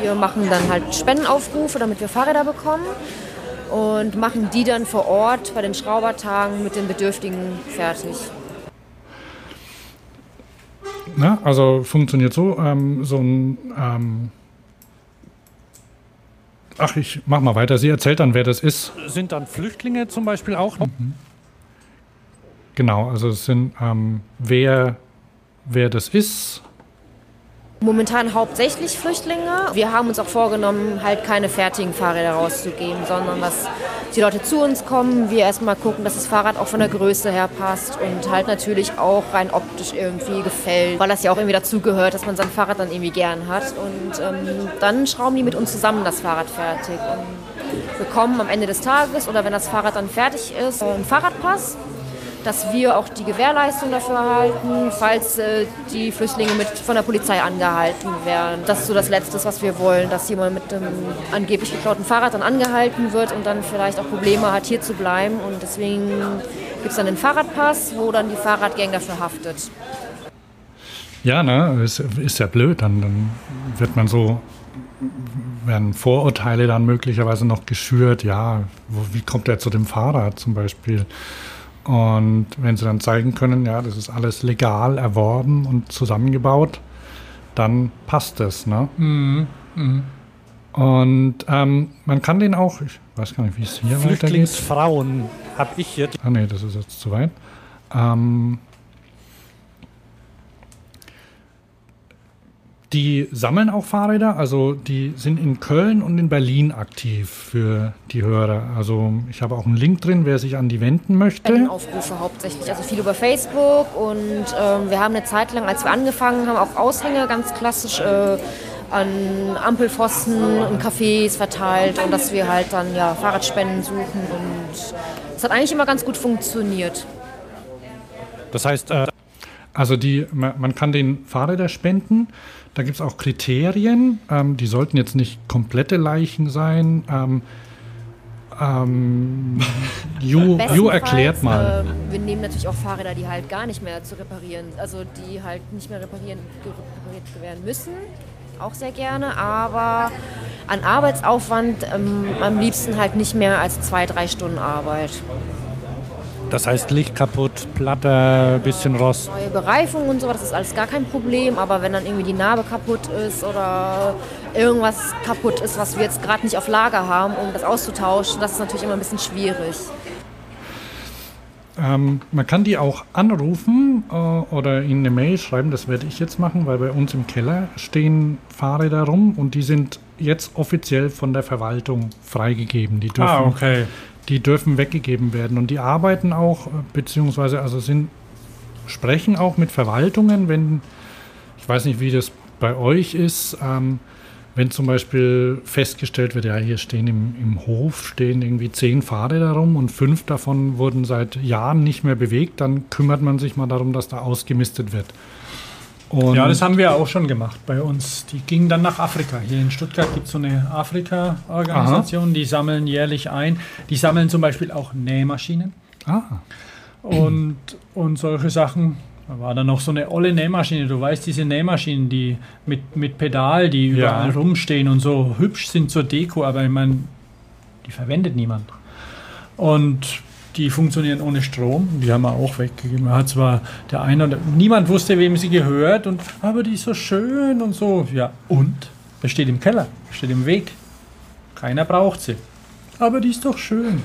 Wir machen dann halt Spendenaufrufe, damit wir Fahrräder bekommen und machen die dann vor Ort bei den Schraubertagen mit den Bedürftigen fertig. Na, also funktioniert so, ähm, so ein ähm Ach, ich mach mal weiter. Sie erzählt dann, wer das ist. Sind dann Flüchtlinge zum Beispiel auch? Mhm. Genau, also es sind ähm, wer wer das ist? Momentan hauptsächlich Flüchtlinge. Wir haben uns auch vorgenommen, halt keine fertigen Fahrräder rauszugeben, sondern dass die Leute zu uns kommen, wir erstmal gucken, dass das Fahrrad auch von der Größe her passt und halt natürlich auch rein optisch irgendwie gefällt, weil das ja auch irgendwie dazugehört, dass man sein Fahrrad dann irgendwie gern hat. Und ähm, dann schrauben die mit uns zusammen das Fahrrad fertig. Und bekommen am Ende des Tages oder wenn das Fahrrad dann fertig ist, einen Fahrradpass dass wir auch die Gewährleistung dafür erhalten, falls äh, die Flüchtlinge mit, von der Polizei angehalten werden. Das ist so das Letzte, was wir wollen, dass jemand mit dem angeblich geklauten Fahrrad dann angehalten wird und dann vielleicht auch Probleme hat, hier zu bleiben. Und deswegen gibt es dann den Fahrradpass, wo dann die Fahrradgang dafür haftet. Ja, ne, ist, ist ja blöd. Dann, dann wird man so, werden Vorurteile dann möglicherweise noch geschürt. Ja, wo, wie kommt er zu dem Fahrrad zum Beispiel? Und wenn sie dann zeigen können, ja, das ist alles legal erworben und zusammengebaut, dann passt es. Ne? Mhm. Mhm. Und ähm, man kann den auch, ich weiß gar nicht, wie es hier weitergeht. Flüchtlingsfrauen habe ich hier. Ah nee, das ist jetzt zu weit. Ähm, die sammeln auch Fahrräder, also die sind in Köln und in Berlin aktiv für die Hörer. Also ich habe auch einen Link drin, wer sich an die wenden möchte. Aufrufe hauptsächlich, also viel über Facebook und ähm, wir haben eine Zeit lang, als wir angefangen haben, auch Aushänge ganz klassisch äh, an Ampelpfosten und Cafés verteilt und dass wir halt dann ja Fahrradspenden suchen und es hat eigentlich immer ganz gut funktioniert. Das heißt, äh, also die, man, man kann den Fahrräder spenden. Da gibt es auch Kriterien. Ähm, die sollten jetzt nicht komplette Leichen sein. Ähm, ähm, Ju, Ju erklärt mal. Äh, wir nehmen natürlich auch Fahrräder, die halt gar nicht mehr zu reparieren, also die halt nicht mehr reparieren, repariert werden müssen auch sehr gerne, aber an Arbeitsaufwand ähm, am liebsten halt nicht mehr als zwei, drei Stunden Arbeit. Das heißt Licht kaputt, Platte, bisschen Rost. Neue Bereifung und so, das ist alles gar kein Problem, aber wenn dann irgendwie die Narbe kaputt ist oder irgendwas kaputt ist, was wir jetzt gerade nicht auf Lager haben, um das auszutauschen, das ist natürlich immer ein bisschen schwierig. Ähm, man kann die auch anrufen äh, oder ihnen eine Mail schreiben, das werde ich jetzt machen, weil bei uns im Keller stehen Fahrräder rum und die sind jetzt offiziell von der Verwaltung freigegeben. Die dürfen, Ah, okay. Die dürfen weggegeben werden und die arbeiten auch, beziehungsweise also sind, sprechen auch mit Verwaltungen, wenn, ich weiß nicht, wie das bei euch ist, ähm, wenn zum Beispiel festgestellt wird, ja, hier stehen im, im Hof stehen irgendwie zehn Fahrräder rum und fünf davon wurden seit Jahren nicht mehr bewegt, dann kümmert man sich mal darum, dass da ausgemistet wird. Und Ja, das haben wir auch schon gemacht bei uns. Die gingen dann nach Afrika. Hier in Stuttgart gibt es so eine Afrika-Organisation, die sammeln jährlich ein. Die sammeln zum Beispiel auch Nähmaschinen ah, und, und solche Sachen. Da war dann noch so eine olle Nähmaschine. Du weißt, diese Nähmaschinen, die mit, mit Pedal, die überall Ja. rumstehen und so hübsch sind zur Deko, aber ich meine, die verwendet niemand. Und die funktionieren ohne Strom. Die haben wir auch weggegeben. Hat zwar der eine oder niemand wusste, wem sie gehört, und aber die ist so schön und so. Ja, und? Das steht im Keller, steht im Weg. Keiner braucht sie. Aber die ist doch schön.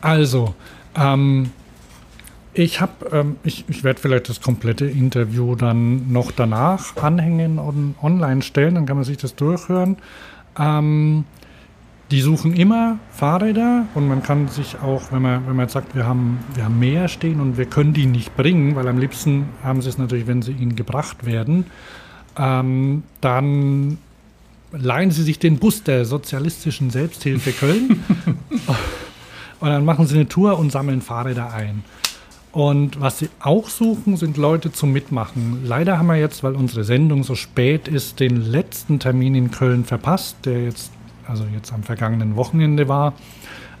also, ähm, ich habe, ähm, ich, ich werde vielleicht das komplette Interview dann noch danach anhängen und online stellen, dann kann man sich das durchhören. Ähm, die suchen immer Fahrräder und man kann sich auch, wenn man, wenn man jetzt sagt, wir haben, wir haben mehr stehen und wir können die nicht bringen, weil am liebsten haben sie es natürlich, wenn sie ihnen gebracht werden, ähm, dann leihen sie sich den Bus der sozialistischen Selbsthilfe Köln und dann machen sie eine Tour und sammeln Fahrräder ein. Und was sie auch suchen, sind Leute zum Mitmachen. Leider haben wir jetzt, weil unsere Sendung so spät ist, den letzten Termin in Köln verpasst, der jetzt, also jetzt am vergangenen Wochenende war.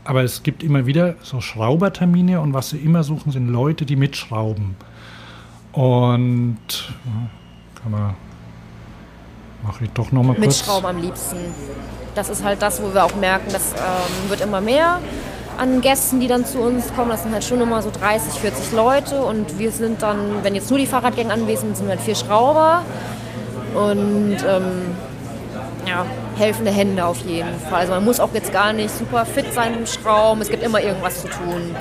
Aber es gibt immer wieder so Schraubertermine und was sie immer suchen, sind Leute, die mitschrauben. Und kann man, mache ich doch nochmal kurz. Mitschrauben am liebsten. Das ist halt das, wo wir auch merken, das ähm, wird immer mehr an Gästen, die dann zu uns kommen. Das sind halt schon immer so 30, 40 Leute und wir sind dann, wenn jetzt nur die Fahrradgänge anwesend sind, sind halt vier Schrauber und ähm, ja, helfende Hände auf jeden Fall. Also man muss auch jetzt gar nicht super fit sein im Schrauben, es gibt immer irgendwas zu tun.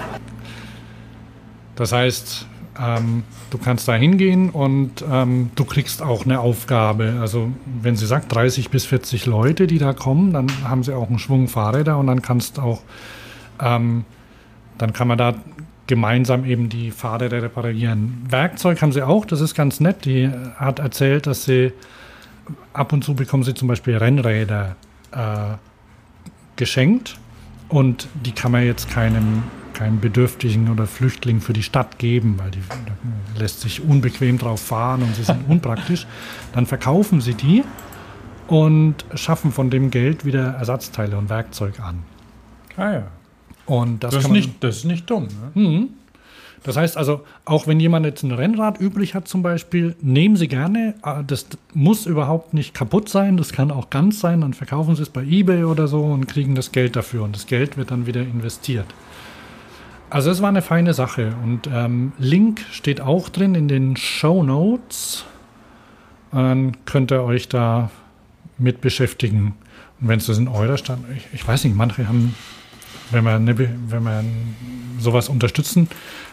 Das heißt, ähm, du kannst da hingehen und ähm, du kriegst auch eine Aufgabe. Also wenn sie sagt 30 bis 40 Leute, die da kommen, dann haben sie auch einen Schwung Fahrräder und dann kannst auch, ähm, dann kann man da gemeinsam eben die Fahrräder reparieren. Werkzeug haben sie auch, das ist ganz nett. Die hat erzählt, dass sie ab und zu bekommen sie zum Beispiel Rennräder äh, geschenkt und die kann man jetzt keinem, keinem Bedürftigen oder Flüchtling für die Stadt geben, weil die lässt sich unbequem drauf fahren und sie sind unpraktisch. Dann verkaufen sie die und schaffen von dem Geld wieder Ersatzteile und Werkzeug an. Ah ja. Und das, Das, ist nicht, das ist nicht dumm. Ne? Mhm. Das heißt also, auch wenn jemand jetzt ein Rennrad übrig hat zum Beispiel, nehmen Sie gerne. Äh, Das muss überhaupt nicht kaputt sein. Das kann auch ganz sein. Dann verkaufen Sie es bei eBay oder so und kriegen das Geld dafür. Und das Geld wird dann wieder investiert. Also es war eine feine Sache. Und ähm, Link steht auch drin in den Show Notes. Dann könnt ihr euch da mit beschäftigen. Und wenn es das in eurer Stadt, ich, ich weiß nicht, manche haben, wenn Be- wenn man sowas unterstützen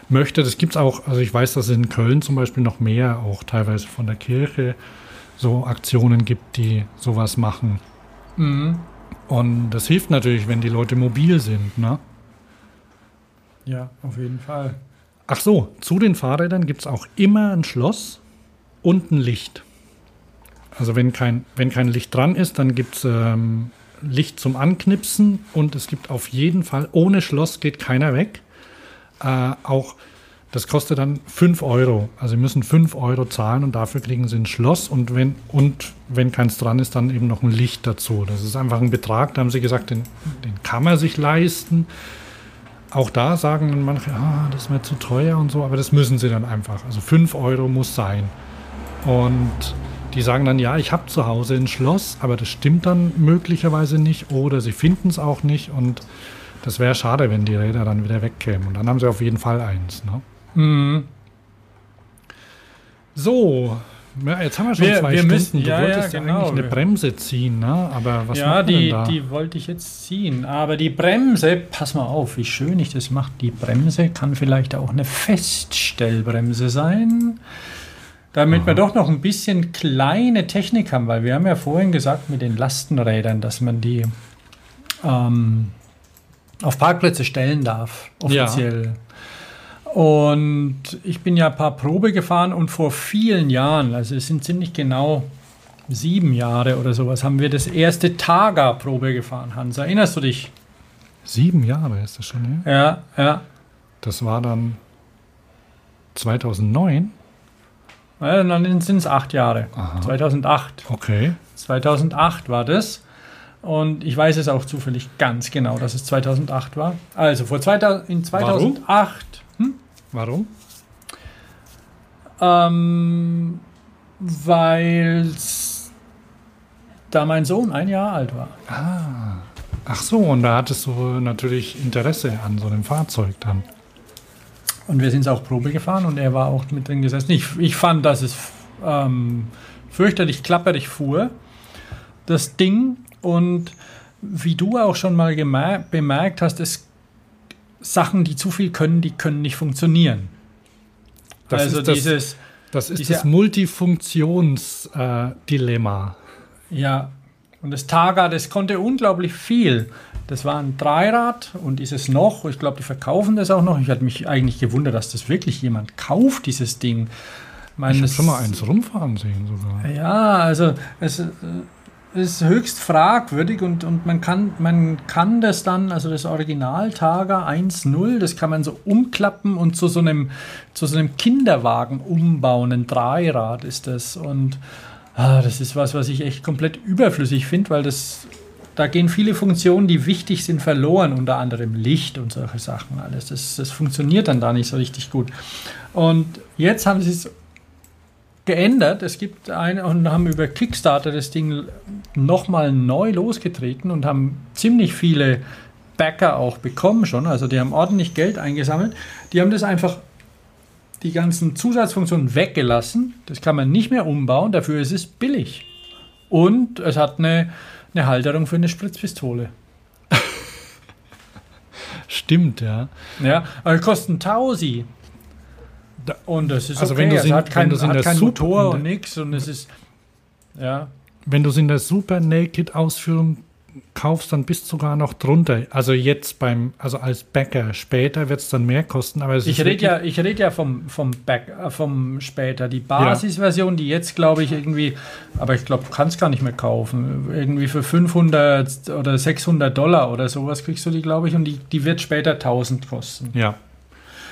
möchte, das gibt es auch, also ich weiß, dass es in Köln zum Beispiel noch mehr, auch teilweise von der Kirche, so Aktionen gibt, die sowas machen. Mhm. Und das hilft natürlich, wenn die Leute mobil sind. Ne? Ja, auf jeden Fall. Ach so, zu den Fahrrädern gibt es auch immer ein Schloss und ein Licht. Also wenn kein, wenn kein Licht dran ist, dann gibt es ähm, Licht zum Anknipsen und es gibt auf jeden Fall, ohne Schloss geht keiner weg. Äh, auch das kostet dann 5 Euro. Also Sie müssen 5 Euro zahlen und dafür kriegen Sie ein Schloss und wenn, und wenn keins dran ist, dann eben noch ein Licht dazu. Das ist einfach ein Betrag, da haben Sie gesagt, den, den kann man sich leisten. Auch da sagen dann manche, ah, das ist mir zu teuer und so, aber das müssen sie dann einfach. Also 5 Euro muss sein. Und die sagen dann, ja, ich habe zu Hause ein Schloss, aber das stimmt dann möglicherweise nicht oder sie finden es auch nicht und das wäre schade, wenn die Räder dann wieder wegkämen. Und dann haben sie auf jeden Fall eins. Ne? Mhm. So, ja, jetzt haben wir schon Wir- zwei wir Stunden. müssen- du ja, wolltest ja, genau. eigentlich eine Bremse ziehen, ne? aber was ja, die, da? die wollte ich jetzt ziehen. Aber die Bremse, pass mal auf, wie schön ich das mache. Die Bremse kann vielleicht auch eine Feststellbremse sein. Damit wir doch noch ein bisschen kleine Technik haben, weil wir haben ja vorhin gesagt mit den Lastenrädern, dass man die ähm, auf Parkplätze stellen darf, Ja. offiziell. Und ich bin ja ein paar Probe gefahren und vor vielen Jahren, also es sind ziemlich genau sieben Jahre oder sowas, haben wir das erste Targa-Probe gefahren, Hans. Erinnerst du dich? Sieben Jahre ist das schon, ja? Ja, ja. Das war dann 2009. ja dann sind es acht Jahre. Aha. 2008. Okay. 2008 war das. Und ich weiß es auch zufällig ganz genau, dass es 2008 war. Also vor 2000, in 2008. Hm? Warum? Ähm, weil da mein Sohn ein Jahr alt war. Ach so, und da hattest du natürlich Interesse an so einem Fahrzeug dann. Und wir sind auch Probe gefahren und er war auch mit drin gesessen. Ich, ich fand, dass es ähm, fürchterlich klapperig fuhr, das Ding. Und wie du auch schon mal bemerkt hast, es Sachen, die zu viel können, die können nicht funktionieren. Das also ist das, dieses, das, ist diese- das Multifunktions-Dilemma. ja, und das Targa, das konnte unglaublich viel. Das war ein Dreirad und ist es noch. Ich glaube, die verkaufen das auch noch. Ich hatte mich eigentlich gewundert, dass das wirklich jemand kauft, dieses Ding. meine, ich habe das- schon mal eins rumfahren sehen sogar. Ja, also es äh, ist höchst fragwürdig und, und man, kann, man kann das dann, also das Original Targa 1.0, das kann man so umklappen und zu so einem, zu so einem Kinderwagen umbauen. Ein Dreirad ist das. Und ah, das ist was, was ich echt komplett überflüssig finde, weil das. Da gehen viele Funktionen, die wichtig sind, verloren, unter anderem Licht und solche Sachen alles. Das, das funktioniert dann da nicht so richtig gut. Und jetzt haben sie es geändert. Es gibt eine und haben über Kickstarter das Ding nochmal neu losgetreten und haben ziemlich viele Backer auch bekommen schon. Also die haben ordentlich Geld eingesammelt. Die haben das einfach die ganzen Zusatzfunktionen weggelassen. Das kann man nicht mehr umbauen. Dafür ist es billig. Und es hat eine, eine Halterung für eine Spritzpistole. Stimmt, ja. Ja, aber kosten 1000. Da- Und das ist Also okay. wenn du es hat wenn kein, in hat der kein Super- Motor und nichts und es ist ja Wenn du es in der Super Naked Ausführung kaufst, dann bist du sogar noch drunter. Also jetzt beim, also als Bäcker. Später wird es dann mehr kosten, aber Ich rede ja, ich rede ja vom, vom, Back, äh, vom später. Die Basisversion, die jetzt, glaube ich, irgendwie, aber ich glaube, du kannst gar nicht mehr kaufen. Irgendwie für 500 oder 600 Dollar oder sowas kriegst du die, glaube ich, und die, die wird später 1000 kosten. Ja.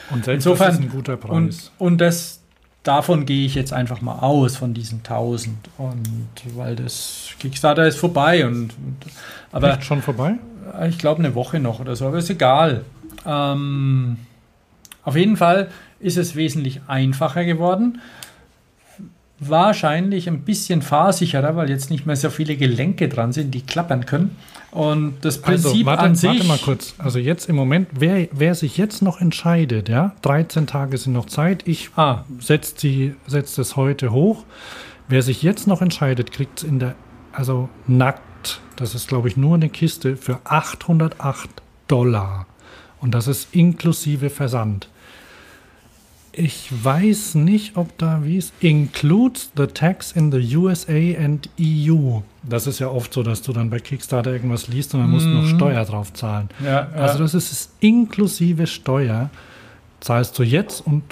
Und selbst Insofern- das ist ein guter Preis. Und, und das, davon gehe ich jetzt einfach mal aus, von diesen 1000. Und weil das Kickstarter ist vorbei und, und aber Echt schon vorbei? ich glaube eine Woche noch oder so, aber ist egal. Ähm, Auf jeden Fall ist es wesentlich einfacher geworden. Wahrscheinlich ein bisschen fahrsicherer, weil jetzt nicht mehr so viele Gelenke dran sind, die klappern können. Und das Prinzip Also, warte, an sich. warte mal kurz. Also jetzt im Moment, wer, wer sich jetzt noch entscheidet, ja, 13 Tage sind noch Zeit, ich Ah, setze setz das heute hoch. Wer sich jetzt noch entscheidet, kriegt es in der, also nackt, das ist glaube ich nur eine Kiste für 808 Dollar. Und das ist inklusive Versand. Ich weiß nicht, ob da wie es includes the tax in the USA and EU. Das ist ja oft so, dass du dann bei Kickstarter irgendwas liest und dann musst du noch Steuer drauf zahlen. ja, ja. Also das ist inklusive Steuer. Zahlst du jetzt und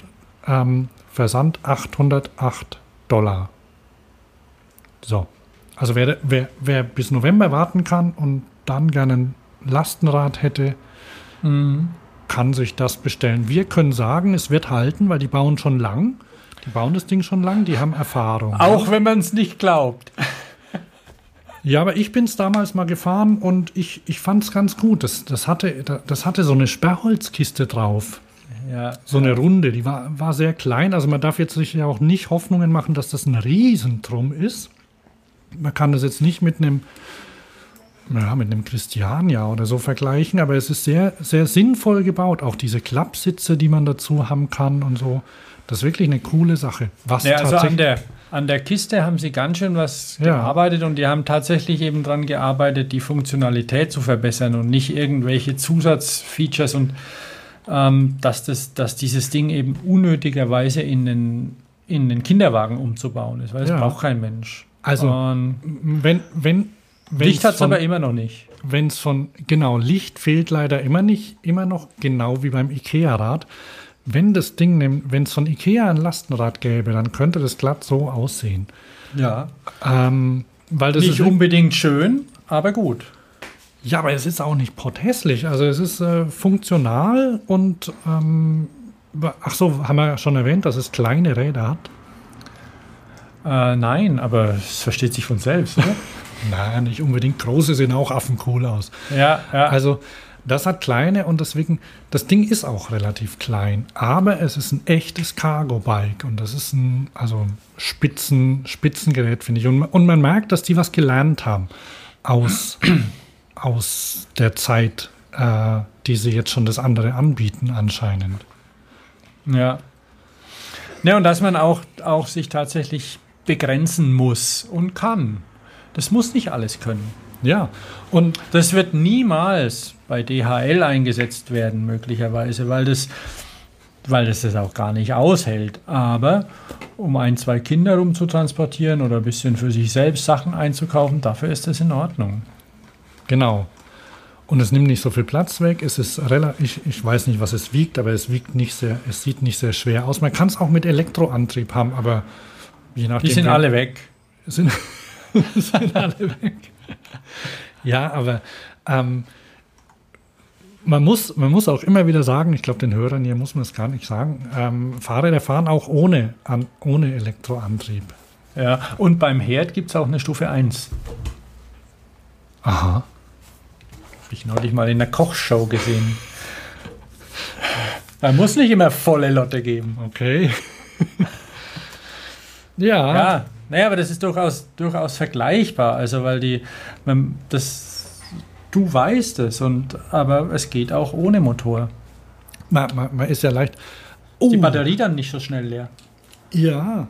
ähm, Versand 808 Dollar. So. Also wer, wer, wer bis November warten kann und dann gerne ein Lastenrad hätte, Mhm. Kann sich das bestellen. Wir können sagen, es wird halten, weil die bauen schon lang. Die bauen das Ding schon lang, die haben Erfahrung. Auch wenn man es nicht glaubt. Ja, aber ich bin es damals mal gefahren und ich, ich fand es ganz gut. Das, das, hatte, das hatte so eine Sperrholzkiste drauf. Ja, So eine Runde, die war, war sehr klein. Also man darf jetzt sich ja auch nicht Hoffnungen machen, dass das ein Riesentrum ist. Man kann das jetzt nicht mit einem, ja, mit einem Christiania oder so vergleichen, aber es ist sehr, sehr sinnvoll gebaut. Auch diese Klappsitze, die man dazu haben kann und so. Das ist wirklich eine coole Sache. Was Ja, also an der, an der Kiste haben sie ganz schön was Ja. gearbeitet und die haben tatsächlich eben dran gearbeitet, die Funktionalität zu verbessern und nicht irgendwelche Zusatzfeatures und ähm, dass, das, dass dieses Ding eben unnötigerweise in den, in den Kinderwagen umzubauen ist, weil das Ja. braucht kein Mensch. Also, und wenn, wenn, Licht hat es aber immer noch nicht. wenn es von, genau, Licht fehlt leider immer nicht, immer noch genau wie beim IKEA-Rad. Wenn das Ding, nimmt- wenn es von IKEA ein Lastenrad gäbe, dann könnte das glatt so aussehen. Ja. Ähm, weil das Nicht unbedingt schön, aber gut. ja, aber es ist auch nicht potthässlich. Also es ist äh, funktional und ähm, ach so, haben wir schon erwähnt, dass es kleine Räder hat. Äh, nein, aber es versteht sich von selbst, oder? Nein, nicht unbedingt. Große sehen auch affencool aus. ja, ja. Also das hat kleine und deswegen, das Ding ist auch relativ klein, aber es ist ein echtes Cargo-Bike und das ist ein, also ein Spitzen, Spitzengerät, finde ich. Und, und man merkt, dass die was gelernt haben aus, aus der Zeit, äh, die sie jetzt schon das andere anbieten anscheinend. Ja. Ja, und dass man auch, auch sich tatsächlich begrenzen muss und kann. Das muss nicht alles können. Ja, und Das wird niemals bei DHL eingesetzt werden, möglicherweise, weil das, weil das das auch gar nicht aushält. Aber um ein, zwei Kinder rumzutransportieren oder ein bisschen für sich selbst Sachen einzukaufen, dafür ist das in Ordnung. genau. Und es nimmt nicht so viel Platz weg. Es ist relativ, ich, ich weiß nicht, was es wiegt, aber es wiegt nicht sehr, es sieht nicht sehr schwer aus. Man kann es auch mit Elektroantrieb haben, aber je nachdem. Die sind alle weg. sind, sind alle weg. Ja, aber ähm, man, muss, man muss auch immer wieder sagen, ich glaube, den Hörern hier muss man es gar nicht sagen, ähm, Fahrräder fahren auch ohne, an, ohne Elektroantrieb. Ja. Und beim Herd gibt es auch eine Stufe 1. Aha. Habe ich neulich mal in der Kochshow gesehen. Da muss nicht immer volle Lotte geben. Okay. ja, Ja, naja, aber das ist durchaus, durchaus vergleichbar. Also, weil die, man, das, du weißt es, und, aber es geht auch ohne Motor. man, man, man ist ja leicht. Ist Die Oh, Batterie dann nicht so schnell leer. Ja.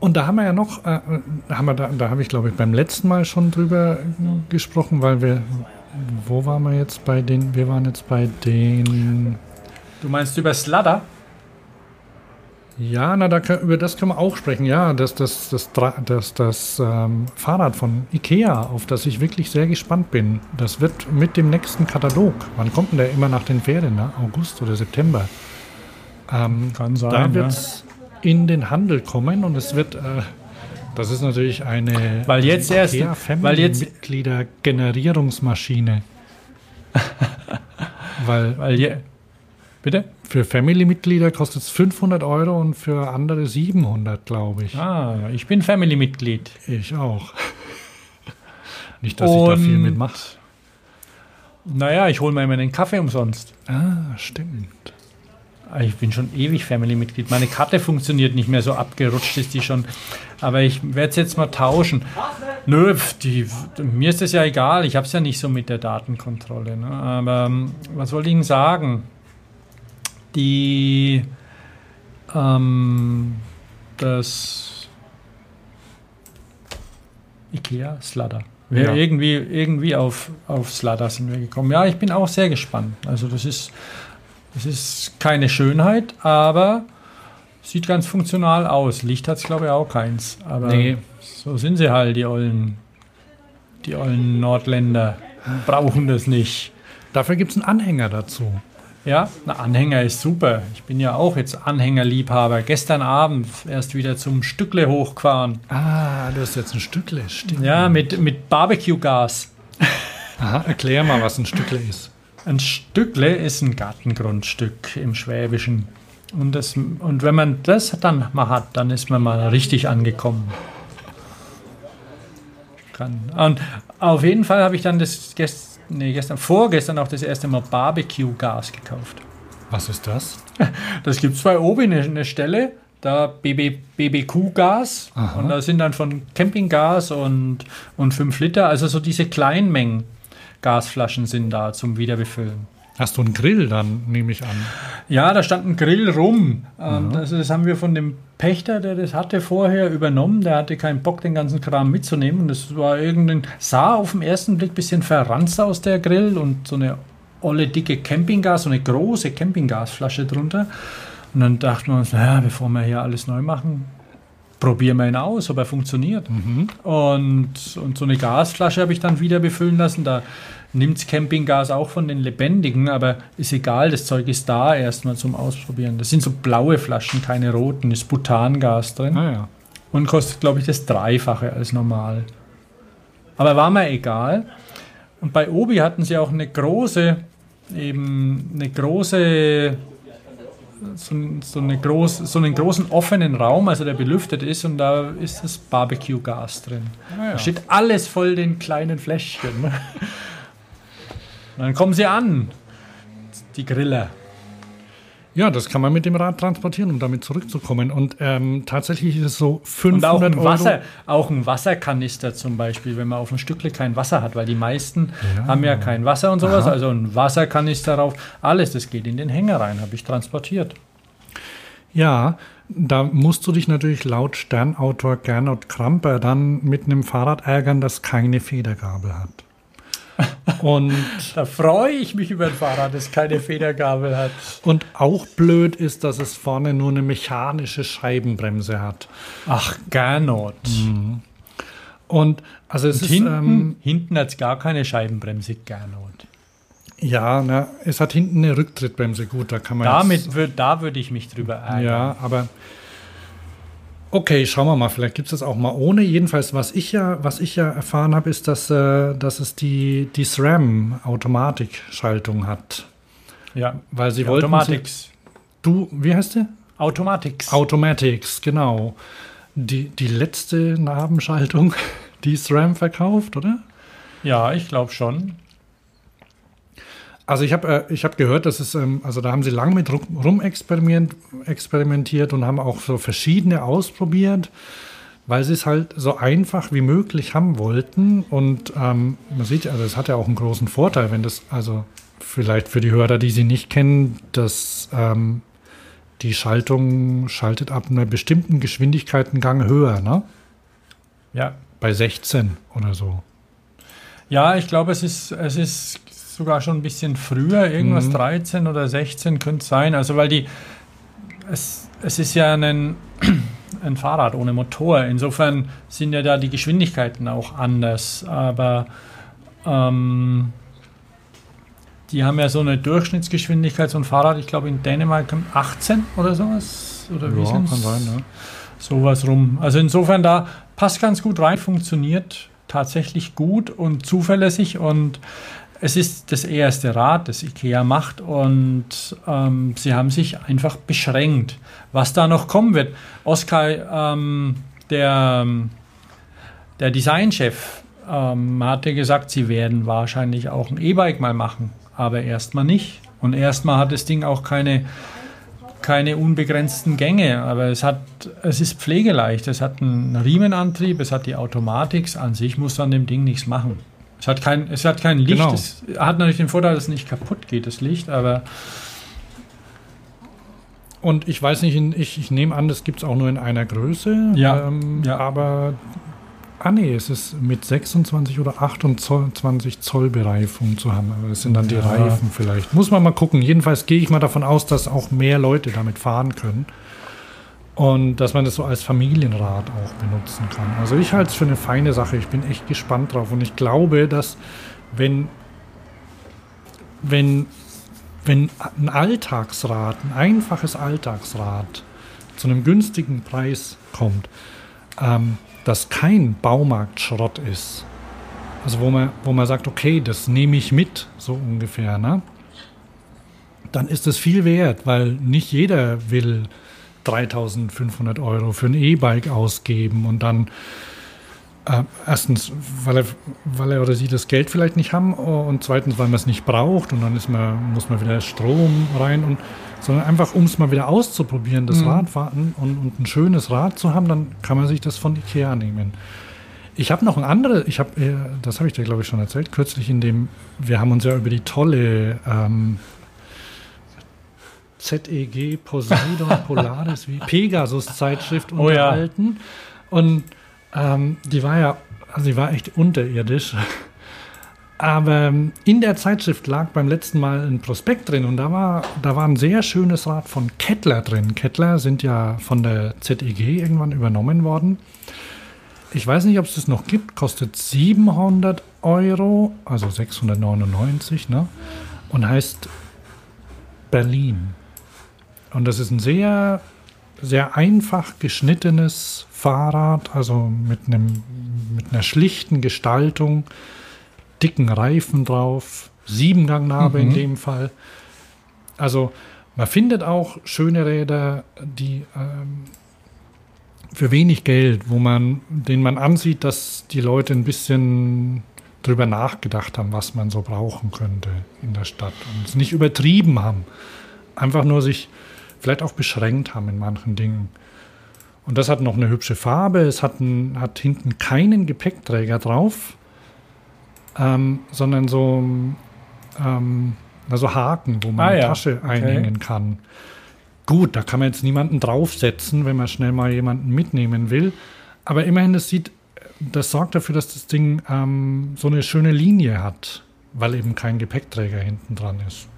Und da haben wir ja noch, äh, da, haben wir da, da habe ich glaube ich beim letzten Mal schon drüber gesprochen, weil wir, wo waren wir jetzt bei den, wir waren jetzt bei den, Du meinst über Sladder? Ja, na, da, über das können wir auch sprechen, ja, das, das, das, das, das ähm, Fahrrad von Ikea, auf das ich wirklich sehr gespannt bin, das wird mit dem nächsten Katalog, wann kommt denn der immer nach den Ferien, ne? August oder September? Ähm, Kann sein, Da ja. wird es in den Handel kommen und es wird, äh, das ist natürlich eine Weil jetzt erst- weil jetzt- Mitglieder Generierungsmaschine. weil Weil je, bitte? für Family-Mitglieder kostet es 500 Euro und für andere 700, glaube ich. Ah, ich bin Family-Mitglied. Ich auch. Nicht, dass ich da viel Und- mitmache. Naja, ich hole mir immer den Kaffee umsonst. Ah, stimmt. Ich bin schon ewig Family-Mitglied. Meine Karte funktioniert nicht mehr, so abgerutscht ist die schon. Aber ich werde es jetzt mal tauschen. Nö, die, mir ist das ja egal. Ich habe es ja nicht so mit der Datenkontrolle. Ne? Aber ähm, was wollte ich Ihnen sagen? Die, ähm, das Ikea Sladder. Wir Ja. irgendwie, irgendwie auf, auf Sladder sind wir gekommen. Ja, ich bin auch sehr gespannt. Also das ist, das ist keine Schönheit, aber sieht ganz funktional aus. Licht hat es, glaube ich, auch keins. Aber Nee. so sind sie halt, die ollen, die ollen Nordländer. Brauchen das nicht. Dafür gibt es einen Anhänger dazu. Ja, ein Anhänger ist super. Ich bin ja auch jetzt Anhängerliebhaber. Gestern Abend erst wieder zum Stückle hochgefahren. Ah, das ist jetzt ein Stückle, stimmt. Ja, mit, mit Barbecue-Gas. Aha, erklär mal, was ein Stückle ist. Ein Stückle ist ein Gartengrundstück im Schwäbischen. Und, das, und wenn man das dann mal hat, dann ist man mal richtig angekommen. Und auf jeden Fall habe ich dann das gest, nee, gestern, vorgestern auch das erste Mal Barbecue-Gas gekauft. Was ist das? Das gibt es bei Obi eine, eine Stelle, da BB, BBQ-Gas. Und da sind dann von Campinggas und, und 5 Liter, also so diese Kleinmengen Gasflaschen sind da zum Wiederbefüllen. Hast du einen Grill dann, nehme ich an. Ja, da stand ein Grill rum. Ähm, das, das haben wir von dem Pächter, der das hatte, vorher übernommen. Der hatte keinen Bock, den ganzen Kram mitzunehmen. Und das war irgendein, sah auf den ersten Blick ein bisschen verranzt aus, der Grill. Und so eine olle, dicke Campinggas, so eine große Campinggasflasche drunter. Und dann dachten wir uns, naja, bevor wir hier alles neu machen, probieren wir ihn aus, ob er funktioniert. Und, und so eine Gasflasche habe ich dann wieder befüllen lassen. Da nimmt Campinggas auch von den Lebendigen, aber ist egal, das Zeug ist da erstmal zum Ausprobieren. Das sind so blaue Flaschen, keine roten, ist Butangas drin Naja. und kostet, glaube ich, das Dreifache als normal. Aber war mir egal. Und bei Obi hatten sie auch eine große, eben eine große, so, so, eine groß, so einen großen offenen Raum, also der belüftet ist und da ist das Barbecue-Gas drin. Da steht alles voll den kleinen Fläschchen. Und dann kommen sie an, die Griller. Ja, das kann man mit dem Rad transportieren, um damit zurückzukommen. Und ähm, tatsächlich ist es so Und 500 auch ein, Euro. Wasser, auch ein Wasserkanister zum Beispiel, wenn man auf ein Stückle kein Wasser hat, weil die meisten haben ja kein Wasser und sowas. Aha. Also ein Wasserkanister drauf, alles, das geht in den Hänger rein, habe ich transportiert. Ja, da musst du dich natürlich laut Sternautor Gernot Kramper dann mit einem Fahrrad ärgern, das keine Federgabel hat. Und, Da freue ich mich über ein Fahrrad, das keine Federgabel hat. und auch blöd ist, dass es vorne nur eine mechanische Scheibenbremse hat. Ach, Gernot. Und also es Und ist hinten, ähm, hinten hat es gar keine Scheibenbremse, Gernot. ja, na, es hat hinten eine Rücktrittbremse. Gut, da kann man Damit jetzt, würd, da würde ich mich drüber ärgern. ja, aber okay, schauen wir mal. Vielleicht gibt es das auch mal ohne. Jedenfalls, was ich ja, was ich ja erfahren habe, ist, dass, äh, dass es die die SRAM Automatikschaltung hat, ja. weil sie wollten Automatics. Du, wie heißt der? Automatics. Automatics, genau. Die, die letzte Nabenschaltung, die SRAM verkauft, oder? ja, ich glaube schon. Also ich habe äh, ich hab gehört, dass es, ähm, also da haben sie lang mit rum rum experiment, und haben auch so verschiedene ausprobiert, weil sie es halt so einfach wie möglich haben wollten. Und ähm, man sieht, also es hat ja auch einen großen Vorteil, wenn das, also vielleicht für die Hörer, die sie nicht kennen, dass ähm, die Schaltung schaltet ab einer bestimmten Geschwindigkeit einen Gang höher, ne? Ja, Bei 16 oder so. Ja, ich glaube, es ist, es ist sogar schon ein bisschen früher, irgendwas Mhm. 13 oder 16 könnte sein. Also, weil die, es, es ist ja ein, ein Fahrrad ohne Motor. Insofern sind ja da die Geschwindigkeiten auch anders. Aber ähm, die haben ja so eine Durchschnittsgeschwindigkeit, so ein Fahrrad, ich glaube in Dänemark 18 oder sowas. Oder wie Ja, sind's? kann sein, ne? sowas rum. Also insofern da passt ganz gut rein, funktioniert tatsächlich gut und zuverlässig und es ist das erste Rad, das IKEA macht und ähm, sie haben sich einfach beschränkt, was da noch kommen wird. Oskar, ähm, der, der Designchef, ähm, hatte gesagt, sie werden wahrscheinlich auch ein E-Bike mal machen, aber erstmal nicht. Und erstmal hat das Ding auch keine keine unbegrenzten Gänge, aber es hat, es ist pflegeleicht. Es hat einen Riemenantrieb, es hat die Automatik. An sich muss an dem Ding nichts machen. Es hat kein, es hat kein Licht. Genau. Es hat natürlich den Vorteil, dass es nicht kaputt geht, das Licht, aber Und ich weiß nicht, ich, ich nehme an, das gibt es auch nur in einer Größe. Ja, Ähm, ja. Aber, ah nee, es ist mit 26 oder 28 Zoll Bereifung zu haben. Aber das sind dann die Ja. Reifen vielleicht. Muss man mal gucken. Jedenfalls gehe ich mal davon aus, dass auch mehr Leute damit fahren können. Und dass man das so als Familienrad auch benutzen kann. Also ich halte es für eine feine Sache. Ich bin echt gespannt drauf. Und ich glaube, dass wenn, wenn, wenn ein Alltagsrad, ein einfaches Alltagsrad zu einem günstigen Preis kommt, ähm, das kein Baumarktschrott ist. Also wo man, wo man sagt, okay, das nehme ich mit, so ungefähr, ne? Dann ist es viel wert, weil nicht jeder will 3500 Euro für ein E-Bike ausgeben und dann äh, erstens, weil er, weil er oder sie das Geld vielleicht nicht haben und zweitens, weil man es nicht braucht und dann ist man, muss man wieder Strom rein und sondern einfach, um es mal wieder auszuprobieren, das Radfahren und, und ein schönes Rad zu haben, dann kann man sich das von Ikea nehmen. Ich habe noch ein anderes, ich habe, äh, das habe ich dir glaube ich schon erzählt, kürzlich in dem, wir haben uns ja über die tolle ähm, ZEG Poseidon Polaris wie Pegasus Zeitschrift Oh ja. unterhalten und ähm, die war ja, also die war echt unterirdisch. Aber ähm, in der Zeitschrift lag beim letzten Mal ein Prospekt drin und da war, da war ein sehr schönes Rad von Kettler drin. Kettler sind ja von der ZEG irgendwann übernommen worden. Ich weiß nicht, ob es das noch gibt, kostet 700 Euro, also 699, ne? Und heißt Berlin. Und das ist ein sehr, sehr einfach geschnittenes Fahrrad, also mit, einem, mit einer schlichten Gestaltung, dicken Reifen drauf, Siebengangnabe in dem Fall. Also man findet auch schöne Räder, die ähm, für wenig Geld, wo man, denen man ansieht, dass die Leute ein bisschen drüber nachgedacht haben, was man so brauchen könnte in der Stadt und es nicht übertrieben haben. Einfach nur sich vielleicht auch beschränkt haben in manchen Dingen. Und das hat noch eine hübsche Farbe. Es hat, ein, hat hinten keinen Gepäckträger drauf, ähm, sondern so, ähm, also Haken, wo man Ah, eine ja. Tasche Okay. einhängen kann. Gut, da kann man jetzt niemanden draufsetzen, wenn man schnell mal jemanden mitnehmen will. Aber immerhin, das sieht, das sorgt dafür, dass das Ding ähm, so eine schöne Linie hat, weil eben kein Gepäckträger hinten dran ist.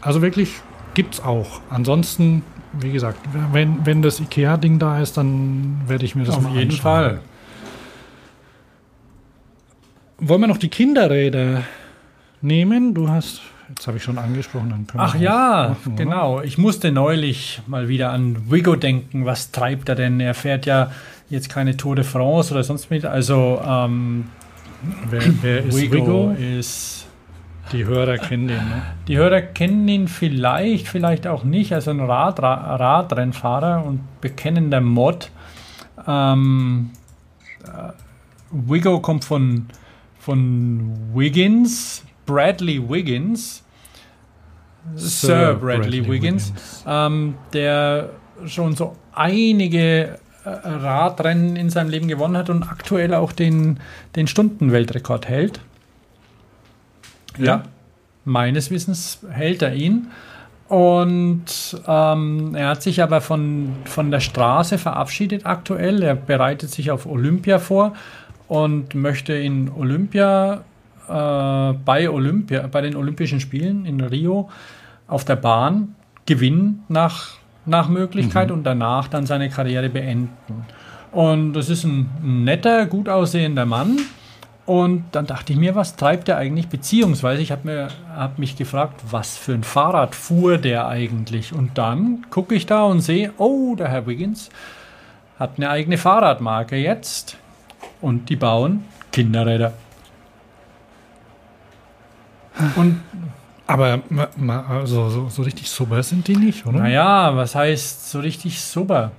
Also wirklich gibt's auch. Ansonsten, wie gesagt, wenn, wenn das IKEA-Ding da ist, dann werde ich mir das auf mal jeden anschauen. Fall. Wollen wir noch die Kinderräder nehmen? Du hast, jetzt habe ich schon angesprochen, dann können Ach ja, machen, genau. Ich musste neulich mal wieder an Wigo denken. Was treibt er denn? Er fährt ja jetzt keine Tour de France oder sonst mit. Also ähm, Wer, wer ist Wigo, Wigo? ist. Die Hörer kennen den, ne? Die Hörer kennen ihn vielleicht, vielleicht auch nicht. Also ein Rad, Ra- Radrennfahrer und bekennender Mod. Ähm, äh, Wigo kommt von, von Wiggins, Bradley Wiggins. Sir, Bradley, Wiggins, Ähm, der schon so einige äh, Radrennen in seinem Leben gewonnen hat und aktuell auch den, den Stundenweltrekord hält. Ja. Meines Wissens hält er ihn. Und ähm, er hat sich aber von, von der Straße verabschiedet aktuell. Er bereitet sich auf Olympia vor und möchte in Olympia, äh, bei Olympia, bei den Olympischen Spielen in Rio auf der Bahn gewinnen nach, nach Möglichkeit und danach dann seine Karriere beenden. Und das ist ein netter, gut aussehender Mann. Und dann dachte ich mir, was treibt er eigentlich? Beziehungsweise ich habe mir hab mich gefragt, was für ein Fahrrad fuhr der eigentlich? Und dann gucke ich da und sehe, oh, der Herr Wiggins hat eine eigene Fahrradmarke jetzt. Und die bauen Kinderräder. Und Aber also, so, so richtig super sind die nicht, oder? naja, was heißt so richtig super?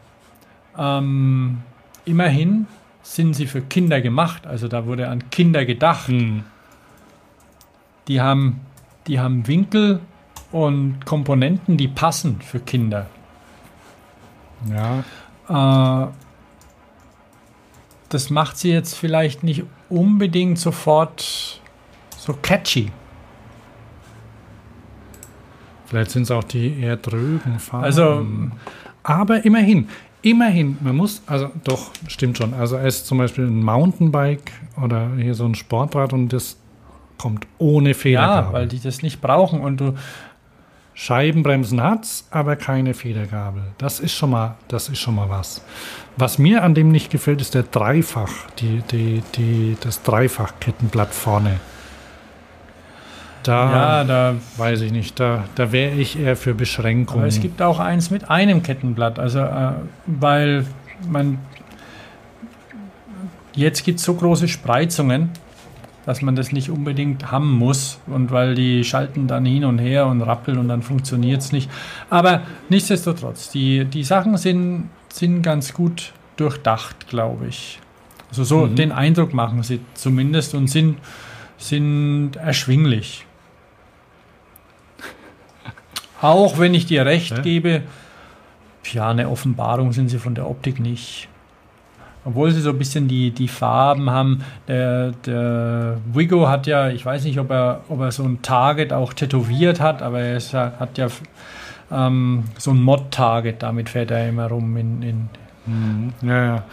Ähm, immerhin sind sie für Kinder gemacht. Also da wurde an Kinder gedacht. Hm. Die haben, die haben Winkel und Komponenten, die passen für Kinder. Ja, Äh, das macht sie jetzt vielleicht nicht unbedingt sofort so catchy. vielleicht sind es auch die eher drögen Farben. Also, Aber immerhin, immerhin, man muss, also doch, stimmt schon. Also es ist zum Beispiel ein Mountainbike oder hier so ein Sportrad und das kommt ohne ja, Federgabel. weil die das nicht brauchen und du, Scheibenbremsen hat's, aber keine Federgabel. Das ist schon mal, das ist schon mal was. Was mir an dem nicht gefällt, ist der Dreifach, die, die, die, das Dreifach-Kettenblatt vorne. Da ja, da weiß ich nicht, da, da wäre ich eher für Beschränkungen. Aber es gibt auch eins mit einem Kettenblatt, also äh, weil man jetzt gibt es so große Spreizungen, dass man das nicht unbedingt haben muss und weil die schalten dann hin und her und rappeln und dann funktioniert es nicht. Aber nichtsdestotrotz, die, die Sachen sind, sind ganz gut durchdacht, glaube ich. Also so Mhm. den Eindruck machen sie zumindest und sind, sind erschwinglich. Auch wenn ich dir recht Ja. gebe, ja, eine Offenbarung sind sie von der Optik nicht. Obwohl sie so ein bisschen die, die Farben haben. Der, der Wigo hat ja, ich weiß nicht, ob er, ob er so ein Target auch tätowiert hat, aber er ist, hat ja ähm, so ein Mod-Target, damit fährt er immer rum in, in Mhm. Ja, ja.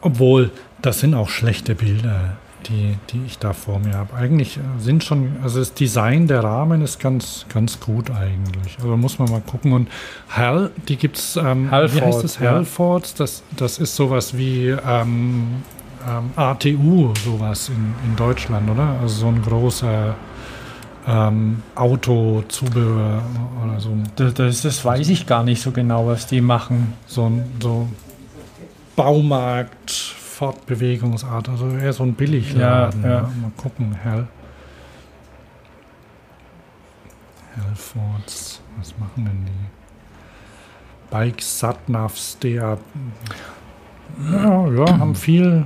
Obwohl, das sind auch schlechte Bilder, die, die ich da vor mir habe. Eigentlich äh, sind schon, also das Design der Rahmen ist ganz, ganz gut eigentlich. Also muss man mal gucken. Und Hal, die gibt es, ähm, wie heißt das? ja. Halfords, das, das ist sowas wie ähm, ähm, ATU, sowas in, in Deutschland, oder? Also so ein großer ähm, Autozubehör oder so. das, das, das weiß ich gar nicht so genau, was die machen. so ein so Baumarkt, Fortbewegungsart, also eher so ein Billigladen. Ja, ja. Mal gucken, Hell. Hellfords, was machen denn die? Bikes, Satnavs, der. Ja, ja, haben viel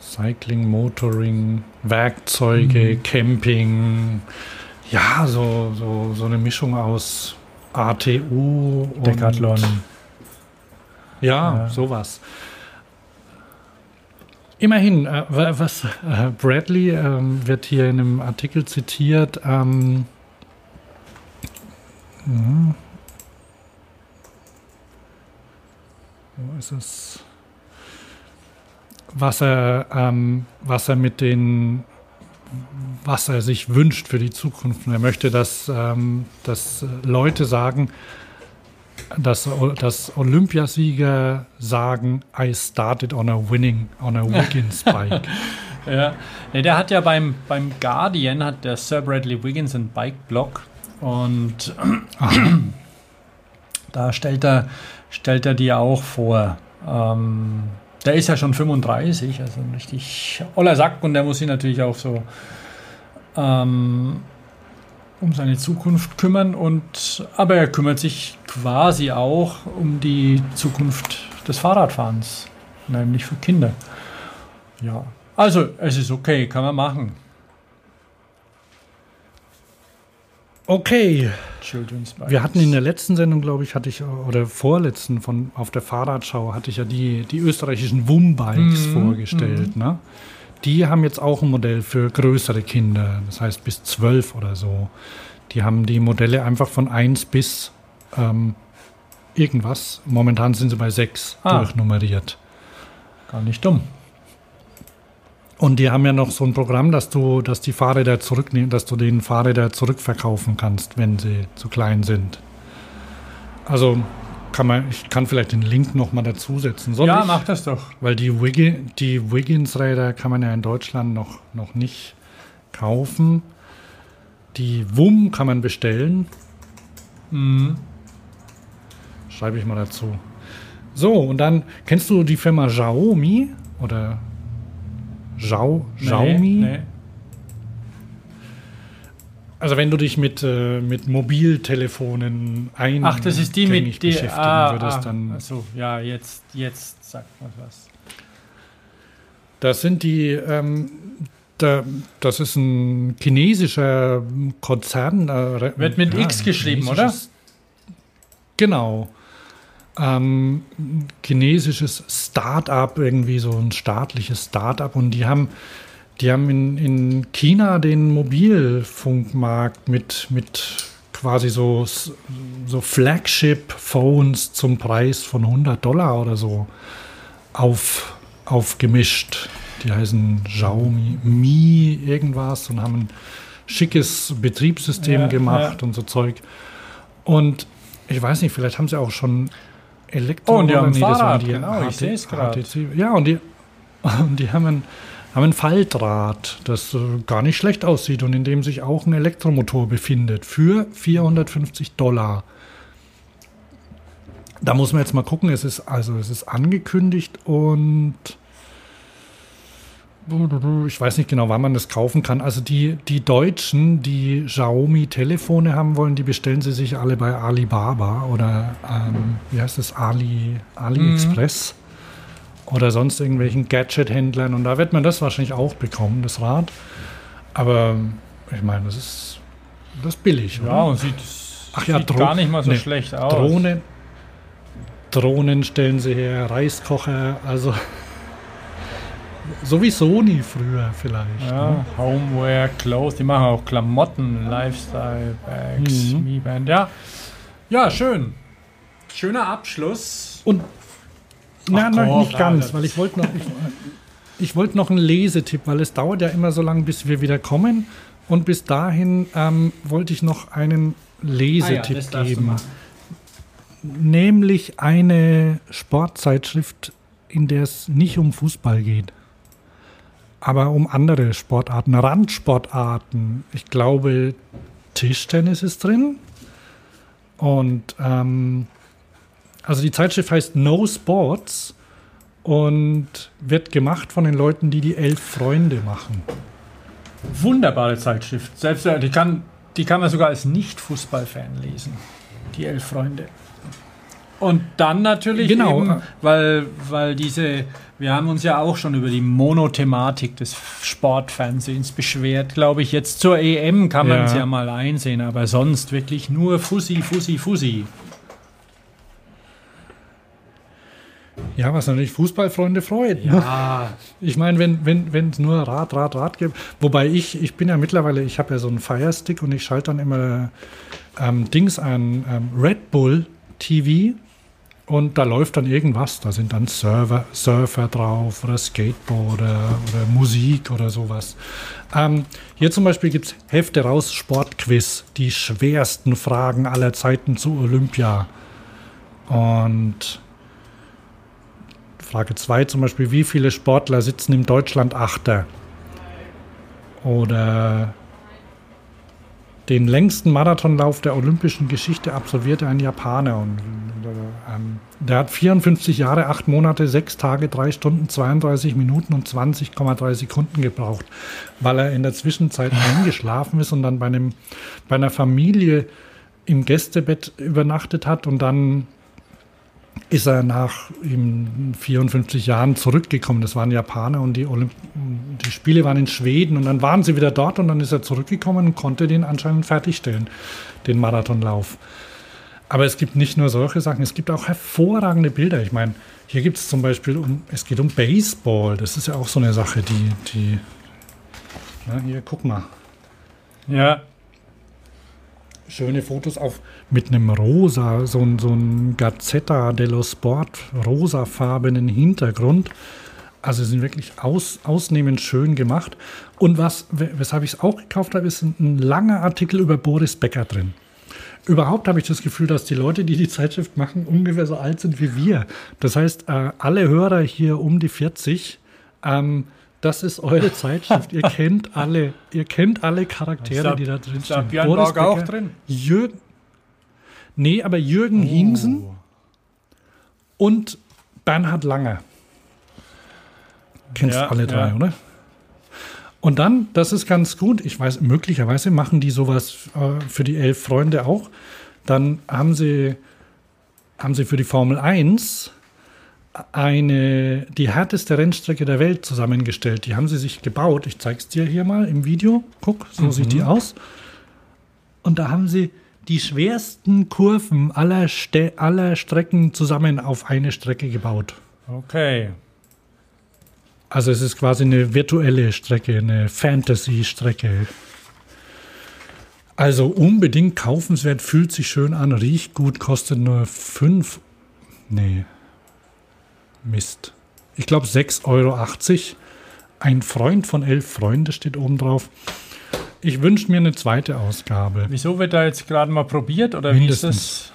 Cycling, Motoring, Werkzeuge, Mhm. Camping. Ja, so, so, so eine Mischung aus ATU und Decathlon. ja, Ja. sowas. Immerhin, äh, wa- was äh, Bradley ähm, wird hier in einem Artikel zitiert. Ähm, mhm. wo ist es? Was er, ähm, was er mit den, was er sich wünscht für die Zukunft. Und er möchte, dass, ähm, dass Leute sagen, dass, dass Olympiasieger sagen, I started on a winning, on a Wiggins bike. Ja, nee, der hat ja beim, beim Guardian, hat der Sir Bradley Wiggins einen Bike-Blog und da stellt er, stellt er die auch vor. Ähm, der ist ja schon 35, also ein richtig oller Sack und der muss sich natürlich auch so ähm, um seine Zukunft kümmern und aber er kümmert sich quasi auch um die Zukunft des Fahrradfahrens, nämlich für Kinder. Ja, also es ist okay, kann man machen. Okay, wir hatten in der letzten Sendung, glaube ich, hatte ich, oder vorletzten von auf der Fahrradschau, hatte ich ja die, die österreichischen WUM-Bikes Mhm, vorgestellt. Ne? Die haben jetzt auch ein Modell für größere Kinder, das heißt bis zwölf oder so. Die haben die Modelle einfach von 1 bis ähm, irgendwas. Momentan sind sie bei 6 Ah. durchnummeriert. Gar nicht dumm. Und die haben ja noch so ein Programm, dass du, dass die Fahrräder zurücknehmen, dass du den Fahrräder zurückverkaufen kannst, wenn sie zu klein sind. Also kann man, ich kann vielleicht den Link noch mal dazusetzen. Soll ja, ich? mach das doch. Weil die, Wiggi, die Wiggins-Räder kann man ja in Deutschland noch, noch nicht kaufen. Die WUM kann man bestellen. Mhm. Schreibe ich mal dazu. So, und dann kennst du die Firma Xiaomi oder Xiao, Xiaomi? Nee, Also wenn du dich mit, äh, mit Mobiltelefonen ein Ach, das ist die mit die. beschäftigen Ah, würdest, ah, dann Achso, ja, jetzt, jetzt sagt man was. das sind die, ähm, da, das ist ein chinesischer Konzern. Äh, Wird mit ja, X geschrieben, oder? Genau. Ähm, chinesisches Start-up, irgendwie so ein staatliches Start-up. Und die haben, die haben in, in China den Mobilfunkmarkt mit, mit quasi so, so Flagship-Phones zum Preis von 100 Dollar oder so auf, aufgemischt. Die heißen Xiaomi Mi irgendwas und haben ein schickes Betriebssystem Ja, gemacht und so Zeug. Und ich weiß nicht, vielleicht haben sie auch schon Elektro. Oh, und die haben ein Fahrrad, die genau, ich HT seh's grad. HTC. Ja, und die, und die haben ein, haben ein Faltrad, das äh, gar nicht schlecht aussieht und in dem sich auch ein Elektromotor befindet für 450 Dollar. Da muss man jetzt mal gucken, es ist also es ist angekündigt und ich weiß nicht genau, wann man das kaufen kann. Also die, die Deutschen, die Xiaomi-Telefone haben wollen, die bestellen sie sich alle bei Alibaba oder ähm, wie heißt das, Ali, AliExpress oder sonst irgendwelchen Gadget-Händlern. Und da wird man das wahrscheinlich auch bekommen, das Rad. Aber ich meine, das ist, das ist billig. Ja, oder? und sieht, Ach ja, sieht Dro- gar nicht mal so nee, schlecht aus. Drohnen, Drohnen stellen sie her, Reiskocher, also so wie Sony früher vielleicht. ne? Ja, Homeware, Clothes, die machen auch Klamotten, Lifestyle, Bags, Mhm. Mi Band, ja. Ja, schön. Schöner Abschluss. Und na, komm, nicht ganz, weil ich wollte noch, ich, ich wollte noch einen Lesetipp, weil es dauert ja immer so lange, bis wir wieder kommen. Und bis dahin ähm, wollte ich noch einen Lesetipp Ah du geben. Nämlich eine Sportzeitschrift, in der es nicht um Fußball geht, aber um andere Sportarten, Randsportarten. Ich glaube, Tischtennis ist drin. Und ähm, also die Zeitschrift heißt No Sports und wird gemacht von den Leuten, die die Elf Freunde machen. Wunderbare Zeitschrift. Selbst äh, die kann, die kann man sogar als Nicht-Fußballfan lesen. Die Elf Freunde. Und dann natürlich Genau. eben, weil, weil diese, wir haben uns ja auch schon über die Monothematik des Sportfernsehens beschwert, glaube ich. Jetzt zur EM kann man Ja. es ja mal einsehen, aber sonst wirklich nur Fussi, Fussi, Fussi. Ja, was natürlich Fußballfreunde freut. ne? Ja, Ich meine, wenn wenn wenn es nur Rad, Rad, Rad gibt, wobei ich ich bin ja mittlerweile, ich habe ja so einen Firestick und ich schalte dann immer ähm, Dings an ähm, Red Bull TV und da läuft dann irgendwas. Da sind dann Server, Surfer drauf oder Skateboarder oder Musik oder sowas. Ähm, hier zum Beispiel gibt es Hefte raus Sportquiz, die schwersten Fragen aller Zeiten zu Olympia. Und Frage 2 zum Beispiel, wie viele Sportler sitzen im Deutschland Achter? Oder den längsten Marathonlauf der olympischen Geschichte absolvierte ein Japaner. Und, ähm, der hat 54 Jahre, 8 Monate, 6 Tage, 3 Stunden, 32 Minuten und 20,3 Sekunden gebraucht, weil er in der Zwischenzeit eingeschlafen ist und dann bei, einem, bei einer Familie im Gästebett übernachtet hat und dann ist er nach ihm 54 Jahren zurückgekommen. Das waren Japaner und die, Olymp die Spiele waren in Schweden und dann waren sie wieder dort und dann ist er zurückgekommen und konnte den anscheinend fertigstellen, den Marathonlauf. Aber es gibt nicht nur solche Sachen, es gibt auch hervorragende Bilder. Ich meine, hier gibt es zum Beispiel, um, es geht um Baseball. Das ist ja auch so eine Sache, die, die, na, hier, guck mal. ja. Schöne Fotos auf mit einem rosa, so so ein Gazzetta dello Sport, rosafarbenen Hintergrund. Also sind wirklich aus, ausnehmend schön gemacht. Und was, we- weshalb ich es auch gekauft habe, ist ein, ein langer Artikel über Boris Becker drin. Überhaupt habe ich das Gefühl, dass die Leute, die die Zeitschrift machen, ungefähr so alt sind wie wir. Das heißt, äh, alle Hörer hier um die 40, ähm, das ist eure Zeitschrift. ihr kennt alle, ihr kennt alle Charaktere, da- die da drin ist da stehen. Björn Boris Borg auch drin? Jürgen. Nee, aber Jürgen Hingsen und Bernhard Langer. Kennst Ja, alle drei, ja. oder? Und dann, das ist ganz gut, ich weiß, möglicherweise machen die sowas äh, für die elf Freunde auch. Dann haben sie, haben sie für die Formel 1 eine, die härteste Rennstrecke der Welt zusammengestellt. Die haben sie sich gebaut. Ich zeige es dir hier mal im Video. Guck, so sieht die aus. Und da haben sie die schwersten Kurven aller, Ste aller Strecken zusammen auf eine Strecke gebaut. Okay. Also es ist quasi eine virtuelle Strecke, eine Fantasy-Strecke. Also unbedingt kaufenswert, fühlt sich schön an, riecht gut, kostet nur 5. Nee. Mist. Ich glaube 6,80 Euro. Ein Freund von elf Freunde steht oben drauf. Ich wünsche mir eine zweite Ausgabe. Wieso wird da jetzt gerade mal probiert oder wie ist Mindestens. das?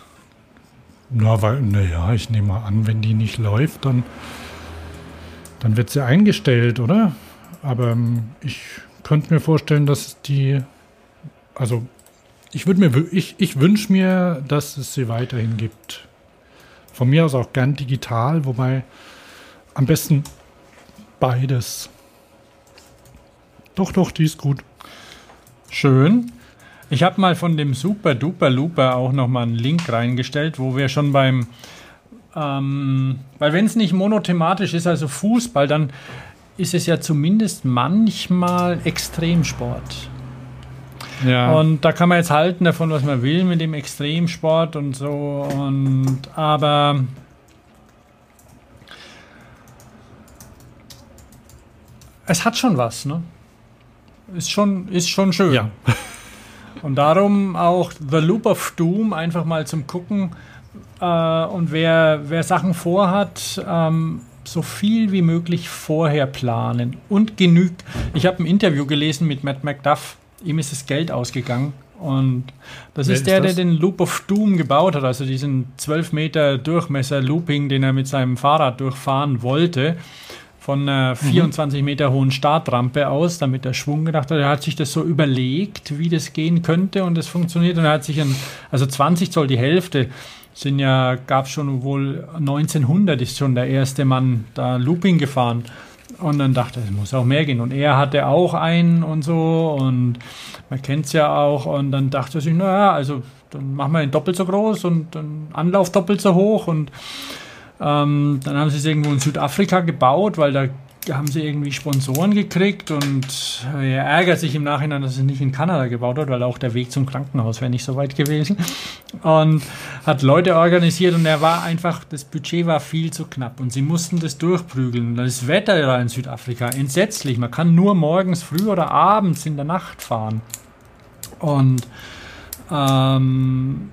Na, weil, naja, ich nehme mal an, wenn die nicht läuft, dann, dann wird sie eingestellt, oder? Aber ähm, ich könnte mir vorstellen, dass die, also ich würde mir, ich, ich wünsche mir, dass es sie weiterhin gibt. Von mir aus auch gern digital, wobei am besten beides. Doch, doch, die ist gut. Schön. Ich habe mal von dem Super Duper Looper auch noch mal einen Link reingestellt, wo wir schon beim, ähm, weil wenn es nicht monothematisch ist, also Fußball, dann ist es ja zumindest manchmal Extremsport. Ja. Und da kann man jetzt halten davon, was man will mit dem Extremsport und so. Und aber es hat schon was, ne? Ist schon, ist schon schön. ja. Und darum auch The Loop of Doom einfach mal zum Gucken. Äh, und wer, wer Sachen vorhat, ähm, so viel wie möglich vorher planen. Und genügt. Ich habe ein Interview gelesen mit Matt McDuff. Ihm ist das Geld ausgegangen. Und das Wer ist ist der, das? der den Loop of Doom gebaut hat, also diesen 12 Meter Durchmesser Looping, den er mit seinem Fahrrad durchfahren wollte, von einer 24 Meter hohen Startrampe aus, damit er Schwung gedacht hat. Er hat sich das so überlegt, wie das gehen könnte und es funktioniert. Und er hat sich ein, also 20 Zoll, die Hälfte, sind ja, gab schon wohl 1900 ist schon der erste Mann da Looping gefahren. Und dann dachte er, es muss auch mehr gehen. Und er hatte auch einen und so. Und man kennt es ja auch. Und dann dachte sich, naja, also dann machen wir ihn doppelt so groß und dann Anlauf doppelt so hoch. Und ähm, dann haben sie es irgendwo in Südafrika gebaut, weil da haben sie irgendwie Sponsoren gekriegt und er ärgert sich im Nachhinein, dass es nicht in Kanada gebaut hat, weil auch der Weg zum Krankenhaus wäre nicht so weit gewesen. Und hat Leute organisiert und er war einfach, das Budget war viel zu knapp und sie mussten das durchprügeln. Das Wetter da in Südafrika, entsetzlich. Man kann nur morgens früh oder abends in der Nacht fahren. Und ähm,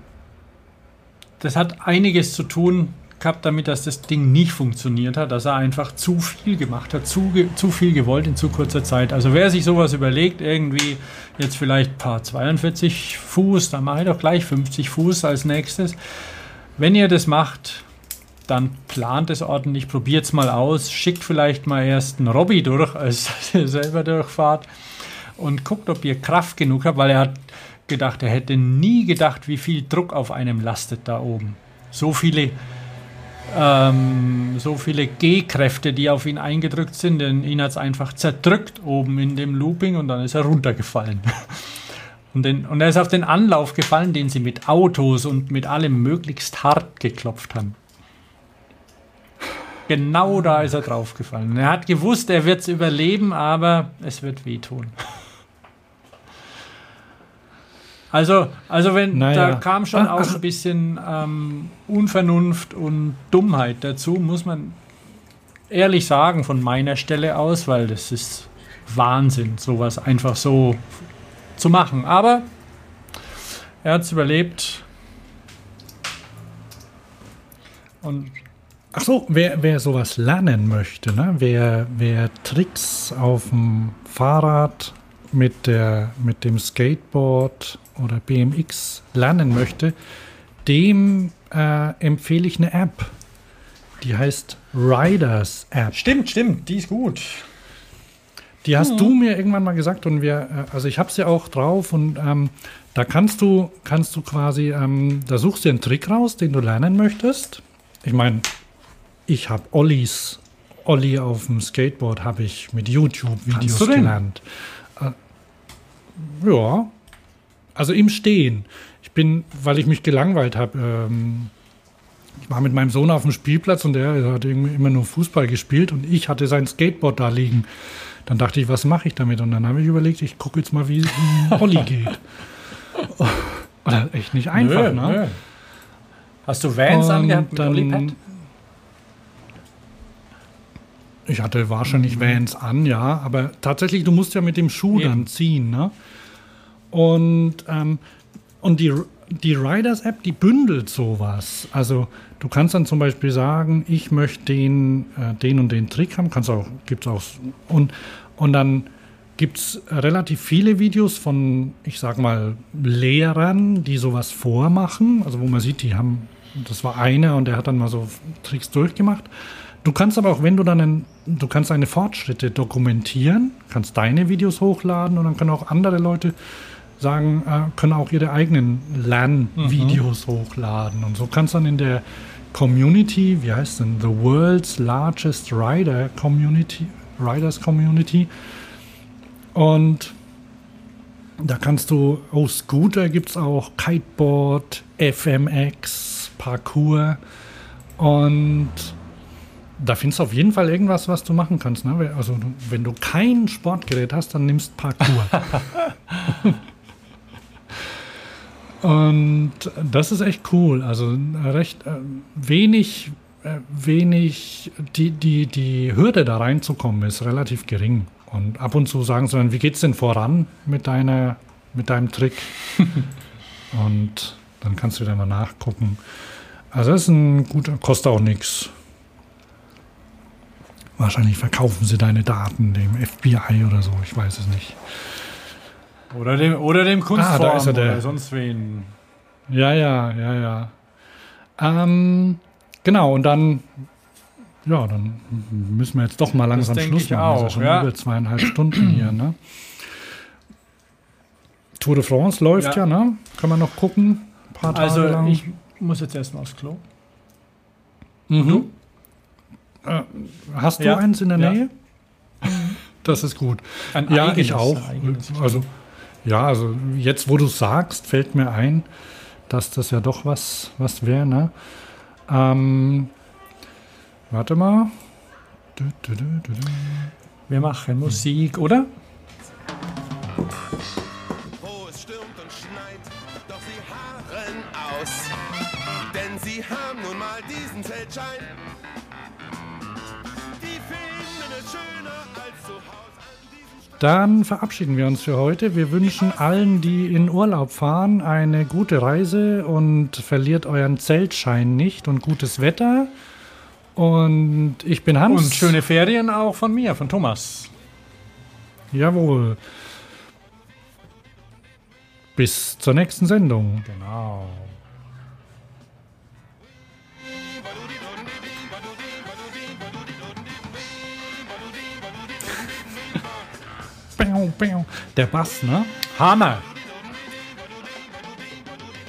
das hat einiges zu tun gehabt damit, dass das Ding nicht funktioniert hat, dass er einfach zu viel gemacht hat, zu, zu viel gewollt in zu kurzer Zeit. Also wer sich sowas überlegt, irgendwie jetzt vielleicht paar 42 Fuß, dann mache ich doch gleich 50 Fuß als nächstes. Wenn ihr das macht, dann plant es ordentlich, probiert es mal aus, schickt vielleicht mal erst einen Robby durch, als ihr selber durchfahrt und guckt, ob ihr Kraft genug habt, weil er hat gedacht, er hätte nie gedacht, wie viel Druck auf einem lastet da oben. So viele ähm, so viele G-Kräfte, die auf ihn eingedrückt sind, denn ihn hat es einfach zerdrückt oben in dem Looping und dann ist er runtergefallen. Und, den, und er ist auf den Anlauf gefallen, den sie mit Autos und mit allem möglichst hart geklopft haben. Genau da ist er draufgefallen. Er hat gewusst, er wird es überleben, aber es wird wehtun. Also, also wenn Naja. da kam schon Ach, auch ach. ein bisschen ähm, Unvernunft und Dummheit dazu, muss man ehrlich sagen von meiner Stelle aus, weil das ist Wahnsinn, sowas einfach so zu machen. Aber er hat es überlebt. Und Ach so, wer, wer sowas lernen möchte, ne? wer, wer Tricks auf dem Fahrrad mit, der, mit dem Skateboard oder BMX lernen möchte, dem äh, empfehle ich eine App. Die heißt Riders App. stimmt, stimmt, die ist gut. Die hast du mir irgendwann mal gesagt und wir, äh, also ich habe sie auch drauf und ähm, da kannst du, kannst du quasi, ähm, da suchst du einen Trick raus, den du lernen möchtest. Ich meine, ich habe Ollis, Olli auf dem Skateboard habe ich mit YouTube-Videos gelernt. Äh, ja, also im Stehen. Ich bin, weil ich mich gelangweilt habe, ähm, ich war mit meinem Sohn auf dem Spielplatz und der hat immer nur Fußball gespielt und ich hatte sein Skateboard da liegen. Dann dachte ich, was mache ich damit? Und dann habe ich überlegt, ich gucke jetzt mal, wie ein Olli geht. Oder echt nicht einfach, Nö, ne? nö. Hast du Vans Und angehabt mit dann- Olipad? Ich hatte wahrscheinlich Vans an, ja, aber tatsächlich, du musst ja mit dem Schuh Eben. dann ziehen, ne? Und, ähm, und die, die Riders-App, die bündelt sowas. Also du kannst dann zum Beispiel sagen, ich möchte den, äh, den und den Trick haben, kannst auch, gibt's auch, und, und dann gibt es relativ viele Videos von, ich sag mal, Lehrern, die sowas vormachen, also wo man sieht, die haben, das war einer und der hat dann mal so Tricks durchgemacht. Du kannst aber auch, wenn du dann, ein, du kannst deine Fortschritte dokumentieren, kannst deine Videos hochladen und dann können auch andere Leute sagen, äh, können auch ihre eigenen Lernvideos hochladen. Und so kannst dann in der Community, wie heißt denn, The World's Largest Rider Community, Riders Community. Und da kannst du, oh, Scooter gibt es auch, Kiteboard, FMX, Parkour. Und da findest du auf jeden Fall irgendwas, was du machen kannst. Ne? Also, wenn du kein Sportgerät hast, dann nimmst Parkour. Und das ist echt cool. Also recht äh, wenig, äh, wenig, die, die, die Hürde da reinzukommen ist relativ gering. Und ab und zu sagen sie dann, wie geht's denn voran mit deiner, mit deinem Trick? und dann kannst du wieder mal nachgucken. Also das ist ein guter, kostet auch nichts. Wahrscheinlich verkaufen sie deine Daten dem FBI oder so, ich weiß es nicht. Oder dem, oder dem Kunstform Ah, er, oder sonst wen. Ja, ja, ja, ja. Ähm, genau, und dann, ja, dann müssen wir jetzt doch mal langsam Schluss machen. Das ist schon ja. über zweieinhalb Stunden hier, ne? Tour de France läuft ja, Ja. ne? Kann man noch gucken. Ein paar Tage Also lang. ich muss jetzt erstmal aufs Klo. Mhm. Äh, hast du Ja. eins in der Ja. Nähe? Das ist gut. Ein ja, ich auch. Also, ja, also jetzt, wo du sagst, fällt mir ein, dass das ja doch was, was wäre, ne? Ähm, warte mal. Wir machen Musik, oder? Wo es stürmt und schneit, doch sie harren aus. Denn sie haben nun mal diesen Zeltschein. Dann verabschieden wir uns für heute. Wir wünschen allen, die in Urlaub fahren, eine gute Reise und verliert euren Zeltschein nicht und gutes Wetter. Und ich bin Hans. Und schöne Ferien auch von mir, von Thomas. Jawohl. Bis zur nächsten Sendung. Genau. Der Bass, ne? Hammer.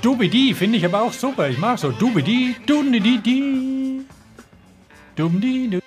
Dubidi finde ich aber auch super. Ich mag so. Dubidi, dubidi, dubidi.